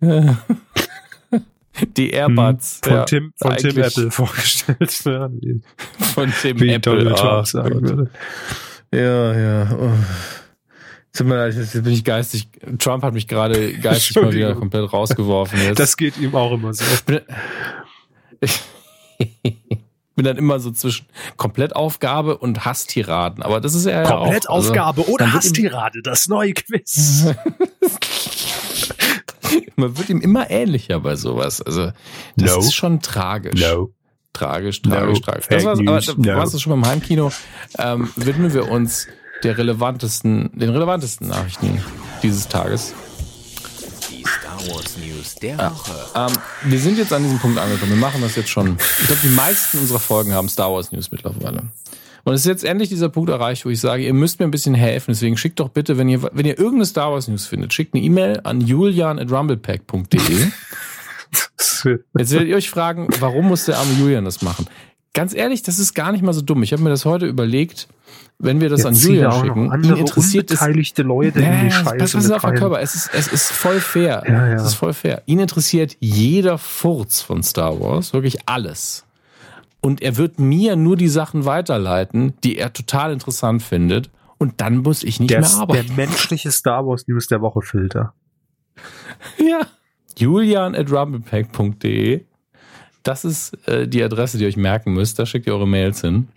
die Airbuds. Von ja, Tim, von Tim Apple vorgestellt. Von Tim wie Apple. Donald Ah, Trump sagen würde. Ja, ja. Oh. Tut mir leid, jetzt bin ich geistig. Trump hat mich gerade geistig mal wieder komplett rausgeworfen. Jetzt. Das geht ihm auch immer so. bin, ich bin dann immer so zwischen Komplettaufgabe und Hasstiraden. Aber das ist ja ja auch. Komplettaufgabe oder wird ihm- Hastirade, das neue Quiz. Also, man wird ihm immer ähnlicher bei sowas. Also, das No. ist schon tragisch. Tragisch, No. tragisch, tragisch. Fake Das war's, aber du No. warst es schon beim Heimkino. Ähm, widmen wir uns der relevantesten, den relevantesten Nachrichten dieses Tages. Wars News der Woche. Ähm, wir sind jetzt an diesem Punkt angekommen. Wir machen das jetzt schon. Ich glaube, die meisten unserer Folgen haben Star Wars News mittlerweile. Und es ist jetzt endlich dieser Punkt erreicht, wo ich sage, ihr müsst mir ein bisschen helfen. Deswegen schickt doch bitte, wenn ihr, wenn ihr irgendeine Star Wars News findet, schickt eine E-Mail an julian.rumblepack.de. Jetzt werdet ihr euch fragen, warum muss der arme Julian das machen? Ganz ehrlich, das ist gar nicht mal so dumm. Ich habe mir das heute überlegt, wenn wir das an ziehen Julian schicken. ihn interessiert es unbeteiligte Leute in ja, die Scheiße pass, pass auf, Herr. Körber, es ist, es ist voll fair. Ja, ja. Es ist voll fair. Ihn interessiert jeder Furz von Star Wars, wirklich alles. Und er wird mir nur die Sachen weiterleiten, die er total interessant findet. Und dann muss ich nicht Der, mehr der arbeiten. menschliche Star Wars News der Woche Filter. Ja. Julian at rumblepack.de. Das ist äh, die Adresse, die ihr euch merken müsst. Da schickt ihr eure Mails hin.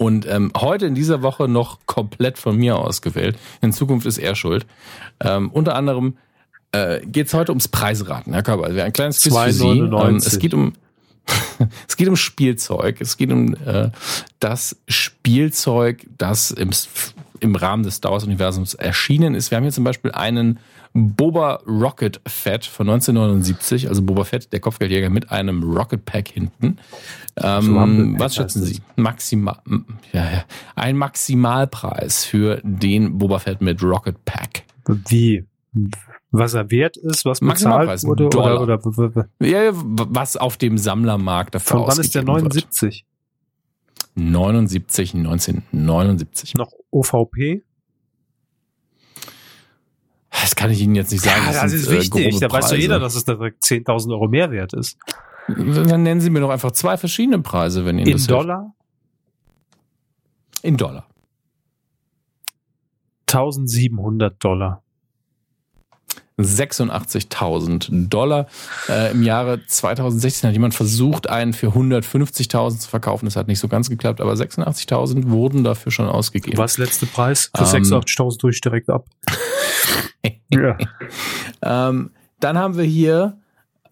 Und ähm, heute in dieser Woche noch komplett von mir ausgewählt. In Zukunft ist er schuld. Ähm, unter anderem äh, geht es heute ums Preisraten, Herr Körber. Also ein kleines Quiz für Sie. 2,99. Ähm, es geht um es geht um Spielzeug. Es geht um äh, das Spielzeug, das im, im Rahmen des Star Wars-Universums erschienen ist. Wir haben hier zum Beispiel einen Boba Rocket Fett von 1979, also Boba Fett, der Kopfgeldjäger mit einem Rocket Pack hinten. Ähm, was schätzen Sie? Maximal, ja, ja, ein Maximalpreis für den Boba Fett mit Rocket Pack. Wie? Was er wert ist, was bezahlt Maximalpreis, wurde Dollar. oder, oder Ja, was auf dem Sammlermarkt dafür von wann ist der ausgegeben wird. 79? 79, 1979. Noch OVP? Das kann ich Ihnen jetzt nicht sagen. Ja, das sind, ist äh, wichtig. Da weiß doch jeder, dass es da direkt 10.000 Euro mehr wert ist. Dann nennen Sie mir doch einfach zwei verschiedene Preise, wenn Ihnen In das Dollar? Hilft. In Dollar. 1700 Dollar. 86.000 Dollar. Äh, Im Jahre 2016 hat jemand versucht, einen für 150.000 zu verkaufen. Das hat nicht so ganz geklappt, aber 86.000 wurden dafür schon ausgegeben. Was letzte Preis? Für Ähm, 86.000 durch direkt ab. ja. Ähm, dann haben wir hier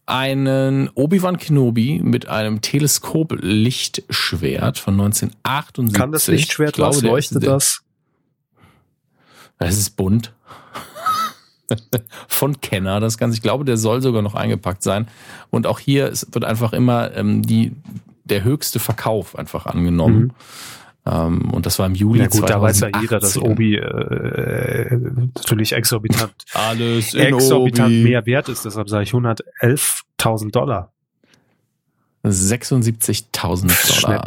einen Obi-Wan Kenobi mit einem Teleskop-Lichtschwert von 1978. Kann das Lichtschwert Ich glaube, was? Leuchtet ist, der- das? Das ist bunt. Von Kenner, das Ganze. Ich glaube, der soll sogar noch eingepackt sein. Und auch hier es wird einfach immer ähm, die, der höchste Verkauf einfach angenommen. Ähm, und das war im Juli. Ja gut, da weiß ja 2018. jeder, dass Obi äh, natürlich exorbitant, alles exorbitant Obi. mehr wert ist. Deshalb sage ich 111.000 Dollar. 76.000 Dollar.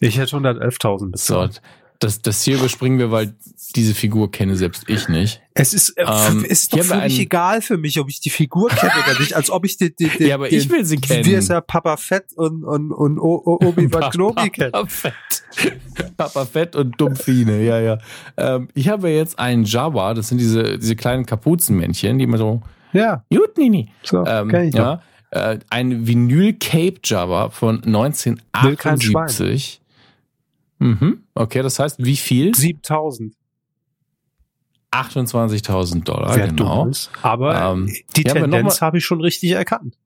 Ich hätte 111.000 So, bezahlt. das, das hier überspringen wir, weil diese Figur kenne selbst ich nicht. Es ist, äh, Ähm, ist doch völlig egal für mich, ob ich die Figur kenne oder nicht, als ob ich die, die, die, Ja, aber ich will sie kennen. Wie ist ja Papa Fett und, und, und Obi-Wan Kenobi kennt. Papa Fett. Papa Fett und Dumpfine, ja, ja. Ähm, ich habe jetzt einen Jabba, das sind diese, diese kleinen Kapuzenmännchen, die immer so, Ja, gut, Nini. so, Ähm, kenn ich ja, äh, ein Vinyl Cape Jabba von Will kein 1978. Mhm. Okay, das heißt, wie viel? 7000. 28.000 Dollar, Wer genau. dumm ist. Aber Ähm, die Tendenz habe ich schon richtig erkannt.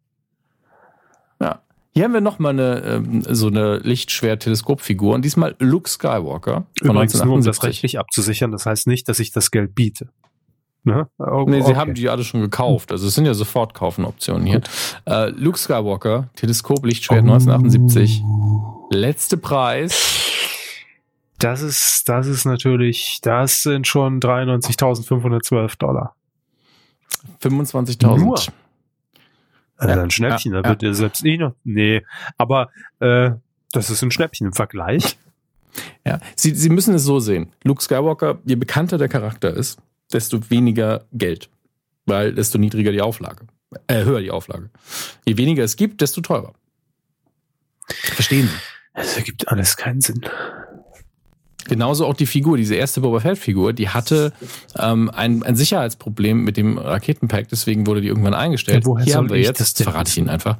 Hier haben wir nochmal eine, ähm, so eine Lichtschwert-Teleskopfigur und diesmal Luke Skywalker von Übrigens nur, um das 1978. rechtlich abzusichern. Das heißt nicht, dass ich das Geld biete. Ne? Oh, Nee, sie okay. haben die alle schon gekauft. Also es sind ja sofort Kaufenoptionen hier. Äh, Luke Skywalker, Teleskop Lichtschwert Oh. 1978. Letzte Preis. Das ist, das ist natürlich, das sind schon 93.512 Dollar. 25.000. Also Ja, ein Schnäppchen, ja, da wird ja selbst ich noch. Nee, aber äh, das ist ein Schnäppchen im Vergleich. Ja. Sie, Sie müssen es so sehen. Luke Skywalker, je bekannter der Charakter ist, desto weniger Geld. Weil desto niedriger die Auflage. Äh, höher die Auflage. Je weniger es gibt, desto teurer. Verstehen Sie? Es ergibt alles keinen Sinn. Genauso auch die Figur, diese erste Boba Fett-Figur, die hatte ähm, ein, ein Sicherheitsproblem mit dem Raketenpack, deswegen wurde die irgendwann eingestellt. Ja, woher Hier haben wir jetzt, das verrate ich Ihnen einfach.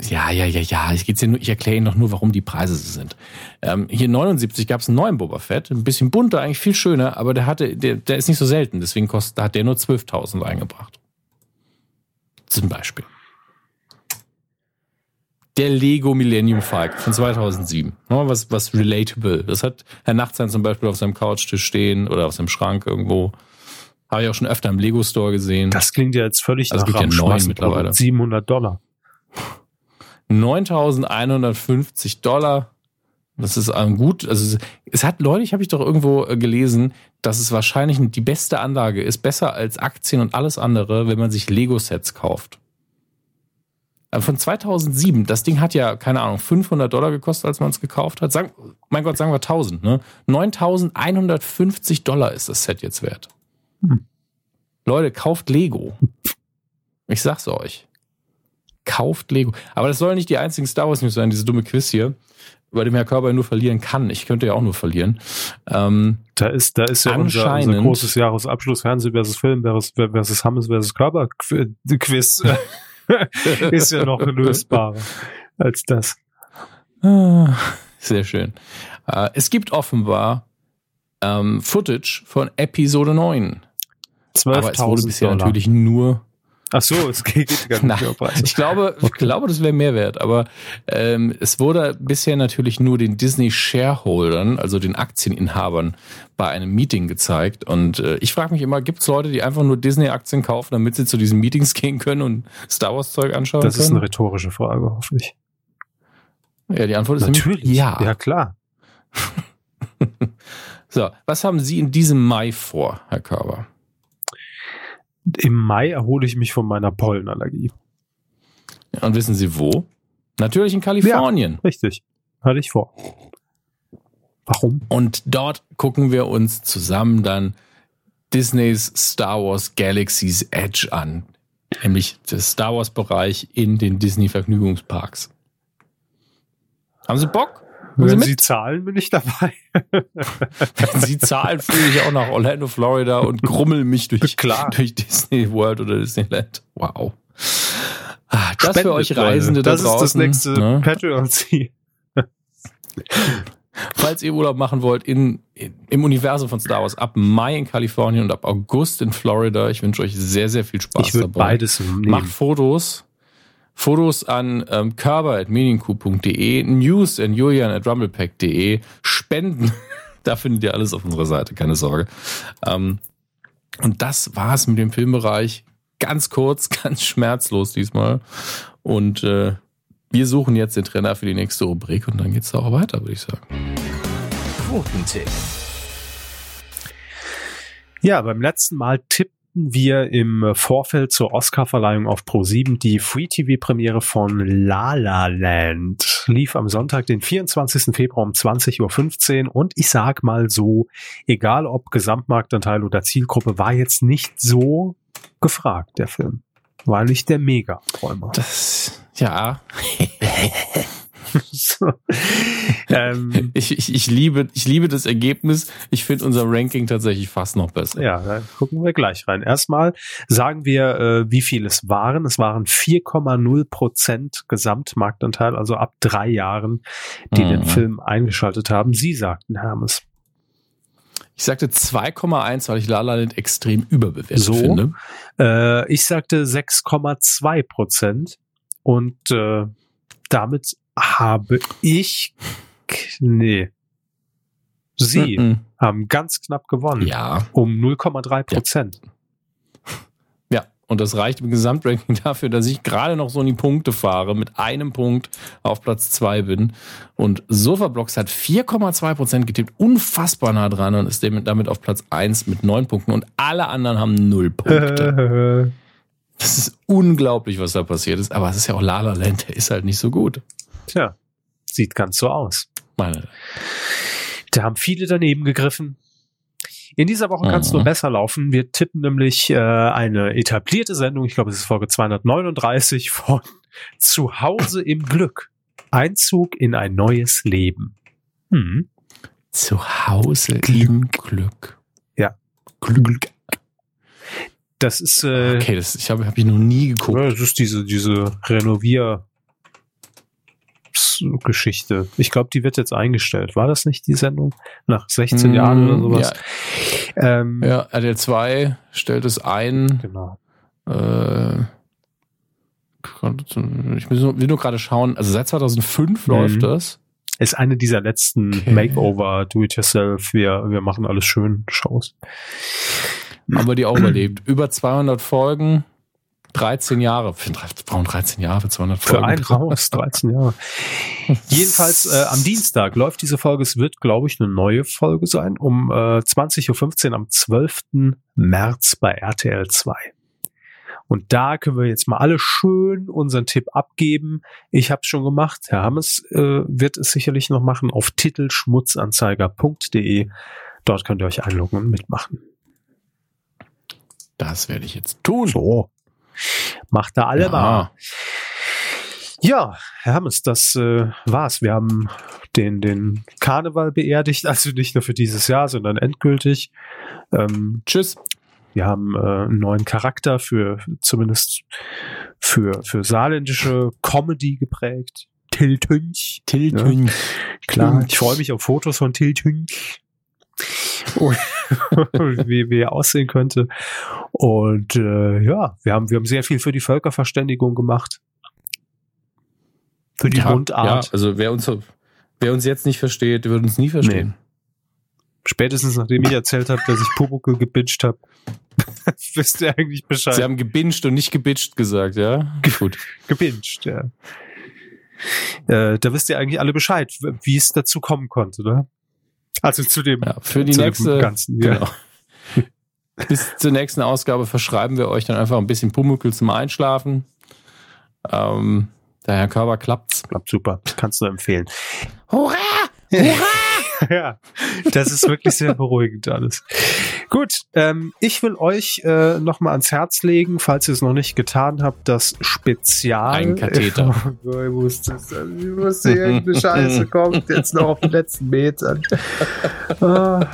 Ja, ja, ja, ja. Ich, geht's nur, ich erkläre Ihnen doch nur, warum die Preise so sind. Ähm, hier 79 gab es einen neuen Boba Fett, ein bisschen bunter, eigentlich viel schöner, aber der hatte, der, der ist nicht so selten, deswegen kostet, hat der nur 12.000 eingebracht. Zum Beispiel. Der Lego Millennium Falcon von 2007. Nochmal was, was relatable. Das hat Herr Nachtsein zum Beispiel auf seinem Couchtisch stehen oder auf seinem Schrank irgendwo. Habe ich auch schon öfter im Lego Store gesehen. Das klingt ja jetzt völlig Also nach gibt ja neun mittlerweile. 700 Dollar. 9150 Dollar. Das ist ein gut, also es hat neulich habe ich doch irgendwo äh, gelesen, dass es wahrscheinlich die beste Anlage ist, besser als Aktien und alles andere, wenn man sich Lego Sets kauft. Äh, Von 2007, das Ding hat ja, keine Ahnung, 500 Dollar gekostet, als man es gekauft hat. Sagen, mein Gott, sagen wir 1000, ne? 9150 Dollar ist das Set jetzt wert. Hm. Leute, kauft Lego. Ich sag's euch. Kauft Lego. Aber das soll nicht die einzigen Star Wars News sein, diese dumme Quiz hier, bei dem Herr Körber nur verlieren kann. Ich könnte ja auch nur verlieren. Ähm, Da ist, da ist ja unser, unser großes Jahresabschluss Fernsehen versus Film versus, versus Hammes versus Körper Qu- Quiz. ist ja noch lösbarer als das. Ah, Sehr schön. Äh, Es gibt offenbar ähm, Footage von Episode 9. Aber es wurde 12.000 bisher Dollar. natürlich nur. Ach so, es geht gar nicht Preise. ich glaube, ich glaube, das wäre mehr wert. Aber ähm, es wurde bisher natürlich nur den Disney Shareholdern, also den Aktieninhabern, bei einem Meeting gezeigt. Und äh, ich frage mich immer, gibt es Leute, die einfach nur Disney-Aktien kaufen, damit sie zu diesen Meetings gehen können und Star Wars-Zeug anschauen Das ist können? eine rhetorische Frage, hoffe ich. ja, die Antwort ist nämlich ja. Ja, klar. So, was haben Sie in diesem Mai vor, Herr Körber? Im Mai erhole ich mich von meiner Pollenallergie. Und wissen Sie wo? Natürlich in Kalifornien. Richtig. Hatte ich vor. Warum? Und dort gucken wir uns zusammen dann Disneys Star Wars Galaxy's Edge an. Nämlich das Star Wars Bereich in den Disney Vergnügungsparks. Haben Sie Bock? Sie Wenn mit? Sie zahlen, bin ich dabei. Wenn Sie zahlen, fliege ich auch nach Orlando, Florida und grummel mich durch, Klar. durch Disney World oder Disneyland. Wow. Ah, Das für Spendet, euch Leute. Reisende da Das ist das draußen, nächste ne? Patreon-Ziel. Falls ihr Urlaub machen wollt in, in, im Universum von Star Wars, ab Mai in Kalifornien und ab August in Florida. Ich wünsche euch sehr, sehr viel Spaß Ich würde dabei. beides nehmen. Macht Fotos. Fotos an ähm, körper.meaningcoup.de, news an julian at rumblepack.de, Spenden. da findet ihr alles auf unserer Seite, keine Sorge. Ähm, und das war's mit dem Filmbereich. Ganz kurz, ganz schmerzlos diesmal. Und äh, wir suchen jetzt den Trainer für die nächste Rubrik und dann geht's auch weiter, würde ich sagen. Quotentipp. Ja, beim letzten Mal tippten wir im Vorfeld zur Oscarverleihung auf Pro7 die Free-TV-Premiere von La La Land. Lief am Sonntag, den 24. Februar um 20.15 Uhr und ich sag mal so, egal ob Gesamtmarktanteil oder Zielgruppe, war jetzt nicht so gefragt, der Film. War nicht der Mega-Träumer. Das, ja, So. ähm, ich, ich, ich, liebe, ich liebe das Ergebnis. Ich finde unser Ranking tatsächlich fast noch besser. Ja, da gucken wir gleich rein. Erstmal sagen wir, äh, wie viel es waren. Es waren 4,0 Prozent Gesamtmarktanteil, also ab drei Jahren, die Mhm. den Film eingeschaltet haben. Sie sagten, Hermes. Ich sagte 2,1, weil ich La La Land extrem überbewertet So? finde. Äh, ich sagte 6,2 Prozent und äh, damit habe ich, nee, Sie Mhm. haben ganz knapp gewonnen. Ja, Um 0,3 Prozent. ja. Und das reicht im Gesamtranking dafür, dass ich gerade noch so in die Punkte fahre, mit einem Punkt auf Platz zwei bin. Und Sofablocks hat 4,2 Prozent getippt, unfassbar nah dran und ist damit auf Platz eins mit neun Punkten. Und alle anderen haben null Punkte. Das ist unglaublich, was da passiert ist. Aber es ist ja auch La La Land, der ist halt nicht so gut. Tja, sieht ganz so aus. Meine, Da haben viele daneben gegriffen. In dieser Woche kann es Mhm. nur besser laufen. Wir tippen nämlich äh, eine etablierte Sendung, ich glaube, es ist Folge 239 von Zuhause im Glück. Einzug in ein neues Leben. Hm. Zu Hause im Glück. Ja. Glück. Das ist, äh, Okay, das ich habe hab ich noch nie geguckt. das ist diese, diese Renovier- Geschichte. Ich glaube, die wird jetzt eingestellt. War das nicht die Sendung? Nach 16 Jahren oder sowas? Ähm, Mm, Ja, ja RTL 2 stellt es ein. Genau. Äh, ich will nur, will nur gerade schauen, also seit 2005 Mhm. läuft das. Ist eine dieser letzten Okay. Makeover, Do-it-yourself, wir, wir machen alles schön Shows. Haben wir die auch überlebt. Über 200 Folgen, 13 Jahre. Für, brauchen 13 Jahre für 200 Für Folgen. ein Haus, 13 Jahre. Jedenfalls äh, am Dienstag läuft diese Folge. Es wird, glaube ich, eine neue Folge sein. Um äh, 20.15 Uhr am 12. März bei RTL 2. Und da können wir jetzt mal alle schön unseren Tipp abgeben. Ich habe es schon gemacht. Herr Hammes äh, wird es sicherlich noch machen auf titelschmutzanzeiger.de. Dort könnt ihr euch einloggen und mitmachen. Das werde ich jetzt tun. So. Macht da alle Ja. mal. Ja, Herr Hammes, das äh, war's. Wir haben den, den Karneval beerdigt, also nicht nur für dieses Jahr, sondern endgültig. Ähm, Tschüss. wir haben äh, einen neuen Charakter für zumindest für, für saarländische Comedy geprägt. Till Tünch. Till. Tünch. Klar, ich freue mich auf Fotos von Till Tünch. Wie, wie er aussehen könnte. Und äh, ja, wir haben, wir haben sehr viel für die Völkerverständigung gemacht. Für die Ja, Mundart. Ja, also wer uns, wer uns jetzt nicht versteht, wird uns nie verstehen. Spätestens nachdem ich erzählt habe, dass ich Pumuckel gebitcht habe, wisst ihr eigentlich Bescheid. Sie haben gebinged und nicht gebitcht gesagt, ja? Gut. gebinged, ja. Äh, da wisst ihr eigentlich alle Bescheid, wie es dazu kommen konnte, ne? Also zu dem, Ja, für die nächste, Ganzen, ja. genau. Bis zur nächsten Ausgabe verschreiben wir euch dann einfach ein bisschen Pumuckl zum Einschlafen. Ähm, der Herr Körber klappt's. Klappt super, kannst du empfehlen. Hurra! ja, das ist wirklich sehr beruhigend alles. Gut, ähm, ich will euch äh, noch mal ans Herz legen, falls ihr es noch nicht getan habt, das Spezial. Ein Katheter. ich wusste es, ich wusste, irgendeine Scheiße kommt jetzt noch auf den letzten Metern. Ah,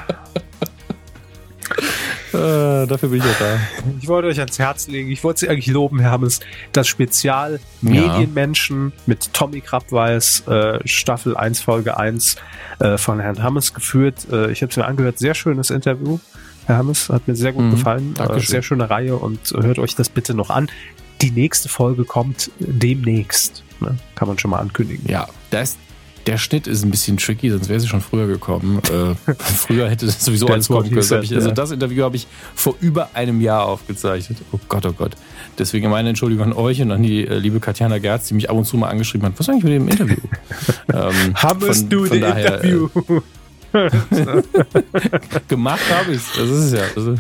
Äh, dafür bin ich ja da. ich wollte euch ans Herz legen, ich wollte Sie eigentlich loben, Herr Hammes, das Spezial Ja. Medienmenschen mit Tommy Krabweis, äh, Staffel 1, Folge 1 äh, von Herrn Hammes geführt. Äh, ich habe es mir angehört, sehr schönes Interview. Herr Hammes hat mir sehr gut Mhm, gefallen. Äh, Dankeschön. sehr schöne Reihe und hört euch das bitte noch an. Die nächste Folge kommt demnächst. Ne? Kann man schon mal ankündigen. Ja, das, der Schnitt ist ein bisschen tricky, sonst wäre sie schon früher gekommen. Äh, früher hätte das sowieso alles kommen können. Hab ich, also das Interview habe ich vor über einem Jahr aufgezeichnet. Oh Gott, oh Gott. Deswegen meine Entschuldigung an euch und an die äh, liebe Katjana Gerz, die mich ab und zu mal angeschrieben hat. Was eigentlich mit dem Interview? ähm, Hammes, von- du, von daher, Interview. Äh, gemacht habe ich's. Das ist es ja. Also,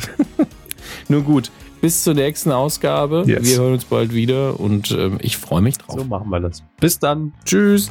nun gut. Bis zur nächsten Ausgabe. Yes. Wir hören uns bald wieder und ähm, ich freue mich drauf. so machen wir das. Bis dann. Tschüss.